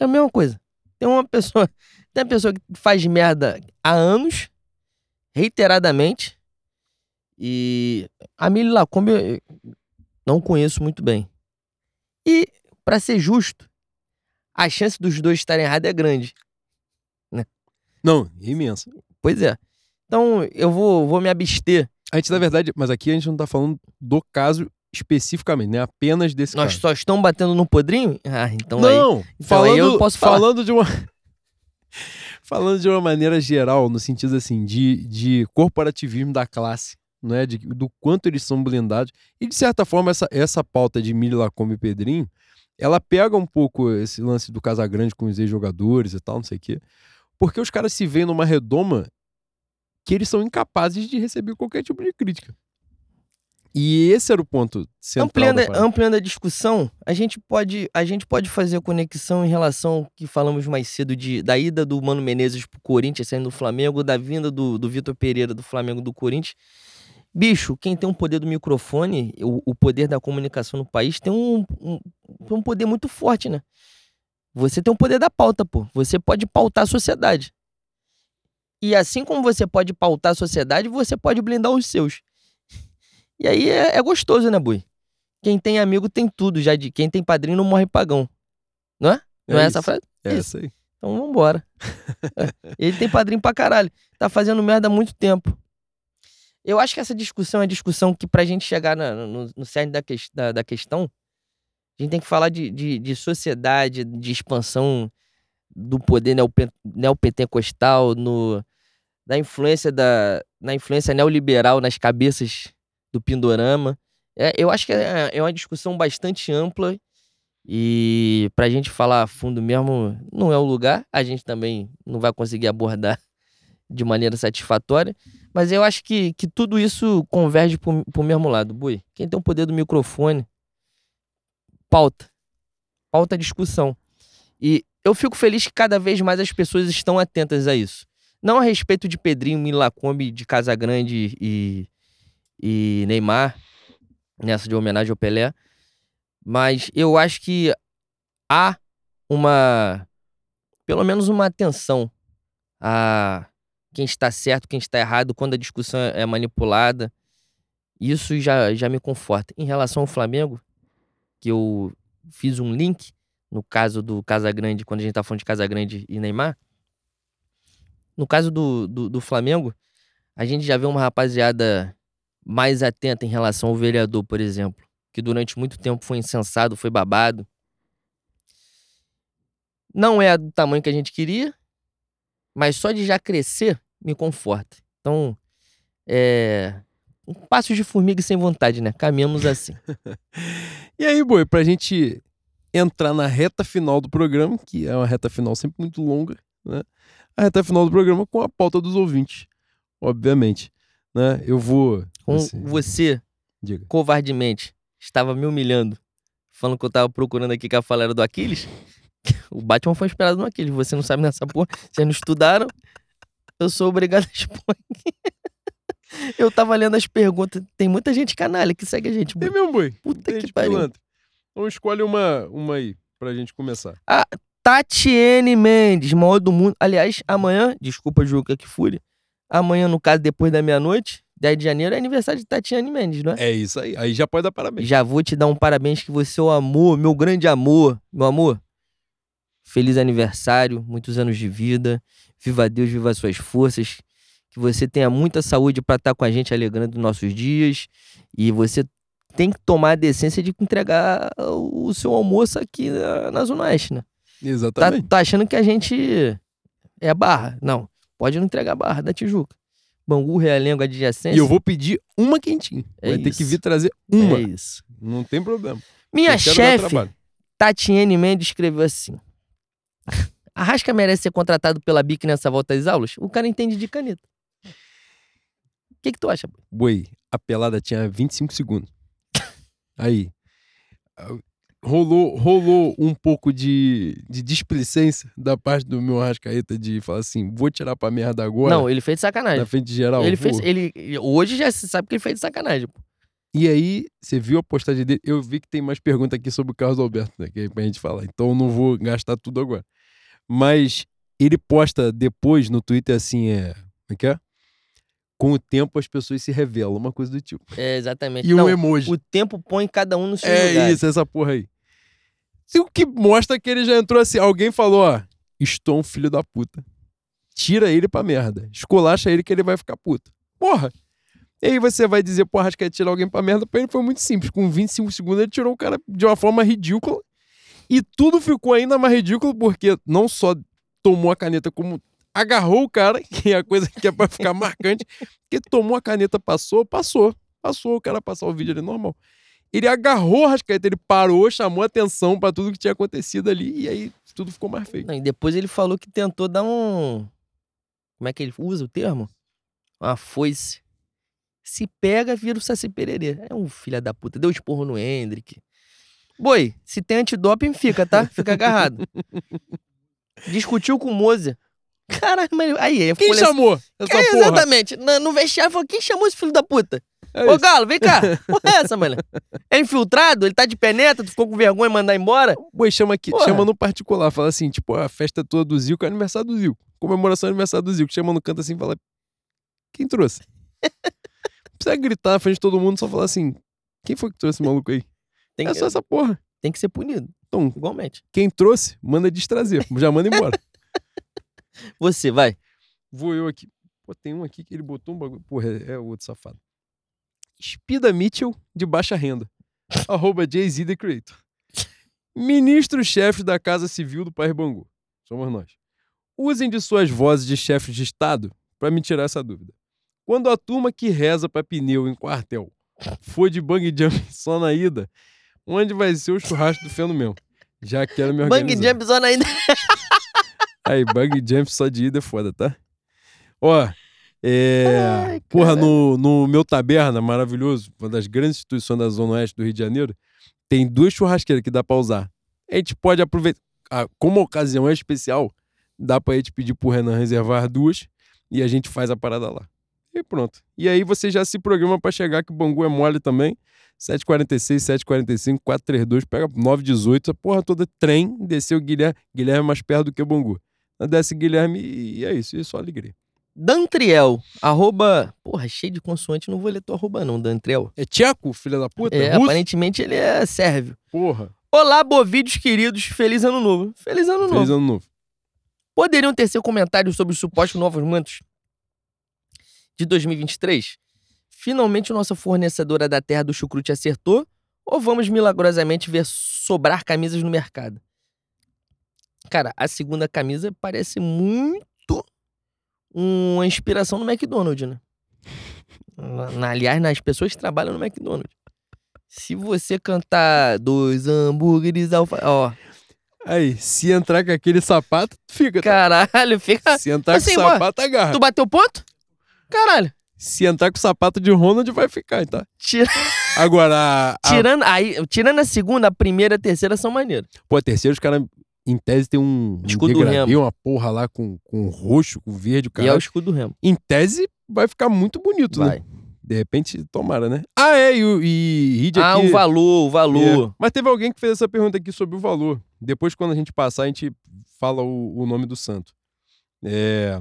É a mesma coisa. Tem uma pessoa, tem uma pessoa que faz merda há anos, reiteradamente, e a Mili Lacombe eu não conheço muito bem. E, para ser justo, a chance dos dois estarem errados é grande. Né? Não, imensa. Pois é. Então, eu vou, vou me abster a gente, na verdade, mas aqui a gente não tá falando do caso especificamente, né? Apenas desse Nós caso. só estamos batendo no podrinho? Ah, então não, aí, então falando, aí eu posso falar. Falando de uma... falando de uma maneira geral, no sentido assim, de, de corporativismo da classe, não é? De, do quanto eles são blindados. E, de certa forma, essa, essa pauta de Mili Lacombe e Pedrinho, ela pega um pouco esse lance do Casagrande com os ex-jogadores e tal, não sei o quê. Porque os caras se veem numa redoma que eles são incapazes de receber qualquer tipo de crítica. E esse era o ponto central. Ampliando, ampliando a discussão, a gente, pode, a gente pode fazer a conexão em relação ao que falamos mais cedo de, da ida do Mano Menezes pro Corinthians, saindo do Flamengo, da vinda do, do Vitor Pereira do Flamengo do Corinthians. Bicho, quem tem o um poder do microfone, o, o, poder da comunicação no país, tem um, um, um poder muito forte, né? Você tem o poder da pauta, pô. Você pode pautar a sociedade. E assim como você pode pautar a sociedade, você pode blindar os seus. E aí é, é gostoso, né, Bui? Quem tem amigo tem tudo, já de quem tem padrinho não morre pagão. Não é? Não é, é essa a frase? É isso aí. Então vambora. Ele tem padrinho pra caralho. Tá fazendo merda há muito tempo. Eu acho que essa discussão é uma discussão que, pra gente chegar na, no, no cerne da, que, da, da, questão, a gente tem que falar de, de, de sociedade, de expansão do poder neopentecostal, no, da influência da na influência neoliberal nas cabeças do Pindorama. É, eu acho que é, é uma discussão bastante ampla e para a gente falar a fundo mesmo não é o lugar. A gente também não vai conseguir abordar de maneira satisfatória. Mas eu acho que, que tudo isso converge para o mesmo lado. Bui, quem tem o poder do microfone, pauta. Pauta discussão. E eu fico feliz que cada vez mais as pessoas estão atentas a isso. Não a respeito de Pedrinho, Milacombe, de Casagrande e, e Neymar, nessa de homenagem ao Pelé, mas eu acho que há uma, pelo menos uma atenção a quem está certo, quem está errado, quando a discussão é manipulada. Isso já, já me conforta. Em relação ao Flamengo, que eu fiz um link no caso do Casagrande, quando a gente tá falando de Casagrande e Neymar. No caso do, do, do Flamengo, a gente já vê uma rapaziada mais atenta em relação ao vereador, por exemplo, que durante muito tempo foi insensado, foi babado. Não é do tamanho que a gente queria, mas só de já crescer me conforta. Então, é. Um passo de formiga sem vontade, né? Caminhamos assim. e aí, boi, pra gente entrar na reta final do programa, que é uma reta final sempre muito longa, né? A reta final do programa com a pauta dos ouvintes, obviamente. Né? Eu vou. Com assim, você, diga. covardemente, estava me humilhando, falando que eu tava procurando aqui que a fala era do Aquiles. O Batman foi inspirado no Aquiles. Você não sabe nessa porra. Vocês não estudaram. Eu sou obrigado a expor aqui. Eu tava lendo as perguntas. Tem muita gente canalha que segue a gente. Tem mesmo, boi. Puta que pariu. Pilantra. Então escolhe uma, uma aí pra gente começar. A Tatiane Mendes, maior do mundo. Aliás, amanhã, desculpa, Juca, que fúria. Amanhã, no caso, depois da meia-noite, 10 de janeiro, é aniversário de Tatiane Mendes, não é? É isso aí. Aí já pode dar parabéns. Já vou te dar um parabéns que você é o amor, meu grande amor. Meu amor, feliz aniversário, muitos anos de vida. Viva Deus, viva suas forças. Que você tenha muita saúde para estar com a gente alegrando nossos dias. E você tem que tomar a decência de entregar o seu almoço aqui na, na Zona Oeste, né? Exatamente. Tá, tá, achando que a gente é barra. Não, pode não entregar barra da Tijuca. Bangu, Realengo, adjacência. E eu vou pedir uma quentinha. É Vai isso. ter que vir trazer uma. É isso. Não tem problema. Minha chefe, Tatiane Mendes, escreveu assim. Arrasca merece ser contratado pela BIC nessa volta às aulas? O cara entende de caneta. O que, que tu acha? Boi, a pelada tinha 25 segundos. Aí. Rolou, rolou um pouco de, de displicência da parte do meu Arrascaeta de falar assim: vou tirar pra merda agora. Não, ele fez de sacanagem. Na frente de geral. Ele fez. Ele, hoje já se sabe que ele fez de sacanagem. Pô. E aí, você viu a postagem dele? Eu vi que tem mais pergunta aqui sobre o Carlos Alberto, né? Que é pra gente falar. Então eu não vou gastar tudo agora. Mas ele posta depois no Twitter assim: é. Como é que é? com o tempo as pessoas se revelam, uma coisa do tipo. É, exatamente. E Não, um emoji. O tempo põe cada um no seu é lugar. É isso, essa porra aí. O que mostra que ele já entrou assim. Alguém falou, ó, estou um filho da puta. Tira ele pra merda. Escolacha ele que ele vai ficar puto. Porra. E aí você vai dizer, porra, acho que é tirar alguém pra merda. Pra ele foi muito simples. Com 25 segundos ele tirou o cara de uma forma ridícula. E tudo ficou ainda mais ridículo porque não só tomou a caneta, como agarrou o cara, que é a coisa que é pra ficar marcante, que tomou a caneta, passou, passou. Passou, o cara passar o vídeo ali normal. Ele agarrou a Rascaeta, ele parou, chamou atenção para tudo que tinha acontecido ali, e aí tudo ficou mais feio. Não, e depois ele falou que tentou dar um. Como é que ele usa o termo? Uma foice. Se pega, vira o Saci Pererê. É um filho da puta. Deu esporro no Hendrick. Boi, se tem antidoping, fica, tá? Fica agarrado. Discutiu com o Mozer. Caralho, mas aí. Quem chamou? Essa é, exatamente. No, no vestiário falou: quem chamou esse filho da puta? É Ô, Galo, vem cá. Porra, é essa, mano? É infiltrado? Ele tá de penetra? Tu ficou com vergonha de mandar embora? Boi, chama aqui, Porra. chama no particular. Fala assim, tipo, a festa toda do Zico é aniversário do Zico. Comemoração do aniversário do Zico. Chama no canto assim e fala: Quem trouxe? Não precisa gritar na frente de todo mundo, só falar assim: Quem foi que trouxe esse maluco aí? Tem é que... só essa porra. Tem que ser punido. Então, igualmente. Quem trouxe, manda destrazer. Já manda embora. Você, vai. Vou eu aqui. Pô, tem um aqui que ele botou um bagulho. Porra, é, o outro safado. Spida Mitchell, de baixa renda. Arroba Jay-Z The Creator. Ministro-chefe da Casa Civil do País Bangu. Somos nós. Usem de suas vozes de chefes de Estado para me tirar essa dúvida. Quando a turma que reza para pneu em quartel for de bang jump só na ida, onde vai ser o churrasco do fenômeno? Já quero me organizar. Bang jump só na ida. Aí, bug jump só de ida é foda, tá? Ó, é. Ai, porra, no, no meu taberna, maravilhoso, uma das grandes instituições da Zona Oeste do Rio de Janeiro, tem duas churrasqueiras que dá pra usar. A gente pode aproveitar. Ah, como a ocasião é especial, dá pra gente pedir pro Renan reservar duas e a gente faz a parada lá. E pronto. E aí você já se programa para chegar, que o Bangu é mole também. 746, 745, 432, pega 918, a porra toda trem, desceu o Guilherme, Guilherme é mais perto do que o Bangu. Desce Guilherme e é isso, e só alegria. Dantriel, arroba. Porra, cheio de consoante, não vou ler teu arroba, não, Dantriel. É tcheco, filha da puta? É, Russo? aparentemente ele é sérvio. Porra. Olá, bovídeos queridos, feliz ano novo. Feliz ano Feliz novo. ano novo. Poderiam ter seu comentário sobre os supostos novos mantos de 2023? Finalmente nossa fornecedora da terra do chucrute acertou? Ou vamos milagrosamente ver sobrar camisas no mercado? Cara, a segunda camisa parece muito uma inspiração no McDonald's, né? Na- aliás, nas pessoas que trabalham no McDonald's. Se você cantar dois hambúrgueres alfa... Ó, Aí, se entrar com aquele sapato, fica. tá? caralho, fica... Se entrar Assim, com o sapato, agarra. Tu bateu ponto? Caralho. Se entrar com o sapato de Ronald, vai ficar, tá? Tira- Agora, a, Tirando, aí, tirando a segunda, a primeira e a terceira são maneiras. pô, a terceira, os caras, em tese, tem um, um Escudo do degradê, Remo. uma porra lá com, com roxo, com verde, o E é cara. o escudo do Remo. Em tese, vai ficar muito bonito, né? Vai. De repente, tomara, né? Ah, é, e, e Reed Ah, aqui... o valor, o valor. É. Mas teve alguém que fez essa pergunta aqui sobre o valor. Depois, quando a gente passar, a gente fala o, o nome do santo. É.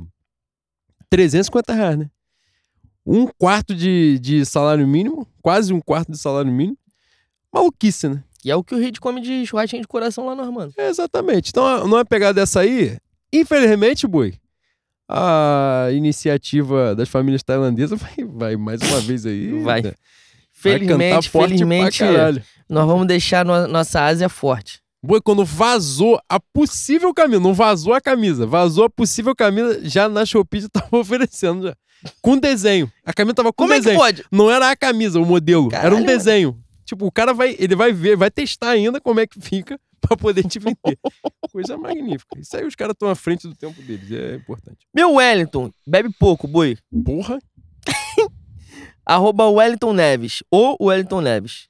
350 reais, né? Um quarto de, de salário mínimo, quase um quarto de salário mínimo. Maluquice, né? E é o que o Reed come de churrasquinho de coração lá no Armando. É, exatamente. Então, numa pegada dessa aí, infelizmente, boi, a iniciativa das famílias tailandesas vai, vai mais uma vez aí. Vai. né? Vai Felizmente, forte felizmente, caralho. nós vamos deixar no- nossa Ásia forte. Boi, quando vazou a possível camisa, não vazou a camisa, vazou a possível camisa, já na Shopee já tava oferecendo já. Com desenho. A camisa tava com Como é que desenho. pode? Não era a camisa, o modelo. era um Caralho. desenho. Tipo, o cara vai, ele vai ver, vai testar ainda como é que fica pra poder te vender. Coisa magnífica. Isso aí os caras estão à frente do tempo deles, é importante. Meu Wellington, bebe pouco, boi. Porra, Arroba Wellington Neves. Ou Wellington Neves.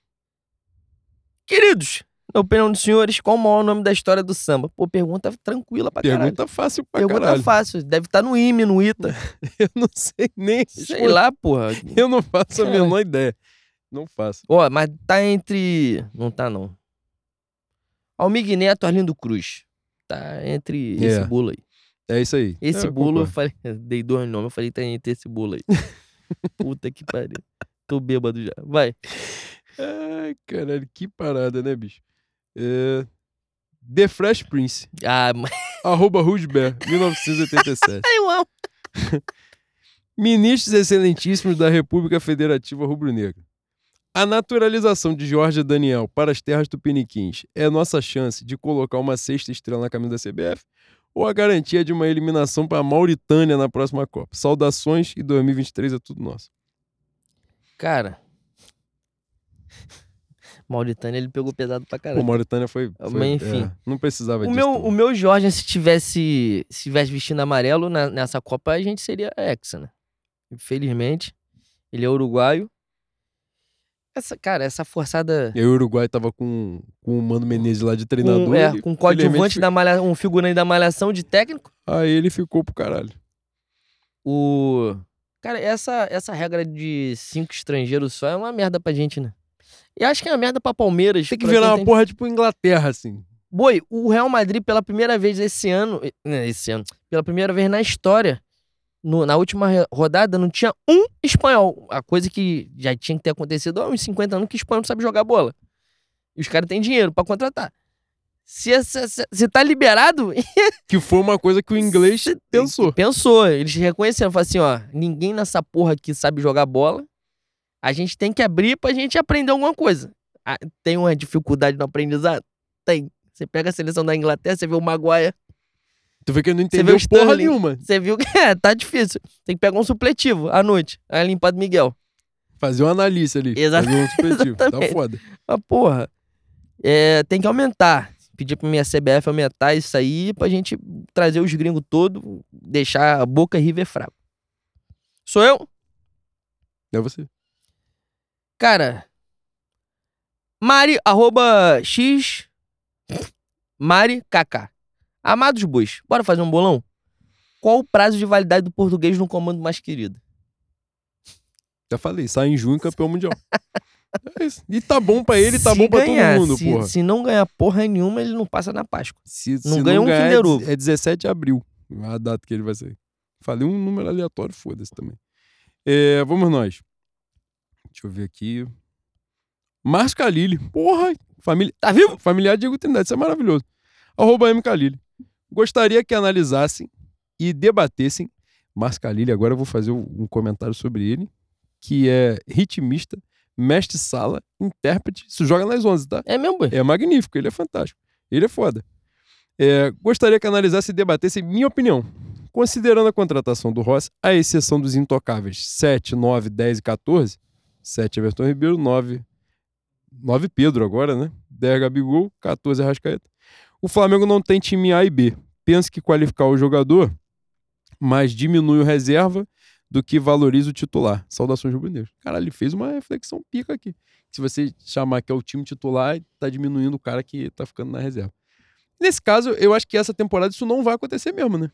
Queridos, na opinião dos senhores, qual o maior nome da história do samba? Pô, pergunta tranquila pra caralho. pergunta fácil pra Pergunta caralho. fácil. Deve estar no IME, no ITA. Eu não sei nem. Sei lá, porra. Eu não faço a menor ideia. Não faço. Ó, mas tá entre. Não tá, não. Almig Neto, Arlindo Cruz. Tá entre É. esse bolo aí. É isso aí. Esse Eu bolo, eu concordo. falei. Dei dois nomes, eu falei, tá entre esse bolo aí. Puta que pariu. Tô bêbado já. Vai. Ai, caralho, que parada, né, bicho? É... The Fresh Prince. Ah, mas Arroba Rudbear, 1987. eu amo. Ministros excelentíssimos da República Federativa Rubro-Negra. A naturalização de Jorge Daniel para as terras tupiniquins é nossa chance de colocar uma sexta estrela na camisa da CBF ou a garantia de uma eliminação para a Mauritânia na próxima Copa? Saudações e 2023 é tudo nosso. Cara. Mauritânia, ele pegou pesado pra Pô, caralho. Mauritânia foi. Mas foi- enfim. é, não precisava O disso. meu, também. o meu Jorge, se tivesse, se tivesse vestindo amarelo na- nessa Copa, a gente seria hexa, né? Infelizmente. Ele é uruguaio. Essa, cara, essa forçada. E o Uruguai tava com, com o Mano Menezes lá de treinador. Com, é, com coadjuvante felizmente da malha, um figurante da malhação de técnico. Aí ele ficou pro caralho. O. Cara, essa, essa regra de cinco estrangeiros só é uma merda pra gente, né? E acho que é uma merda pra Palmeiras. Tem que virar uma tem- porra tipo Inglaterra, assim. Boi, o Real Madrid, pela primeira vez esse ano. eh, Esse ano. Pela primeira vez na história, no- na última rodada, não tinha um espanhol. A coisa que já tinha que ter acontecido há uns 50 anos que espanhol não sabe jogar bola. E os caras têm dinheiro pra contratar. Se, essa- se, se tá liberado, Que foi uma coisa que o inglês Cê- pensou. Pensou. Eles reconheceram. Falaram assim, ó, ninguém nessa porra aqui sabe jogar bola. A gente tem que abrir pra gente aprender alguma coisa. Ah, tem uma dificuldade no aprendizado? Tem. Você pega a seleção da Inglaterra, você vê o Maguire, Tu vê que ele não o porra nenhuma. você viu que é, tá difícil. Tem que pegar um supletivo à noite. Aí limpar do Miguel. Fazer uma análise ali. Exata- Fazer um supletivo. tá foda. Ah, porra. É, tem que aumentar. Pedir pra minha CBF aumentar isso aí pra gente trazer os gringos todos, deixar a Boca River fraco. Sou eu? É você. Cara, Mari, arroba X, Mari KK. Amados bois, bora fazer um bolão? Qual o prazo de validade do português no comando mais querido? Já falei, sai em junho campeão mundial. É isso. E tá bom pra ele, tá Se bom pra ganhar, todo mundo, se, porra. Se não ganhar porra nenhuma, ele não passa na Páscoa. Se, não se ganha um ganhar, Kinder é Ovo. de- É 17 de abril. A data que ele vai sair. Falei um número aleatório, foda-se também. É, vamos nós. Deixa eu ver aqui. Márcio Calili. Porra, família. Tá vivo? Familiar Diego Trindade, isso é maravilhoso. Arroba M. Calili. Gostaria que analisassem e debatessem. Márcio Calili, agora eu vou fazer um comentário sobre ele, que é ritmista, mestre sala, intérprete. Isso joga nas 11, tá? É mesmo, boy? É magnífico, ele é fantástico. Ele é foda. É, gostaria que analisasse e debatesse minha opinião. Considerando a contratação do Rossi, a exceção dos intocáveis 7, 9, 10 e 14, 7 Everton Ribeiro, 9, 9 Pedro agora, né? 10 Gabigol, 14 Arrascaeta. O Flamengo não tem time A e B. Pensa que qualificar o jogador, mas diminui o reserva do que valoriza o titular. Saudações rubro-negros. Cara, ele fez uma reflexão pica aqui. Se você chamar que é o time titular, tá diminuindo o cara que tá ficando na reserva. Nesse caso, eu acho que essa temporada isso não vai acontecer mesmo, né?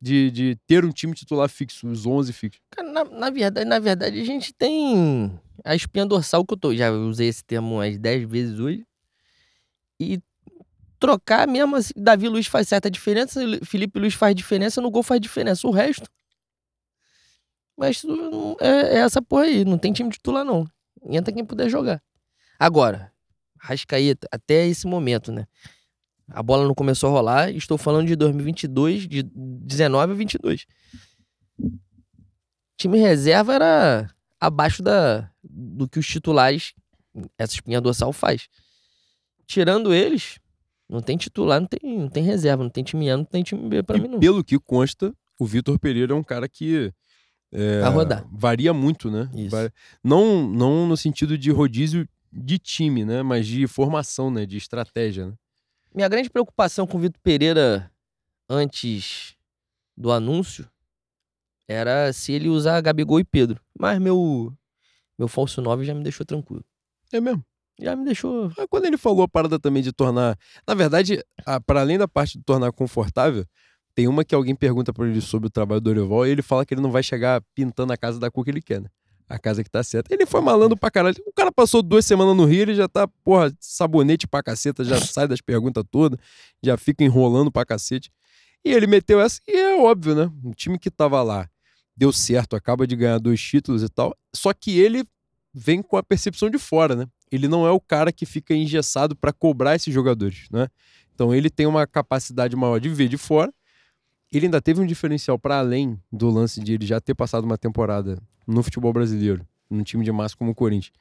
De, de ter um time titular fixo, os 11 fixos. Cara, na, na verdade, na verdade, a gente tem a espinha dorsal que eu tô. Já usei esse termo umas 10 vezes hoje. E trocar mesmo assim, Davi Luiz faz certa diferença, Felipe Luiz faz diferença, no gol faz diferença. O resto. Mas é, é essa porra aí, não tem time titular, não. Entra quem puder jogar. Agora, Rascaeta, até esse momento, né? A bola não começou a rolar, estou falando de 2022, de 19 a 22. Time reserva era abaixo da, do que os titulares, essa espinha dorsal, faz. Tirando eles, não tem titular, não tem, não tem reserva, não tem time A, não tem time B pra e mim, não. pelo que consta, o Vitor Pereira é um cara que é, Vai rodar. varia muito, né? Isso. Não, não no sentido de rodízio de time, né? Mas de formação, né? De estratégia, né? Minha grande preocupação com o Vitor Pereira antes do anúncio era se ele usar Gabigol e Pedro. Mas meu, meu falso 9 já me deixou tranquilo. É mesmo. Já me deixou. Quando ele falou a parada também de tornar. Na verdade, para além da parte de tornar confortável, tem uma que alguém pergunta pra ele sobre o trabalho do Dorival e ele fala que ele não vai chegar pintando a casa da cor que ele quer, né? A casa que tá certa. Ele foi malandro pra caralho. O cara passou duas semanas no Rio, ele já tá, porra, sabonete pra caceta, já sai das perguntas todas, já fica enrolando pra cacete. E ele meteu essa, e é óbvio, né? O time que tava lá deu certo, acaba de ganhar dois títulos e tal. Só que ele vem com a percepção de fora, né? Ele não é o cara que fica engessado para cobrar esses jogadores, né? Então ele tem uma capacidade maior de ver de fora. Ele ainda teve um diferencial para além do lance de ele já ter passado uma temporada no futebol brasileiro, num time de massa como o Corinthians,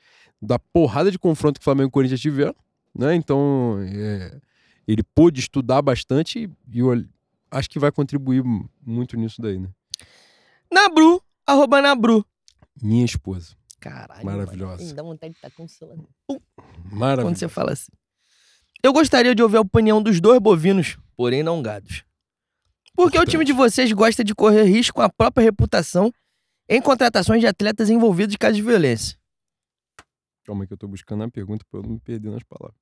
da porrada de confronto que o Flamengo e o Corinthians tiveram, né? Então é, ele pôde estudar bastante e eu acho que vai contribuir muito nisso daí, né? Nabru, arroba Nabru. Minha esposa, Caralho. Maravilhosa. Mano, dá vontade de estar com o celular. maravilhosa. Quando você fala assim. Eu gostaria de ouvir a opinião dos dois bovinos, porém não gados. Por que o time de vocês gosta de correr risco com a própria reputação em contratações de atletas envolvidos em casos de violência? Calma que eu tô buscando a pergunta pra eu não me perder nas palavras.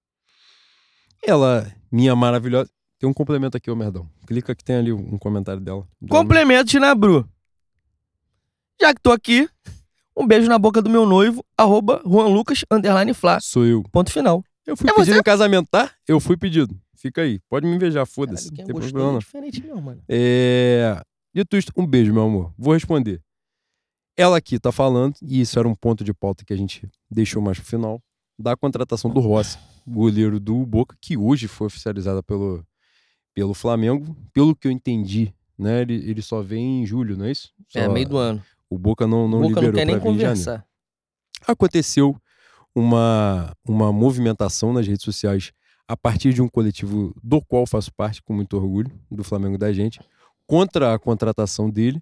Ela, minha maravilhosa. Tem um complemento aqui, ô merdão. Clica que tem ali um comentário dela. Do Complementos de Nabru. Já que tô aqui, um beijo na boca do meu noivo, arroba Juan Lucas, underline Flá. Sou eu. Ponto final. Eu fui É pedido você? em casamento, tá? Eu fui pedido. Fica aí. Pode me invejar, foda-se. Caralho, Não tem problema, é não. diferente meu, mano. É... Dito isto, um beijo, meu amor. Vou responder. Ela aqui tá falando, e isso era um ponto de pauta que a gente deixou mais pro final, da contratação do Rossi, goleiro do Boca, que hoje foi oficializada pelo, pelo Flamengo. Pelo que eu entendi, né? Ele, ele só vem em julho, não é isso? É, Só- meio do ano. O Boca não, não Boca liberou pra vir em janeiro conversar. aconteceu uma, uma movimentação nas redes sociais a partir de um coletivo do qual faço parte com muito orgulho, do Flamengo da gente, contra a contratação dele,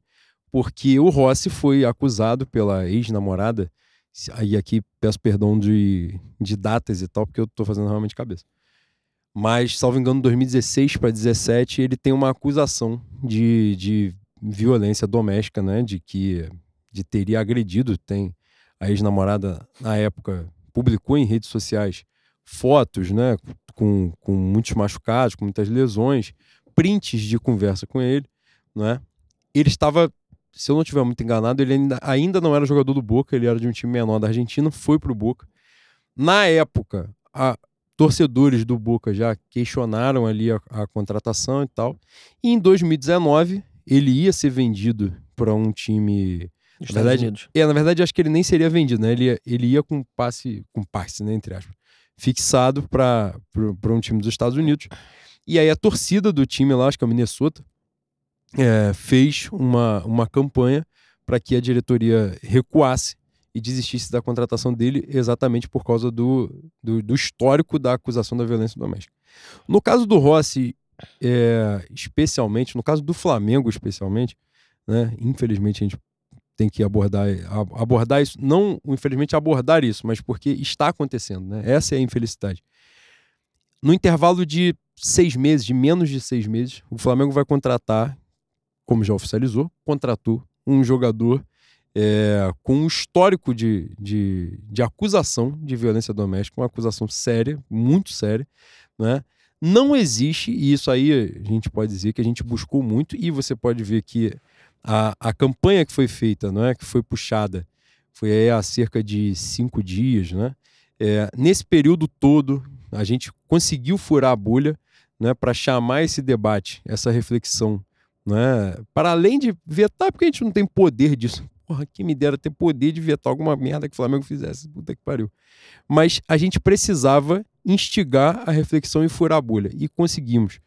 porque o Rossi foi acusado pela ex-namorada, aí aqui peço perdão de, de datas e tal, porque eu tô fazendo realmente de cabeça. Mas, salvo engano, 2016 para 2017, ele tem uma acusação de, de violência doméstica, né? De que de teria agredido, tem a ex-namorada, na época, publicou em redes sociais fotos, né, com, com muitos machucados, com muitas lesões, prints de conversa com ele, né? Ele estava, se eu não estiver muito enganado, ele ainda, ainda não era jogador do Boca, ele era de um time menor da Argentina, foi pro Boca. Na época, a, torcedores do Boca já questionaram ali a, a contratação e tal. E em 2019, ele ia ser vendido para um time. Dos Na Estados verdade, Unidos. É, na verdade, acho que ele nem seria vendido, né? Ele ia, ele ia com passe, com passe, né? Entre aspas, fixado para um time dos Estados Unidos. E aí a torcida do time lá, acho que é o Minnesota, é, fez uma, uma campanha para que a diretoria recuasse e desistisse da contratação dele exatamente por causa do, do, do histórico da acusação da violência doméstica. No caso do Rossi, é, especialmente, no caso do Flamengo especialmente, né, infelizmente a gente tem que abordar, abordar isso, não infelizmente abordar isso, mas porque está acontecendo, né? Essa é a infelicidade. No intervalo de seis meses, de menos de seis meses, o Flamengo vai contratar, como já oficializou, contratou um jogador é, com um histórico de, de, de acusação de violência doméstica, uma acusação séria, muito séria, né? Não existe, e isso aí a gente pode dizer que a gente buscou muito, e você pode ver que a, a campanha que foi feita, não é, que foi puxada, foi há cerca de cinco dias, né? É, nesse período todo, a gente conseguiu furar a bolha, né, para chamar esse debate, essa reflexão, né, para além de vetar, porque a gente não tem poder disso. Porra, que me dera ter poder de vetar alguma merda que o Flamengo fizesse, puta que pariu. Mas a gente precisava instigar a reflexão e furar a bolha, e conseguimos,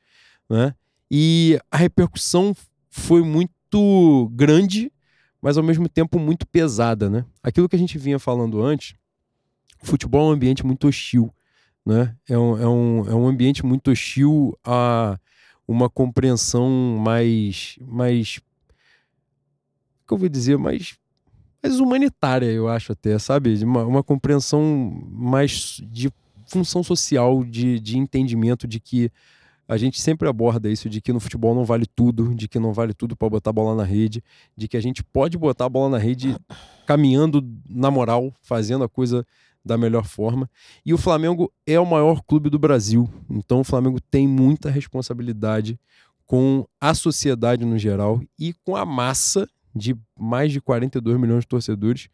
né? E a repercussão foi muito grande, mas ao mesmo tempo muito pesada, né? Aquilo que a gente vinha falando antes, futebol é um ambiente muito hostil, né? É um, é um, é um ambiente muito hostil a uma compreensão mais, mais, que eu vou dizer, mais, mais humanitária, eu acho até, sabe? Uma, uma compreensão mais de função social, de, de entendimento de que a gente sempre aborda isso de que no futebol não vale tudo, de que não vale tudo para botar a bola na rede, de que a gente pode botar a bola na rede caminhando na moral, fazendo a coisa da melhor forma. E o Flamengo é o maior clube do Brasil, então o Flamengo tem muita responsabilidade com a sociedade no geral e com a massa de mais de 42 milhões de torcedores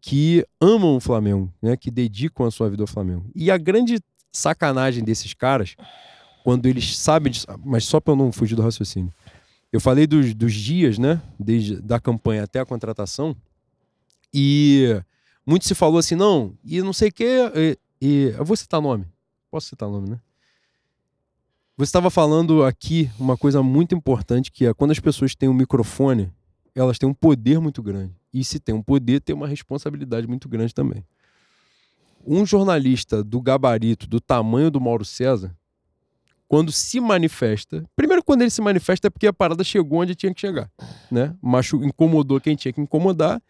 que amam o Flamengo, né, que dedicam a sua vida ao Flamengo. E a grande sacanagem desses caras quando eles sabem disso, mas só para eu não fugir do raciocínio. Eu falei dos, dos dias, né, desde da campanha até a contratação, e muito se falou assim, não, e não sei o quê, e, e- eu vou citar nome, posso citar nome, né? Você estava falando aqui uma coisa muito importante, que é quando as pessoas têm um microfone, elas têm um poder muito grande. E se tem um poder, tem uma responsabilidade muito grande também. Um jornalista do gabarito, do tamanho do Mauro César, quando se manifesta. Primeiro, quando ele se manifesta, é porque a parada chegou onde tinha que chegar. Né? Macho incomodou quem tinha que incomodar.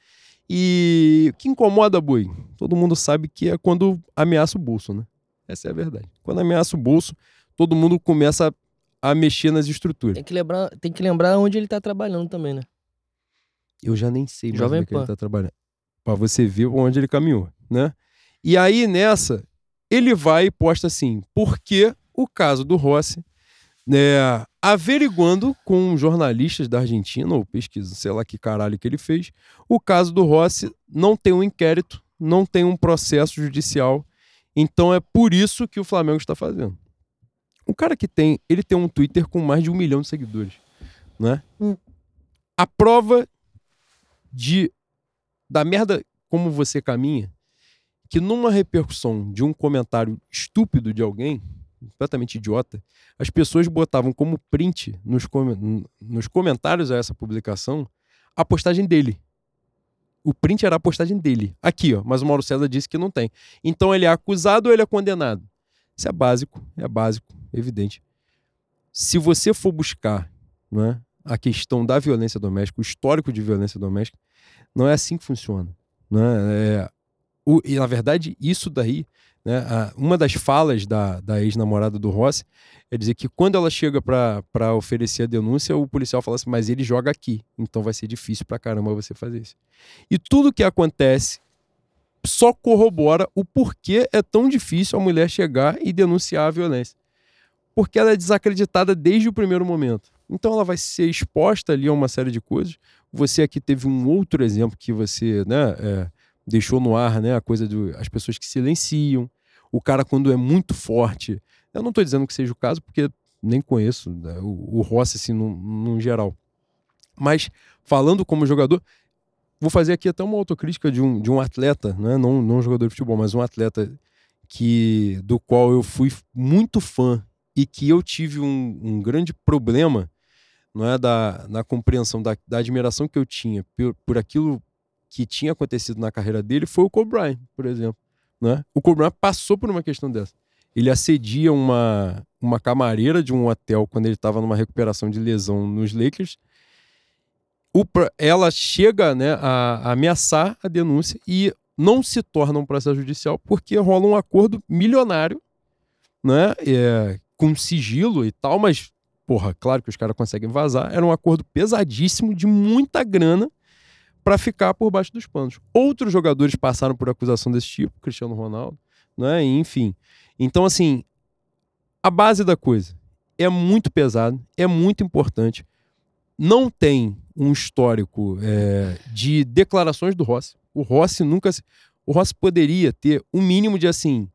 E o que incomoda, boi? Todo mundo sabe que é quando ameaça o bolso, né? Essa é a verdade. Quando ameaça o bolso, todo mundo começa a, mexer nas estruturas. Tem que, lembrar, tem que lembrar onde ele tá trabalhando também, né? Eu já nem sei mais Jovem onde é que ele tá trabalhando. Pra você ver onde ele caminhou, né? E aí, nessa, ele vai e posta assim, porque o caso do Rossi, né, averiguando com jornalistas da Argentina, ou pesquisa, sei lá que caralho que ele fez, o caso do Rossi não tem um inquérito, não tem um processo judicial, então é por isso que o Flamengo está fazendo. O cara que tem, ele tem um Twitter com mais de um milhão de seguidores, né? A prova de da merda como você caminha, que numa repercussão de um comentário estúpido de alguém, completamente idiota, as pessoas botavam como print nos, come- nos comentários a essa publicação a postagem dele. O print era a postagem dele. Aqui, ó, mas o Mauro César disse que não tem. Então ele é acusado ou ele é condenado? Isso é básico, é básico, evidente. Se você for buscar não é, a questão da violência doméstica, o histórico de violência doméstica, não é assim que funciona. Né? É, o- e, na verdade, isso daí, né, a- uma das falas da, da ex-namorada do Rossi é dizer que quando ela chega para oferecer a denúncia, o policial fala assim, mas ele joga aqui, então vai ser difícil pra caramba você fazer isso. E tudo que acontece só corrobora o porquê é tão difícil a mulher chegar e denunciar a violência. Porque ela é desacreditada desde o primeiro momento. Então ela vai ser exposta ali a uma série de coisas. Você aqui teve um outro exemplo que você né, é, deixou no ar, né? A coisa das as pessoas que silenciam. O cara, quando é muito forte. Eu não estou dizendo que seja o caso, porque nem conheço né, o, o Rossi, assim, no, no geral. Mas falando como jogador, vou fazer aqui até uma autocrítica de um, de um atleta, né? não, não um jogador de futebol, mas um atleta que do qual eu fui muito fã e que eu tive um, um grande problema não é da, na compreensão da, da admiração que eu tinha por, por aquilo que tinha acontecido na carreira dele foi o Kobe Bryant, por exemplo. Né? O Kobe Bryant passou por uma questão dessa. Ele assedia uma, uma camareira de um hotel quando ele estava numa recuperação de lesão nos Lakers. O, ela chega né, a, a ameaçar a denúncia e não se torna um processo judicial porque rola um acordo milionário, né, é, com sigilo e tal, mas, porra, claro que os caras conseguem vazar. Era um acordo pesadíssimo, de muita grana, para ficar por baixo dos panos. Outros jogadores passaram por acusação desse tipo, Cristiano Ronaldo, né, enfim. Então, assim, a base da coisa é muito pesado, é muito importante. Não tem um histórico é, de declarações do Rossi. O Rossi nunca. O Rossi poderia ter um mínimo de assim: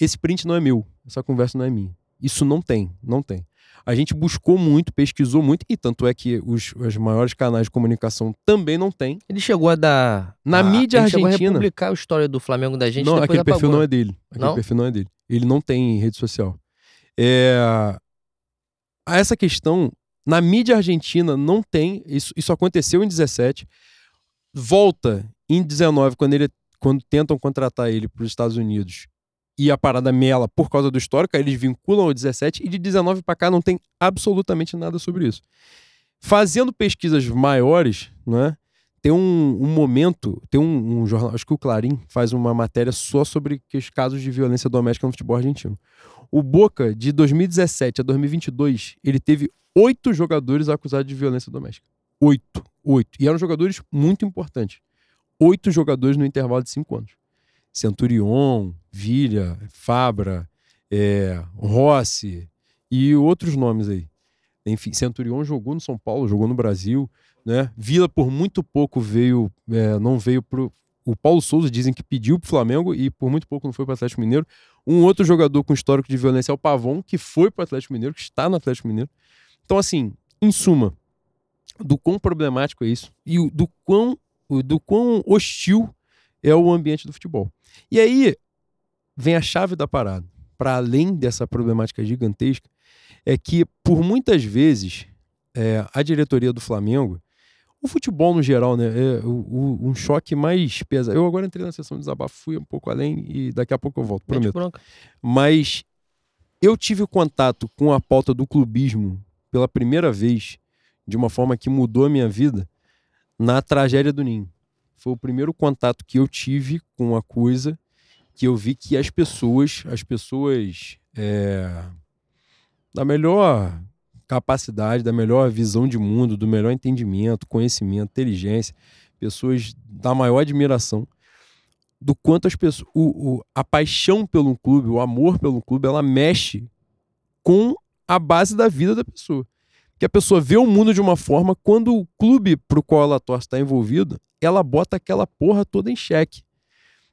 esse print não é meu, essa conversa não é minha. Isso não tem, não tem. A gente buscou muito, pesquisou muito, e tanto é que os, os maiores canais de comunicação também não tem. Ele chegou a dar. Na a, mídia ele argentina. Chegou a publicar a história do Flamengo da gente. Não, aquele apagou. perfil não é dele. Aquele Não? perfil não é dele. Ele não tem rede social. É... Essa questão, na mídia argentina, não tem. Isso, isso aconteceu em 17. Volta em 19, quando, ele, quando tentam contratar ele para os Estados Unidos. E a parada mela por causa do histórico, eles vinculam ao 17. E de 19 para cá não tem absolutamente nada sobre isso. Fazendo pesquisas maiores, né? Tem um, um momento, tem um, um jornal, acho que o Clarim faz uma matéria só sobre os casos de violência doméstica no futebol argentino. O Boca, de 2017 a 2022, ele teve oito jogadores acusados de violência doméstica. Oito. Oito. E eram jogadores muito importantes. Oito jogadores no intervalo de cinco anos. Centurion, Villa, Fabra, é, Rossi e outros nomes aí. Enfim, Centurion jogou no São Paulo, jogou no Brasil, né? Vila por muito pouco veio, é, não veio pro. O Paulo Souza dizem que pediu pro Flamengo e por muito pouco não foi pro Atlético Mineiro. Um outro jogador com histórico de violência é o Pavon, que foi pro Atlético Mineiro, que está no Atlético Mineiro. Então, assim, em suma, do quão problemático é isso e do quão, do quão hostil é o ambiente do futebol. E aí vem a chave da parada. Para além dessa problemática gigantesca, é que por muitas vezes é, a diretoria do Flamengo, o futebol no geral, né, é o, o- um choque mais pesado. Eu agora entrei na sessão de desabafo, fui um pouco além e daqui a pouco eu volto, prometo mas eu tive contato com a pauta do clubismo pela primeira vez, de uma forma que mudou a minha vida, na tragédia do Ninho. Foi o primeiro contato que eu tive com a coisa que eu vi que as pessoas, as pessoas é, da melhor capacidade, da melhor visão de mundo, do melhor entendimento, conhecimento, inteligência, pessoas da maior admiração, do quanto as pessoas, o, o- a paixão pelo clube, o amor pelo clube, ela mexe com a base da vida da pessoa. Que a pessoa vê o mundo de uma forma, quando o clube pro qual ela torce está envolvido, ela bota aquela porra toda em xeque.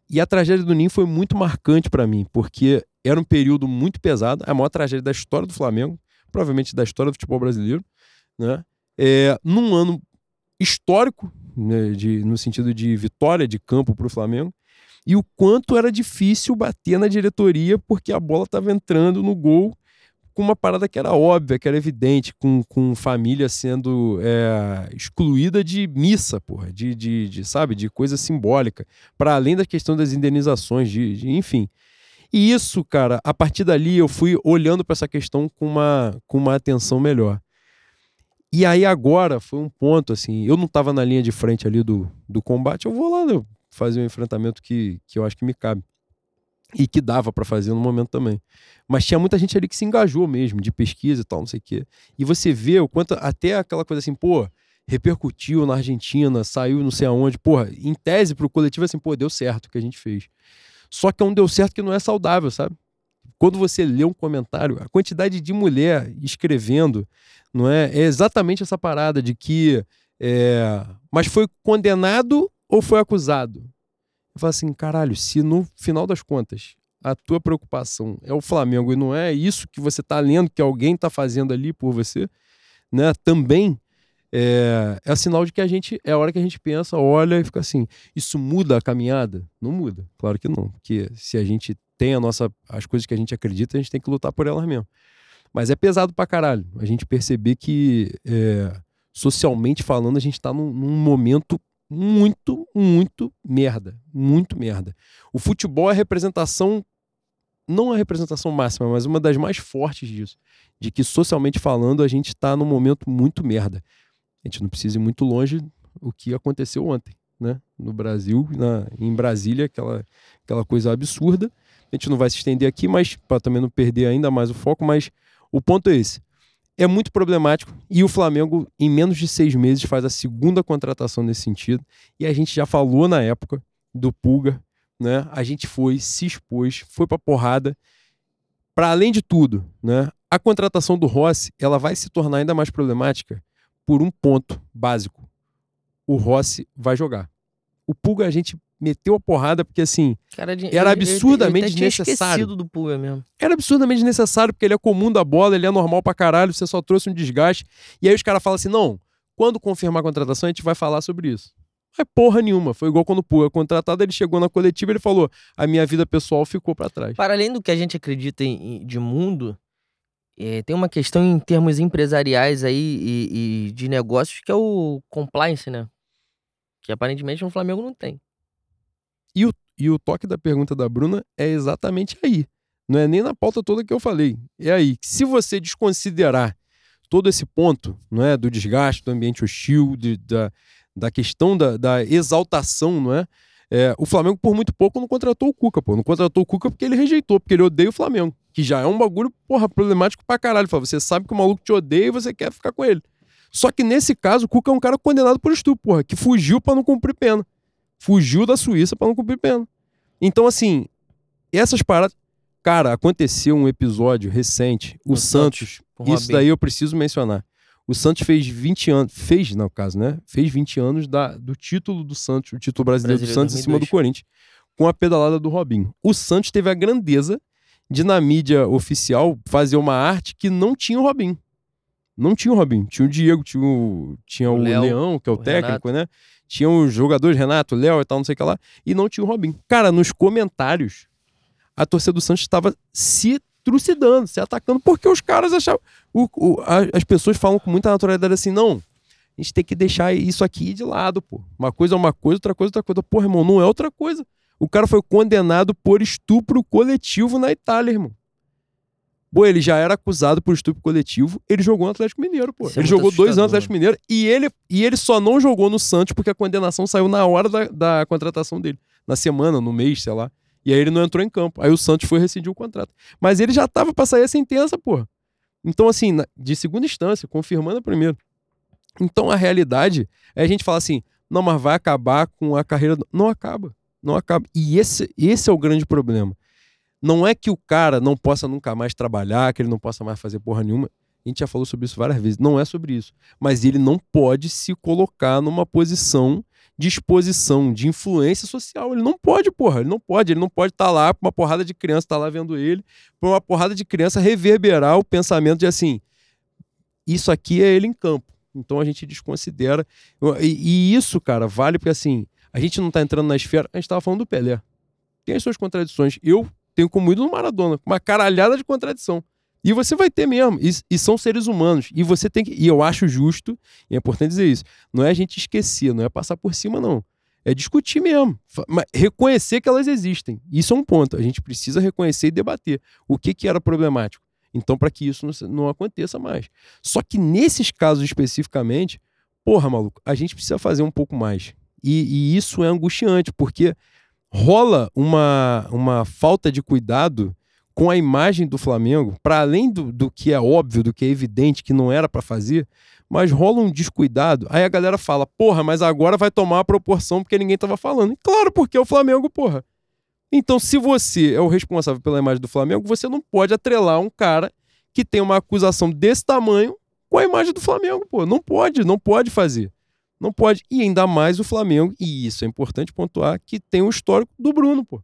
E a tragédia do Ninho foi muito marcante para mim, porque era um período muito pesado, a maior tragédia da história do Flamengo, provavelmente da história do futebol brasileiro, né? É, num ano histórico, né, de, no sentido de vitória de campo para o Flamengo, e o quanto era difícil bater na diretoria porque a bola estava entrando no gol com uma parada que era óbvia, que era evidente, com, com família sendo é, excluída de missa, porra, de, de, de, sabe, de coisa simbólica, para além da questão das indenizações, de, de- enfim. E isso, cara, a partir dali eu fui olhando para essa questão com uma, com uma atenção melhor. E aí agora foi um ponto, assim, eu não estava na linha de frente ali do, do combate, eu vou lá né, fazer um enfrentamento que, que eu acho que me cabe. E que dava para fazer no momento também. Mas tinha muita gente ali que se engajou mesmo, de pesquisa e tal, não sei o quê. E você vê o quanto, até aquela coisa assim, pô, repercutiu na Argentina, saiu não sei aonde, porra, em tese pro coletivo assim, pô, deu certo o que a gente fez. Só que é um deu certo que não é saudável, sabe? Quando você lê um comentário, a quantidade de mulher escrevendo, não é? É exatamente essa parada de que. é, mas foi condenado ou foi acusado? Eu falo assim, caralho, se no final das contas a tua preocupação é o Flamengo e não é isso que você tá lendo que alguém tá fazendo ali por você, né? Também é, é sinal de que a gente é a hora que a gente pensa, olha e fica assim, isso muda a caminhada? Não muda, claro que não, porque se a gente tem a nossa as coisas que a gente acredita, a gente tem que lutar por elas mesmo. Mas é pesado pra caralho a gente perceber que é, socialmente falando a gente tá num, num momento muito, muito merda, muito merda. O futebol é a representação não a representação máxima, mas uma das mais fortes disso, de que socialmente falando a gente está num momento muito merda a gente não precisa ir muito longe o que aconteceu ontem, né? No Brasil, na, em Brasília, aquela, aquela coisa absurda. A gente não vai se estender aqui, mas para também não perder ainda mais o foco, mas o ponto é esse. É muito problemático e o Flamengo, em menos de seis meses, faz a segunda contratação nesse sentido. E a gente já falou na época do Pulga, né? A gente foi, se expôs, foi para porrada. Para além de tudo, né? A contratação do Rossi, ela vai se tornar ainda mais problemática por um ponto básico. O Rossi vai jogar. O Pulga a gente meteu a porrada porque assim Cara, era absurdamente eu, eu, eu desnecessário. do Pulga mesmo. Era absurdamente necessário porque ele é comum da bola, ele é normal pra caralho, você só trouxe um desgaste. E aí os caras falam assim: "Não, quando confirmar a contratação a gente vai falar sobre isso". Não é porra nenhuma. Foi igual quando o Pulga contratado, ele chegou na coletiva e ele falou: "A minha vida pessoal ficou para trás". Para além do que a gente acredita em, de mundo, é, tem uma questão em termos empresariais aí e, e, de negócios que é o compliance, né? Que aparentemente no Flamengo não tem. E o, toque da pergunta da Bruna é exatamente aí. Não é nem na pauta toda que eu falei. É aí. Se você desconsiderar todo esse ponto, não é, do desgaste, do ambiente hostil, de, da, da questão da, da exaltação, não é? É, o Flamengo, por muito pouco, não contratou o Cuca, pô. Não contratou o Cuca porque ele rejeitou, porque ele odeia o Flamengo. Que já é um bagulho, porra, problemático pra caralho. Fala, você sabe que o maluco te odeia e você quer ficar com ele. Só que nesse caso, o Cuca é um cara condenado por estupro, porra, que fugiu para não cumprir pena. Fugiu da Suíça para não cumprir pena. Então, assim, essas paradas. Cara, aconteceu um episódio recente, o, o Santos. Santos isso daí eu preciso mencionar. O Santos fez 20 anos, fez, no caso, né? Fez 20 anos da, do título do Santos, o título brasileiro, brasileiro do Santos 2002. em cima do Corinthians, com a pedalada do Robinho. O Santos teve a grandeza de, na mídia oficial, fazer uma arte que não tinha o Robinho. Não tinha o Robinho. Tinha o Diego, tinha o, tinha o, o Léo, Leão, que é o, o técnico, Renato. né? Tinha os jogadores, Renato, Léo e tal, não sei o que lá. E não tinha o Robinho. Cara, nos comentários, a torcida do Santos estava se trucidando, se atacando, porque os caras achavam. O, o, a, as pessoas falam com muita naturalidade assim, não. A gente tem que deixar isso aqui de lado, pô. Uma coisa é uma coisa, outra coisa é outra coisa. Porra, irmão, não é outra coisa. O cara foi condenado por estupro coletivo na Itália, irmão. Pô, ele já era acusado por estupro coletivo, ele jogou no Atlético Mineiro, pô. Isso é ele é jogou dois anos no Atlético Mineiro e ele, e ele só não jogou no Santos porque a condenação saiu na hora da, da contratação dele. Na semana, no mês, sei lá. E aí ele não entrou em campo. Aí o Santos foi rescindir o contrato. Mas ele já tava pra sair a sentença, pô. Então, assim, de segunda instância, confirmando a primeira. Então a realidade é a gente falar assim: não, mas vai acabar com a carreira. Não acaba. Não acaba. E esse, esse é o grande problema. Não é que o cara não possa nunca mais trabalhar, que ele não possa mais fazer porra nenhuma. A gente já falou sobre isso várias vezes. Não é sobre isso. Mas ele não pode se colocar numa posição de exposição, de influência social. Ele não pode, porra. Ele não pode. Ele não pode estar tá lá pra uma porrada de criança estar tá lá vendo ele, pra uma porrada de criança reverberar o pensamento de assim: isso aqui é ele em campo. Então a gente desconsidera. E, e isso, cara, vale porque assim, a gente não tá entrando na esfera. A gente tava falando do Pelé. Tem as suas contradições. Eu tenho como ídolo Maradona, uma caralhada de contradição. E você vai ter mesmo. E, e, são seres humanos. E você tem que. E eu acho justo, e é importante dizer isso. Não é a gente esquecer, não é passar por cima, não. É discutir mesmo. Mas reconhecer que elas existem. Isso é um ponto. A gente precisa reconhecer e debater o que, que era problemático. Então, para que isso não, não aconteça mais. Só que nesses casos especificamente, porra, maluco, a gente precisa fazer um pouco mais. E, e isso é angustiante, porque rola uma, uma falta de cuidado com a imagem do Flamengo, para além do, do que é óbvio, do que é evidente que não era para fazer, mas rola um descuidado. Aí a galera fala, porra, mas agora vai tomar a proporção porque ninguém tava falando. E claro, porque é o Flamengo, porra. Então, se você é o responsável pela imagem do Flamengo, você não pode atrelar um cara que tem uma acusação desse tamanho com a imagem do Flamengo, pô. Não pode, não pode fazer. Não pode. E ainda mais o Flamengo, e isso é importante pontuar, que tem o histórico do Bruno, pô.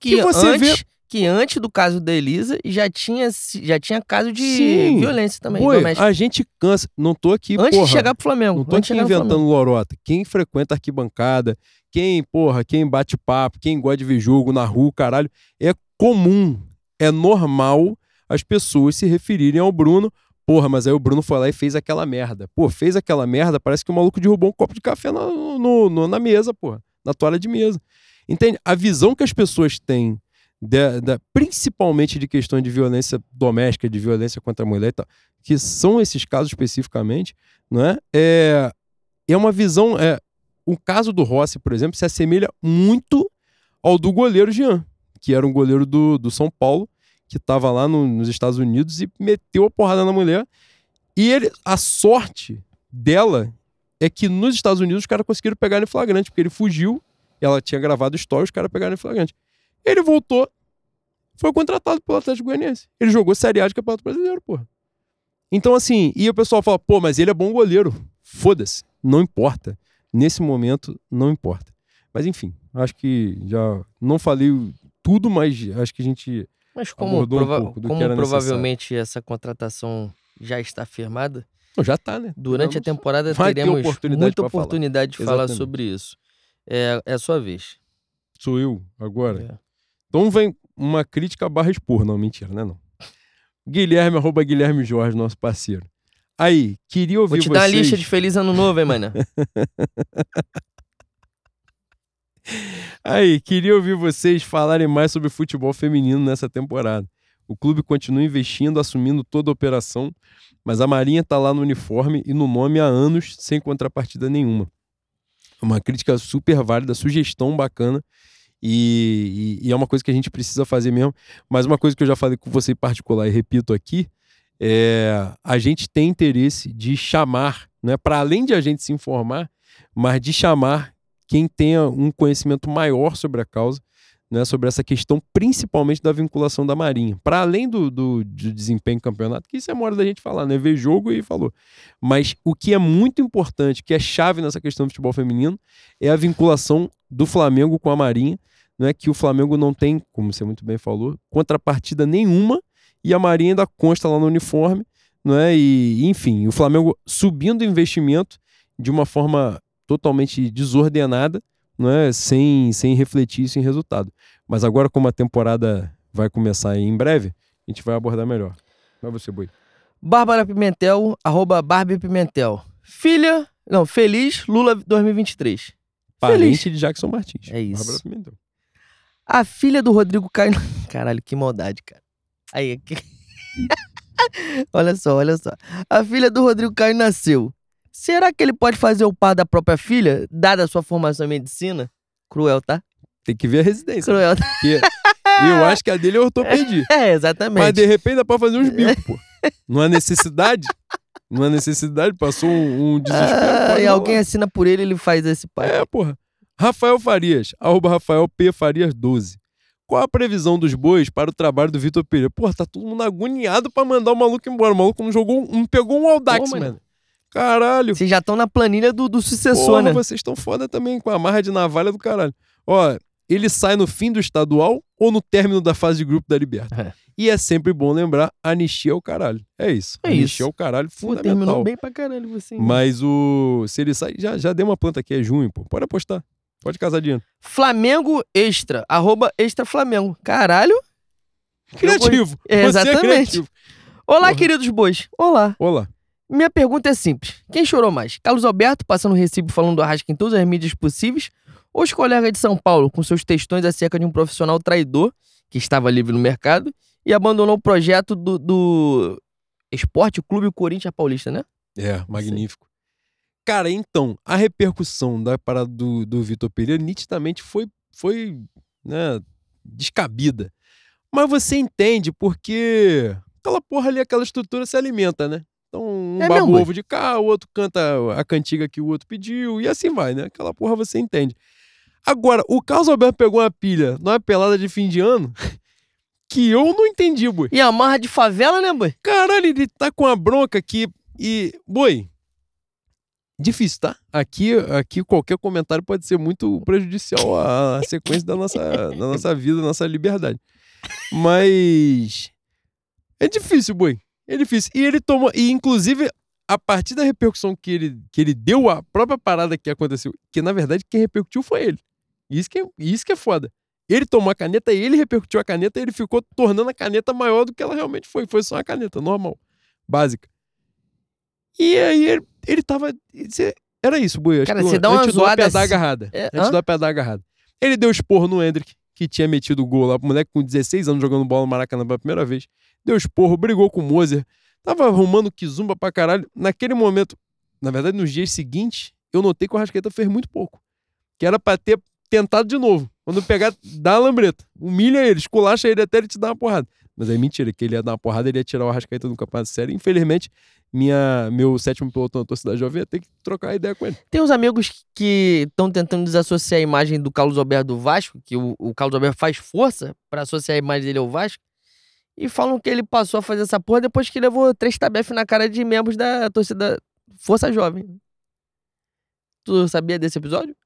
Que, que você antes, vê que antes do caso da Elisa já tinha, já tinha caso de Sim. violência também, doméstica. a gente cansa. Não tô aqui, Antes porra. de chegar pro Flamengo. Não tô aqui inventando lorota. Quem frequenta arquibancada, quem, porra, quem bate papo, quem gosta de ver jogo na rua, caralho, é comum, é normal as pessoas se referirem ao Bruno. Porra, mas aí o Bruno foi lá e fez aquela merda. Pô, fez aquela merda, parece que o maluco derrubou um copo de café na, no- no- na mesa, porra. Na toalha de mesa. Entende? A visão que as pessoas têm, da- da- principalmente de questões de violência doméstica, de violência contra a mulher e tal, que são esses casos especificamente, não é? É, é uma visão. É, o caso do Rossi, por exemplo, se assemelha muito ao do goleiro Jean, que era um goleiro do, do São Paulo, que estava lá no- nos Estados Unidos e meteu a porrada na mulher. E ele, a sorte dela é que nos Estados Unidos os caras conseguiram pegar ele em flagrante, porque ele fugiu, ela tinha gravado história, os caras pegaram em flagrante. Ele voltou, foi contratado pelo Atlético Goianiense. Ele jogou Série A de Campeonato Brasileiro, porra. Então, assim, e o pessoal fala, pô, mas ele é bom goleiro. Foda-se, não importa. Nesse momento, não importa. Mas, enfim, acho que já não falei tudo, mas acho que a gente. Mas como, um prova- que como era necessário. provavelmente essa contratação já está firmada, já tá, né? durante a Vamos- temporada vai ter teremos oportunidade muita pra falar. oportunidade de falar Exatamente. sobre isso. É, é a sua vez. Sou eu agora. É. Então vem uma crítica barra expor. Não, mentira, né? Não. Guilherme, arroba Guilherme Jorge, nosso parceiro. Aí, queria ouvir Vou te vocês... dar uma lista de Feliz Ano Novo, hein, mano? Aí, queria ouvir vocês falarem mais sobre futebol feminino nessa temporada. O clube continua investindo, assumindo toda a operação, mas a Marinha tá lá no uniforme e no nome há anos, sem contrapartida nenhuma. Uma crítica super válida, sugestão bacana, e, e- e é uma coisa que a gente precisa fazer mesmo. Mas uma coisa que eu já falei com você em particular e repito aqui, é a gente tem interesse de chamar, né, para além de a gente se informar, mas de chamar quem tenha um conhecimento maior sobre a causa, né, sobre essa questão, principalmente da vinculação da Marinha. Para além do, do, do desempenho em campeonato, que isso é uma hora da gente falar, né? Ver jogo e falou. Mas o que é muito importante, que é chave nessa questão do futebol feminino, é a vinculação do Flamengo com a Marinha, né, que o Flamengo não tem, como você muito bem falou, contrapartida nenhuma, e a Marinha ainda consta lá no uniforme, né, e enfim, o Flamengo subindo o investimento de uma forma totalmente desordenada, né, sem, sem refletir isso em resultado. Mas agora, como a temporada vai começar em breve, a gente vai abordar melhor. Vai você, Boi. Bárbara Pimentel, arroba Barbie Pimentel. Filha, não, feliz Lula 2023. Parente de Jackson Martins. É isso. Bárbara Pimentel. A filha do Rodrigo Caio. Caralho, que maldade, cara. Aí, aqui. olha só, olha só. A filha do Rodrigo Caio nasceu. Será que ele pode fazer o par da própria filha, dada a sua formação em medicina? Cruel, tá? Tem que ver a residência. Cruel, tá? Porque eu acho que a dele é ortopedia. É, exatamente. Mas de repente dá pra fazer uns bicos, pô. Não há necessidade. Não há necessidade, passou um, um desespero. Ah, e alguém assina por ele, ele faz esse par. É, porra. Rafael Farias, arroba Rafael P. Farias 12. Qual a previsão dos bois para o trabalho do Vitor Pereira? Porra, tá todo mundo agoniado pra mandar o maluco embora. O maluco não jogou, um, não pegou um Audax, Pô, mano. mano. Caralho. Vocês já estão na planilha do, do sucessor, Porra, né? vocês estão foda também com a marra de navalha do caralho. Ó, ele sai no fim do estadual ou no término da fase de grupo da Liberta. É. E é sempre bom lembrar, anistia é o caralho. É isso. É anistia isso. é o caralho Pô, terminou fundamental. bem pra caralho você. hein? Mas o. Se ele sai. Já, já deu uma planta aqui, é junho, pô. Pode apostar. Pode casar dinheiro. Flamengo Extra, arroba Extra Flamengo. Caralho. Criativo. É, é exatamente. criativo. Olá, Porra. queridos bois. Olá. Olá. Minha pergunta é simples. Quem chorou mais? Carlos Alberto passando o recibo falando do Arrasca em todas as mídias possíveis? Ou os colegas de São Paulo com seus textões acerca de um profissional traidor que estava livre no mercado e abandonou o projeto do, do Esporte Clube Corinthians Paulista, né? É, magnífico. Cara, então, a repercussão da parada do, do Vitor Pereira nitidamente foi, foi né, descabida. Mas você entende porque aquela porra ali, aquela estrutura se alimenta, né? Então, um É baba ovo de cá, o outro canta a cantiga que o outro pediu, e assim vai, né? Aquela porra você entende. Agora, o Carlos Alberto pegou uma pilha numa pelada de fim de ano que eu não entendi, boi. E a marra de favela, né, boi? Caralho, ele tá com a bronca aqui e. Boi. Difícil, tá? Aqui, aqui qualquer comentário pode ser muito prejudicial à, à sequência da nossa, da nossa vida, da nossa liberdade. Mas. É difícil, boi. É difícil. E ele tomou. E, inclusive, a partir da repercussão que ele, que ele deu a própria parada que aconteceu, que na verdade quem repercutiu foi ele. Isso que é, isso que é foda. Ele tomou a caneta, ele repercutiu a caneta e ele ficou tornando a caneta maior do que ela realmente foi. Foi só uma caneta normal, básica. E aí ele, ele tava. Era isso, Bui. Cara, você dá uma zoada. Antes do agarrada. É, antes pedar agarrada. Ele deu esporro no Hendrick, que tinha metido o gol lá pro moleque com 16 anos jogando bola no Maracanã pela primeira vez. Deu esporro, brigou com o Moser. Tava arrumando kizumba pra caralho. Naquele momento, na verdade, nos dias seguintes, eu notei que o Rascaeta fez muito pouco. Que era pra ter tentado de novo. Quando pegar, dá a lambreta. Humilha ele, esculacha ele até ele te dar uma porrada. Mas é mentira, que ele ia dar uma porrada, ele ia tirar o Arrascaeta do campeonato sério. Infelizmente, minha, meu sétimo piloto na torcida jovem ia ter que trocar ideia com ele. Tem uns amigos que estão tentando desassociar a imagem do Carlos Alberto do Vasco, que o, o Carlos Alberto faz força para associar a imagem dele ao Vasco, e falam que ele passou a fazer essa porra depois que levou três tabef na cara de membros da torcida Força Jovem. Tu sabia desse episódio?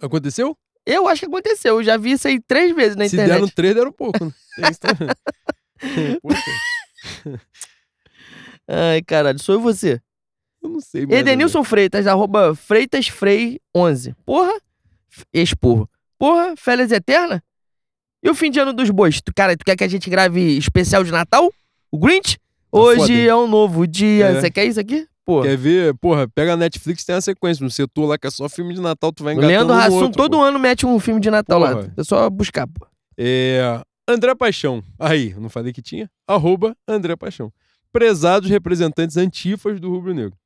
Aconteceu? Eu acho que aconteceu. Eu já vi isso aí três vezes na Se internet. deram três, deram pouco. Né? Ai, caralho. Sou eu você. Eu não sei. mais, Edenilson Freitas, arroba FreitasFrei11. Porra, esporro. Porra, férias eterna? E o fim de ano dos bois? Tu, cara, tu quer que a gente grave especial de Natal? O Grinch? Hoje foda, hein? é um novo dia. É. Você quer isso aqui? Porra. Quer ver? Porra, pega a Netflix, tem a sequência. No setor lá que é só filme de Natal, tu vai engatando Leandro um Hassum outro, todo pô. ano mete um filme de Natal lá. Porra. É só buscar, pô. É, André Paixão. Aí, não falei que tinha? Arroba André Paixão. Prezados representantes antifas do Rubro Negro.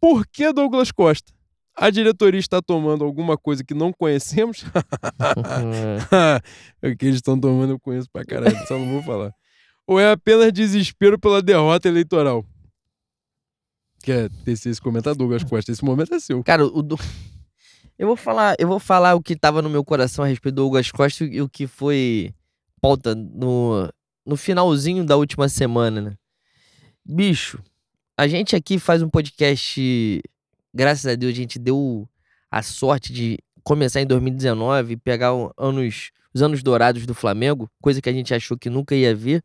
Por que Douglas Costa? A diretoria está tomando alguma coisa que não conhecemos? o que eles estão tomando eu conheço pra caralho, só não vou falar. Ou é apenas desespero pela derrota eleitoral? Quer tecer esse comentário, Douglas Costa? Esse momento é seu. Cara, o do... eu vou falar, eu vou falar o que tava no meu coração a respeito do Douglas Costa e o que foi pauta no, no finalzinho da última semana, né? Bicho, a gente aqui faz um podcast, graças a Deus, a gente deu a sorte de começar em 2019 e pegar anos, os anos dourados do Flamengo, coisa que a gente achou que nunca ia ver.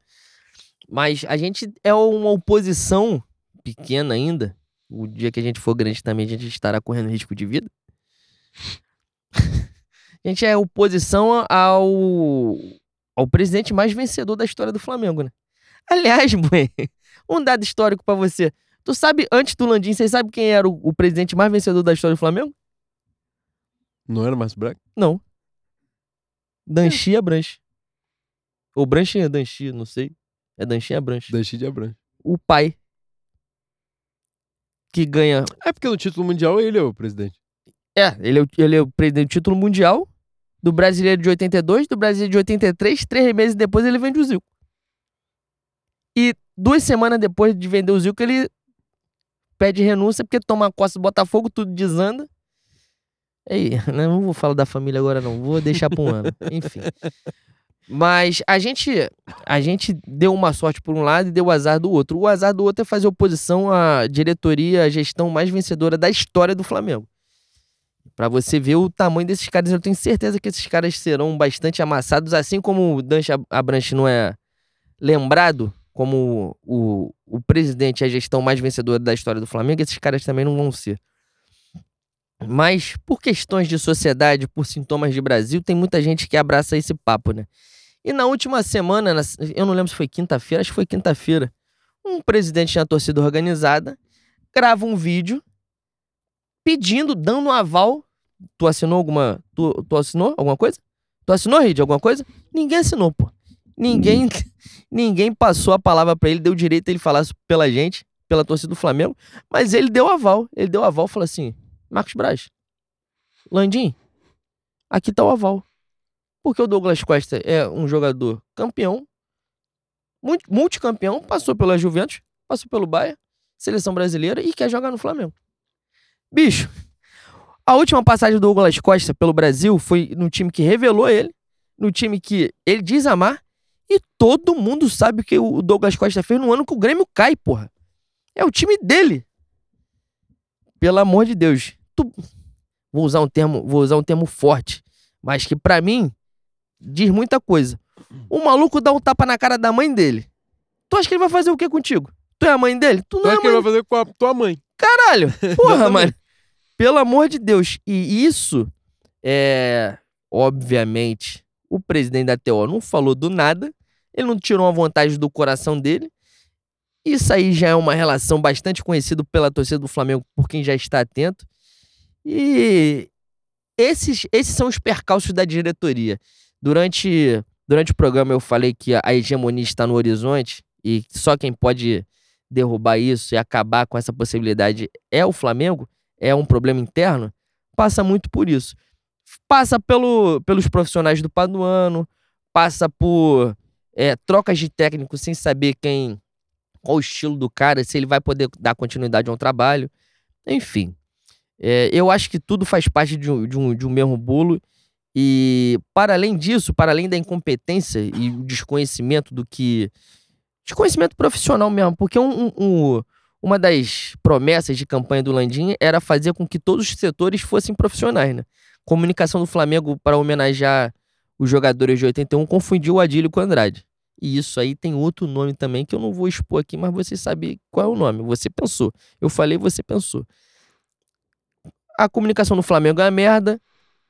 Mas a gente é uma oposição pequena ainda. O dia que a gente for grande também, a gente estará correndo risco de vida. a gente é oposição ao, ao presidente mais vencedor da história do Flamengo, né? Aliás, mãe, um dado histórico pra você. Tu sabe, antes do Landim, você sabe quem era o, o presidente mais vencedor da história do Flamengo? Não era Márcio Braga? Não. Danchia Branche. Ou Branche Danchia, não sei. É Danchia Branche. Da de Abrantes. O pai. Que ganha É porque no título mundial ele é o presidente. É, ele é, o, ele é o presidente do título mundial, do brasileiro de 82, do brasileiro de 83, três meses depois ele vende o Zico. E duas semanas depois de vender o Zico, ele pede renúncia porque toma a costa do Botafogo, tudo desanda. Aí, né, não vou falar da família agora não, vou deixar pra um ano. Enfim. Mas a gente, a gente deu uma sorte por um lado e deu o azar do outro. O azar do outro é fazer oposição à diretoria, à gestão mais vencedora da história do Flamengo. Pra você ver o tamanho desses caras, eu tenho certeza que esses caras serão bastante amassados, assim como o Dancha Abranche não é lembrado como o, o presidente e a gestão mais vencedora da história do Flamengo, esses caras também não vão ser. Mas por questões de sociedade, por sintomas de Brasil, tem muita gente que abraça esse papo, né? E na última semana, na- eu não lembro se foi quinta-feira, acho que foi quinta-feira, um presidente de uma torcida organizada grava um vídeo pedindo, dando um aval. Tu assinou alguma. Tu, tu assinou alguma coisa? Tu assinou, Reed, alguma coisa? Ninguém assinou, pô. Ninguém, ninguém passou a palavra pra ele, deu direito a ele falar pela gente, pela torcida do Flamengo, mas ele deu aval. Ele deu aval falou assim: Marcos Braz, Landim, aqui tá o aval. Porque o Douglas Costa é um jogador campeão, multicampeão, passou pela Juventus, passou pelo Bahia, seleção brasileira e quer jogar no Flamengo. Bicho, a última passagem do Douglas Costa pelo Brasil foi no time que revelou ele, no time que ele diz amar, e todo mundo sabe o que o Douglas Costa fez no ano que o Grêmio cai, porra. É o time dele. Pelo amor de Deus. Tu- Vou usar um termo, vou usar um termo forte, mas que pra mim diz muita coisa. O maluco dá um tapa na cara da mãe dele. Tu acha que ele vai fazer o que contigo? Tu é a mãe dele? Tu Tu não é acha a que mãe ele vai fazer com a tua mãe? Caralho! Porra, mano. Pelo amor de Deus. E isso é. Obviamente, o presidente da TO não falou do nada. Ele não tirou uma vontade do coração dele. Isso aí já é uma relação bastante conhecida pela torcida do Flamengo, por quem já está atento. E esses, esses são os percalços da diretoria. Durante, durante o programa eu falei que a hegemonia está no horizonte e só quem pode derrubar isso e acabar com essa possibilidade é o Flamengo, é um problema interno, passa muito por isso. Passa pelo, pelos profissionais do Paduano, passa por é, trocas de técnico sem saber quem, qual o estilo do cara, se ele vai poder dar continuidade ao trabalho. Enfim, é, eu acho que tudo faz parte de um, de, um, de um mesmo bolo. E, para além disso, para além da incompetência e o desconhecimento do que desconhecimento profissional mesmo, porque um, um- um- uma das promessas de campanha do Landim era fazer com que todos os setores fossem profissionais, né? Comunicação do Flamengo para homenagear os jogadores de 81 confundiu o Adílio com o Andrade. E isso aí tem outro nome também que eu não vou expor aqui, mas você sabe qual é o nome. Você pensou. Eu falei, você pensou. A comunicação do Flamengo é uma merda.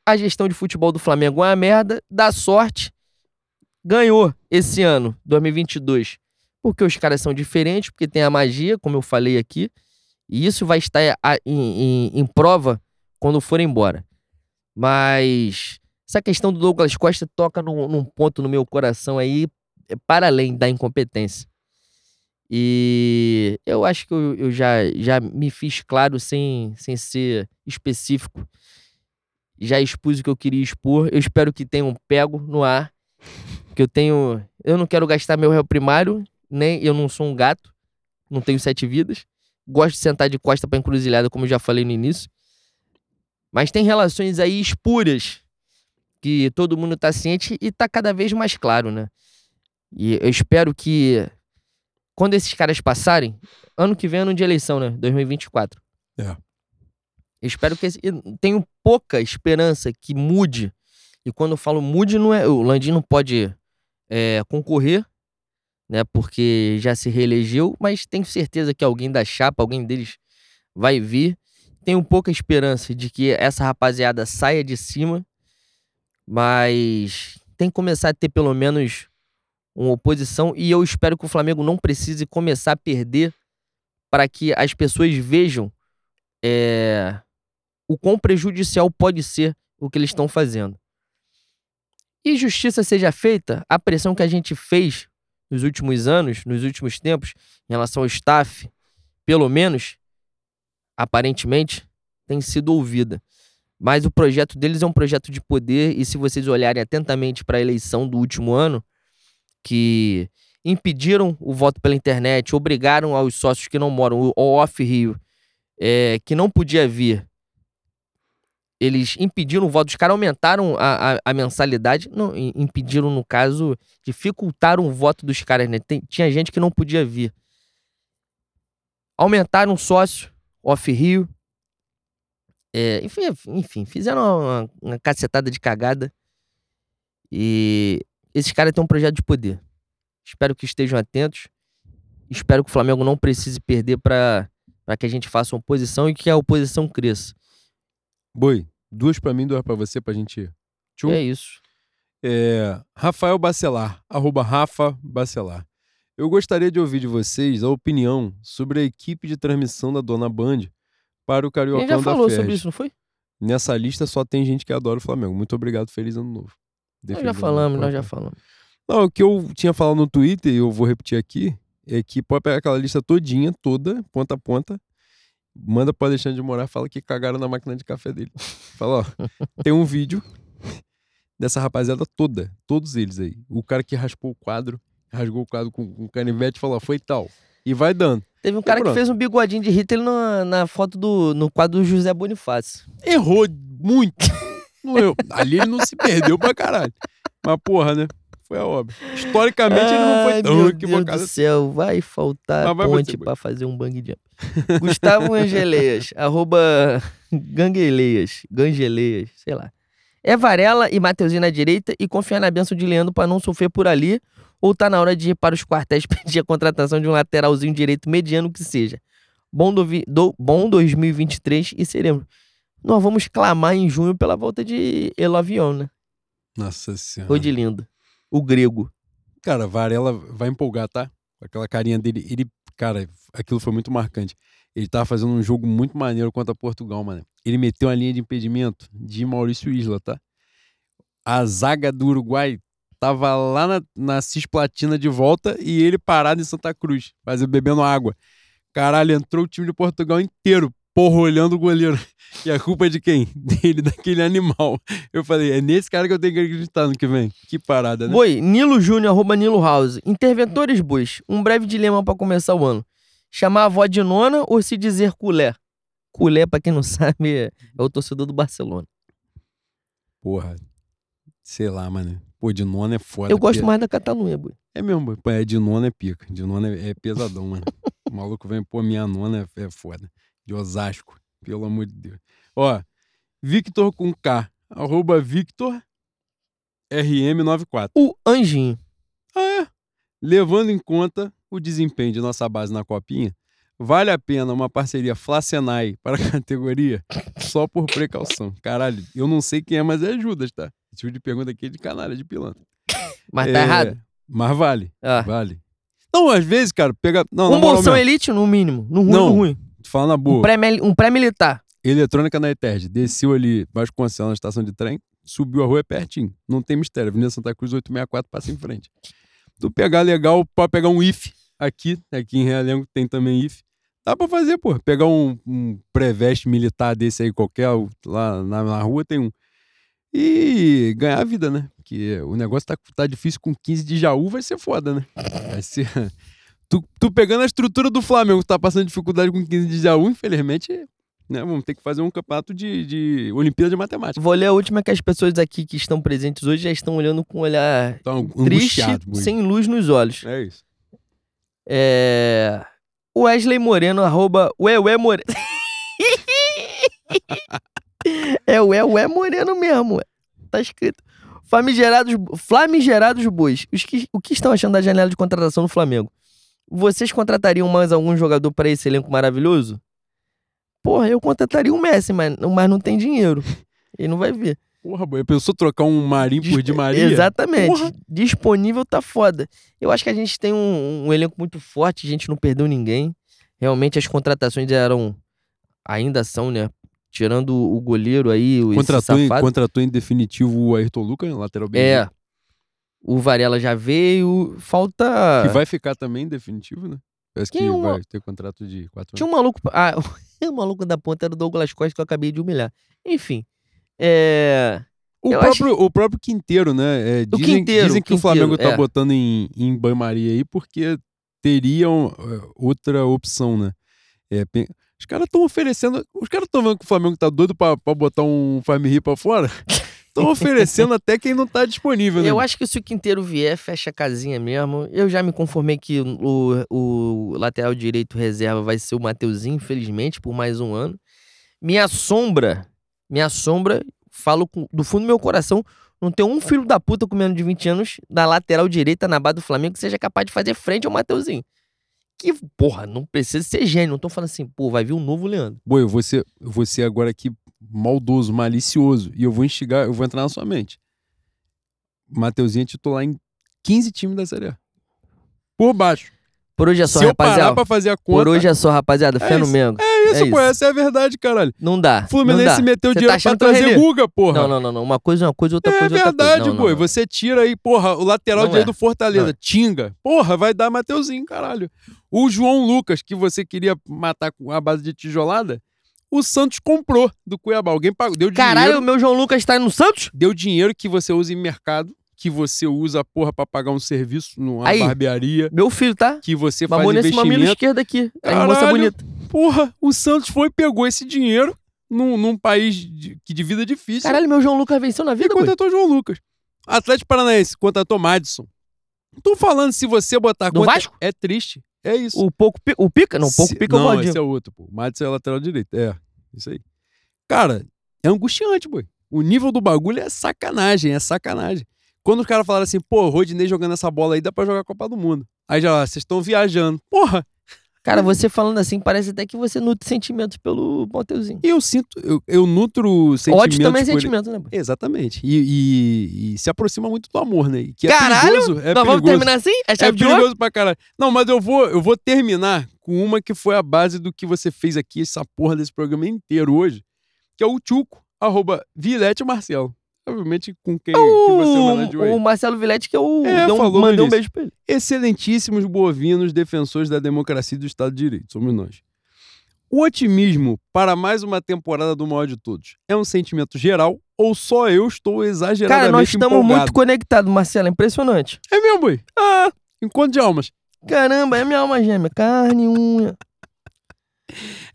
A gestão de futebol do Flamengo é uma merda. Dá sorte. Ganhou esse ano, 2022 porque os caras são diferentes, porque tem a magia, como eu falei aqui, e isso vai estar em, em- em prova quando for embora. Mas essa questão do Douglas Costa toca num, num ponto no meu coração aí, é para além da incompetência. E eu acho que eu, eu já, já me fiz claro sem, sem ser específico. Já expus o que eu queria expor. Eu espero que tenham pego no ar. Que eu tenho. Eu não quero gastar meu réu primário nem eu não sou um gato, não tenho sete vidas. Gosto de sentar de costa pra encruzilhada, como eu já falei no início. Mas tem relações aí espúrias que todo mundo tá ciente e tá cada vez mais claro, né? E eu espero que quando esses caras passarem, ano que vem é ano de eleição, né? 2024. É. Eu espero que esse, eu tenho pouca esperança que mude. E quando eu falo mude, não é, o Landim não pode é, concorrer né? Porque já se reelegeu, mas tenho certeza que alguém da chapa, alguém deles vai vir. Tenho pouca esperança de que essa rapaziada saia de cima, mas tem que começar a ter pelo menos uma oposição e eu espero que o Flamengo não precise começar a perder para que as pessoas vejam é, o quão prejudicial pode ser o que eles estão fazendo. E justiça seja feita, a pressão que a gente fez nos últimos anos, nos últimos tempos, em relação ao staff, pelo menos, aparentemente, tem sido ouvida. Mas o projeto deles é um projeto de poder, e se vocês olharem atentamente para a eleição do último ano, que impediram o voto pela internet, obrigaram aos sócios que não moram, o off-Rio, é, que não podia vir, eles impediram o voto, os caras aumentaram a, a, a mensalidade, não, im- impediram, no caso, dificultaram o voto dos caras, né? Tem- tinha gente que não podia vir. Aumentaram o sócio, off-Rio. É, enfim, enfim, fizeram uma, uma cacetada de cagada. E esses caras têm um projeto de poder. Espero que estejam atentos. Espero que o Flamengo não precise perder para que a gente faça uma oposição e que a oposição cresça. Boi, duas pra mim, duas pra você, pra gente. Tchum. É isso. É, Rafael Bacelar, arroba Rafa Bacelar. Eu gostaria de ouvir de vocês a opinião sobre a equipe de transmissão da Dona Band para o A Cariocão gente já da falou sobre isso, não foi? Nessa lista só tem gente que adora o Flamengo. Muito obrigado, feliz ano novo. Nós já Defendendo falamos, nós já falamos. Não, o que eu tinha falado no Twitter, e eu vou repetir aqui, é que pode pegar aquela lista todinha, toda, ponta a ponta, manda pro Alexandre de Moraes, fala que cagaram na máquina de café dele. Fala, ó, tem um vídeo dessa rapaziada toda, todos eles aí. O cara que raspou o quadro, rasgou o quadro com, com canivete, falou, ó, foi tal. E vai dando. Teve um cara que fez um bigodinho de Hitler na, na foto do no quadro do José Bonifácio. Errou muito. Não eu. Ali ele não se perdeu pra caralho. Mas porra, né? Foi a obra. Historicamente ele não foi tão meu equivocado Deus do assim. céu, vai faltar vai ponte pra fazer um bang jump. Gustavo Angeleias, arroba Gangueleias, Gangeleias, sei lá. É Varela e Mateuzinho na direita e confiar na benção de Leandro pra não sofrer por ali ou tá na hora de ir para os quartéis pedir a contratação de um lateralzinho direito mediano que seja. Bom, dovi- do- bom 2023 e seremos. Nós vamos clamar em junho pela volta de Elovion, né? Nossa senhora. Foi de lindo. O grego. Cara, Varela vai empolgar, tá? Aquela carinha dele. Ele, cara, aquilo foi muito marcante. Ele tava fazendo um jogo muito maneiro contra Portugal, mano. Ele meteu a linha de impedimento de Maurício Isla, tá? A zaga do Uruguai tava lá na, na Cisplatina de volta e ele parado em Santa Cruz, fazendo bebendo água. Caralho, entrou o time de Portugal inteiro, porra, olhando o goleiro. E a culpa é de quem? Dele, daquele animal. Eu falei, é nesse cara que eu tenho que acreditar no que vem. Que parada, né? Boi, Nilo Júnior, arroba Nilo House. Interventores bois. Um breve dilema pra começar o ano. Chamar a avó de nona ou se dizer culé? Culé, pra quem não sabe, é o torcedor do Barcelona. Porra. Sei lá, mano. Pô, de nona é foda. Eu gosto mais da Catalunha, boi. É mesmo, boy. Pô, é de nona é pica. De nona é, é pesadão, mano. o maluco vem, pô, minha nona é, é foda. De Osasco. Pelo amor de Deus. Ó, Victor com K. Arroba Victor RM94. O Anjinho. Ah, é? Levando em conta o desempenho de nossa base na copinha, vale a pena uma parceria Flacenai para a categoria? Só por precaução. Caralho, eu não sei quem é, mas é Judas, tá? Esse tipo de pergunta aqui é de canalha, de pilantra. Mas tá É, errado. Mas vale, Ah. vale. Não, às vezes, cara, pega. Não, Um bolsão mesmo, elite, no mínimo. No ruim, Não. no ruim. Falando na Um boa. um pré-militar. Eletrônica na ETERD. Desceu ali, Vasconcelos, na estação de trem, subiu a rua, é pertinho. Não tem mistério. Avenida Santa Cruz 864 passa em frente. Tu pegar legal, pode pegar um IF aqui, aqui em Realengo tem também IF. Dá pra fazer, pô. Pegar um, um pré-veste militar desse aí qualquer, lá na, na rua tem um. E ganhar a vida, né? Porque o negócio tá, tá difícil com 15 de Jaú, vai ser foda, né? Vai ser. Tu, tu pegando a estrutura do Flamengo, tá passando dificuldade com 15 de Jaú, infelizmente, né? Vamos ter que fazer um campeonato de, de Olimpíada de Matemática. Vou ler a última que as pessoas aqui que estão presentes hoje já estão olhando com um olhar Então, triste, sem luz nos olhos. É isso. É. Wesley Moreno, arroba Ué Moreno. é Ué Ué Moreno mesmo. Tá escrito. Famigerados, flamigerados bois. Os que, o que estão achando da janela de contratação do Flamengo? Vocês contratariam mais algum jogador para esse elenco maravilhoso? Porra, eu contrataria o Messi, mas, mas não tem dinheiro. Ele não vai ver. Porra, boy, pensou trocar um Marinho por de Maria? Exatamente. Porra. Disponível tá foda. Eu acho que a gente tem um, um elenco muito forte, a gente não perdeu ninguém. Realmente as contratações eram. Ainda são, né? Tirando o goleiro aí, o Contratou em, contratou em definitivo o Ayrton Lucas, lateral bem. É. O Varela já veio. Falta. Que vai ficar também definitivo, né? Parece que Quem o- vai ter contrato de quatro Tinha anos. um maluco. Ah, o maluco da ponta era o Douglas Costa que eu acabei de humilhar. Enfim. É. O próprio, o próprio Quinteiro, né? É, O dizem, Quinteiro, dizem o que o Flamengo Quinteiro, tá é. botando em, em banho-maria aí porque teriam é, outra opção, né? É, os caras estão oferecendo. Os caras estão vendo que o Flamengo tá doido pra, pra botar um Fame pra fora. Estão oferecendo até quem não tá disponível, né? Eu acho que se o Quinteiro vier, fecha a casinha mesmo. Eu já me conformei que o, o lateral direito reserva vai ser o Mateuzinho, infelizmente, por mais um ano. Minha sombra, minha sombra, falo com- do fundo do meu coração, não tem um filho da puta com menos de 20 anos da lateral direita na base do Flamengo que seja capaz de fazer frente ao Mateuzinho. Que, porra, não precisa ser gênio. Não tô falando assim, pô, vai vir um novo Leandro. Boi, eu vou ser, eu vou ser agora aqui maldoso, malicioso. E eu vou instigar, eu vou entrar na sua mente. Mateuzinho é titular em 15 times da Série A. Por baixo. Por hoje é só, Se eu parar rapaziada. pra fazer a conta. Por hoje é só, rapaziada. É Fé no. Mengo. É isso, é pô. isso. Essa é a verdade, caralho. Não dá. Fluminense não dá. meteu Cê dinheiro tá pra trazer Guga, porra. Não, não, não, não. Uma coisa é uma coisa, outra É coisa é outra verdade, coisa. Boi. não, não. Você tira aí, porra, o lateral direito é. do Fortaleza, Não é. Tinga. Porra, vai dar Mateuzinho, caralho. O João Lucas, que você queria matar com a base de tijolada, o Santos comprou do Cuiabá. Alguém pagou, deu Caralho, dinheiro. o meu João Lucas tá no Santos? Deu dinheiro que você usa em mercado, que você usa, porra, pra pagar um serviço numa Aí. barbearia, Meu filho, tá? que você faz Mamou nesse mamilo esquerdo aqui. Aí, moça Caralho. bonita. Porra, o Santos foi e pegou esse dinheiro num, num país de, que de vida difícil Caralho, meu João Lucas venceu na e vida, boi. contratou João Lucas. Atlético Paranaense contratou Madison. Tô falando, se você botar Do conta- Vasco? É triste. É isso. O pouco pi- o pica? Não, o pouco pica é o Não, esse é outro, pô. O Madison é lateral direito. É, isso aí. Cara, é angustiante, boi. O nível do bagulho é sacanagem, é sacanagem. Quando os caras falaram assim, pô, Rodinei jogando essa bola aí dá pra jogar a Copa do Mundo. Aí já, vocês estão viajando. Porra, Cara, você falando assim, parece até que você nutre sentimentos pelo Mateuzinho. eu sinto, eu, eu nutro sentimentos Ódio também é por ele. sentimento, né? Exatamente. E, e- e se aproxima muito do amor, né? Que é Caralho! perigoso. É Nós vamos terminar assim? É É ouro? perigoso pra caralho. Não, mas eu vou, eu vou terminar com uma que foi a base do que você fez aqui, essa porra desse programa inteiro hoje, que é o Tchuco, arroba Vilete Marcelo. Obviamente com quem que você homenageou aí. O, o Marcelo Vilete, que eu É, um- falou mandei um beijo pra ele. Excelentíssimos bovinos defensores da democracia e do Estado de Direito, somos nós. O otimismo para mais uma temporada do maior de todos é um sentimento geral ou só eu estou exageradamente Cara, nós estamos empolgado? muito conectados, Marcelo. É impressionante. É mesmo, boi? Ah, Encontro de almas. caramba, é minha alma gêmea. Carne, unha.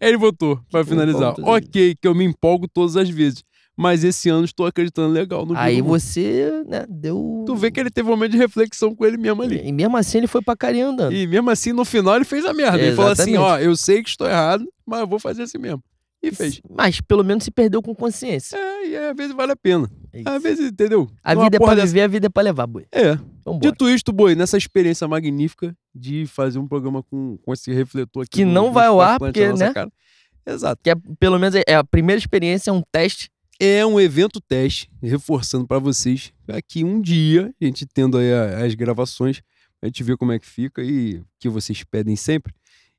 Aí ele votou pra Que finalizar. Ok, que eu me empolgo todas as vezes. Mas esse ano estou acreditando legal no Aí você, né, deu... Tu vê que ele teve um momento de reflexão com ele mesmo ali. E mesmo assim ele foi pra carinha andando. E mesmo assim, no final, ele fez a merda. Ele falou assim: ó, eu sei que estou errado, mas eu vou fazer assim mesmo. E fez. Mas pelo menos se perdeu com consciência. É, e às vezes vale a pena. É. Às vezes, entendeu? A Numa vida é pra dessa- viver, a vida é pra levar, boi. É. Vambora. Dito isto, Boi, nessa experiência magnífica de fazer um programa com, com esse refletor aqui. Que não vai ao ar, porque, né? cara. Exato. Que é, pelo menos é a primeira experiência, é um teste. É um evento teste, reforçando pra vocês. Aqui um dia, a gente tendo aí as gravações, a gente vê como é que fica e o que vocês pedem sempre.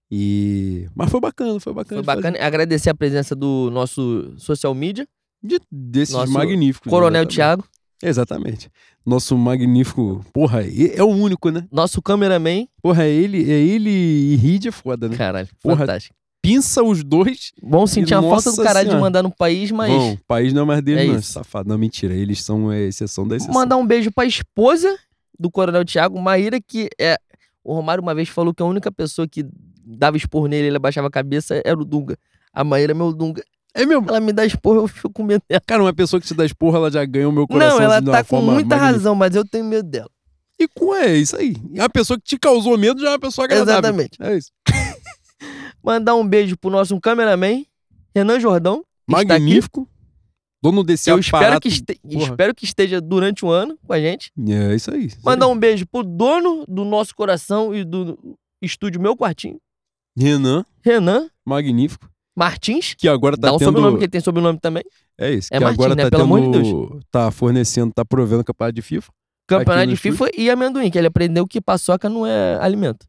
E... Mas foi bacana, foi bacana. Foi de fazer. bacana. Agradecer a presença do nosso social media, De- desses Nosso magníficos. Coronel exatamente. Thiago, Exatamente. Nosso magnífico. Porra, é o único, né? nosso cameraman. Porra, é ele, é ele e Reed é foda, né? Caralho, Porra, fantástico. Pinça os dois. Vamos sentir a falta do caralho de senhora. mandar no país, mas Bom, o país não é mais deles, É não. isso. Safado. Não, mentira. Eles são a exceção da exceção. mandar um beijo pra esposa do Coronel Thiago, Maíra, que é. O Romário uma vez falou que a única pessoa que dava esporro nele, ele abaixava a cabeça, era o Dunga. A Maíra é meu Dunga. É mesmo. Ela me dá esporro, eu fico com medo dela. Cara, uma pessoa que te dá esporra, ela já ganha o meu coração. Não, ela de tá com muita magnífica. razão, mas eu tenho medo dela. E com é isso aí. A pessoa que te causou medo já é uma pessoa agradável. Exatamente. É isso. Mandar um beijo pro nosso cameraman, Renan Jordão. Magnífico. Dono desse Eu espero que, este- espero que esteja durante o ano com a gente. É isso aí. isso Mandar aí. um beijo pro dono do nosso coração e do estúdio Meu Quartinho, Renan, Renan magnífico. Martins. Que agora tá Dá um tendo... sobrenome, que ele tem sobrenome também. É isso. É que Martins, agora né? tá Pelo amor de tendo... Tá fornecendo, tá provendo campeonato de FIFA. Campeonato de FIFA e amendoim, que ele aprendeu que paçoca não é alimento.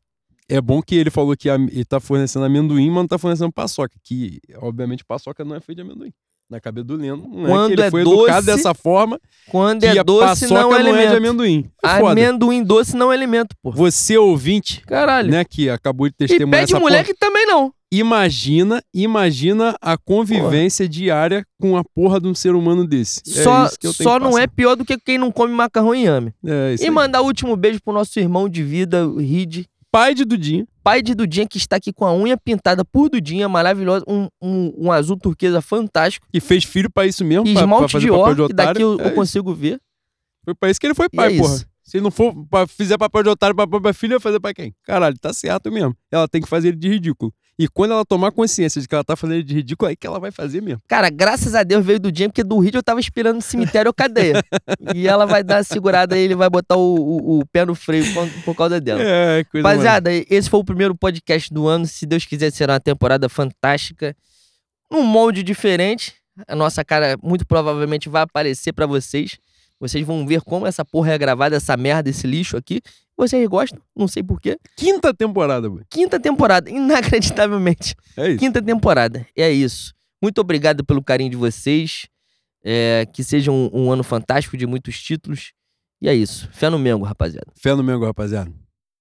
É bom que ele falou que ele tá fornecendo amendoim, mas não tá fornecendo paçoca. Que, obviamente, paçoca não é feito de amendoim. Na cabeça do Leno, não é Quando que ele é foi doce, educado dessa forma Quando que é doce, paçoca não é não é de amendoim. É. Amendoim doce não é alimento, pô. Você, ouvinte, Caralho. né, que acabou de e testemunhar pede essa mulher porra, que também não. imagina, imagina a convivência diária com a porra de um ser humano desse. É só tenho só não é pior do que quem não come macarrão e ame. É isso E aí. mandar o último beijo pro nosso irmão de vida, o Rid, Pai de Dudinha. pai de Dudinha, que está aqui com a unha pintada por Dudinha, maravilhosa, um, um, um azul turquesa fantástico. Que fez filho pra isso mesmo, E pra, pra esmalte fazer de papel de que daqui otário. eu, É eu consigo ver. Foi pra isso que ele foi E pai, é porra. isso. Se não for pra, fizer papel de otário pra própria filha, vai fazer pra quem? Caralho, tá certo mesmo. Ela tem que fazer ele de ridículo. E quando ela tomar consciência de que ela tá fazendo de ridículo, aí que ela vai fazer mesmo. Cara, graças a Deus veio Dudinha, porque do Rid eu tava esperando no cemitério ou cadeia. e ela vai dar a segurada e ele vai botar o, o- o pé no freio por, por causa dela. É, coisa Rapaziada, esse foi o primeiro podcast do ano. Se Deus quiser, será uma temporada fantástica. Num molde diferente. A nossa cara muito provavelmente vai aparecer pra vocês. Vocês vão ver como essa porra é gravada, essa merda, esse lixo aqui. Vocês gostam, não sei porquê. Quinta temporada, mano. Quinta temporada, inacreditavelmente. É isso. Quinta temporada, é isso. Muito obrigado pelo carinho de vocês. É, que seja um, um ano fantástico de muitos títulos. E é isso. Fé no Mengo, rapaziada. Fé no Mengo, rapaziada.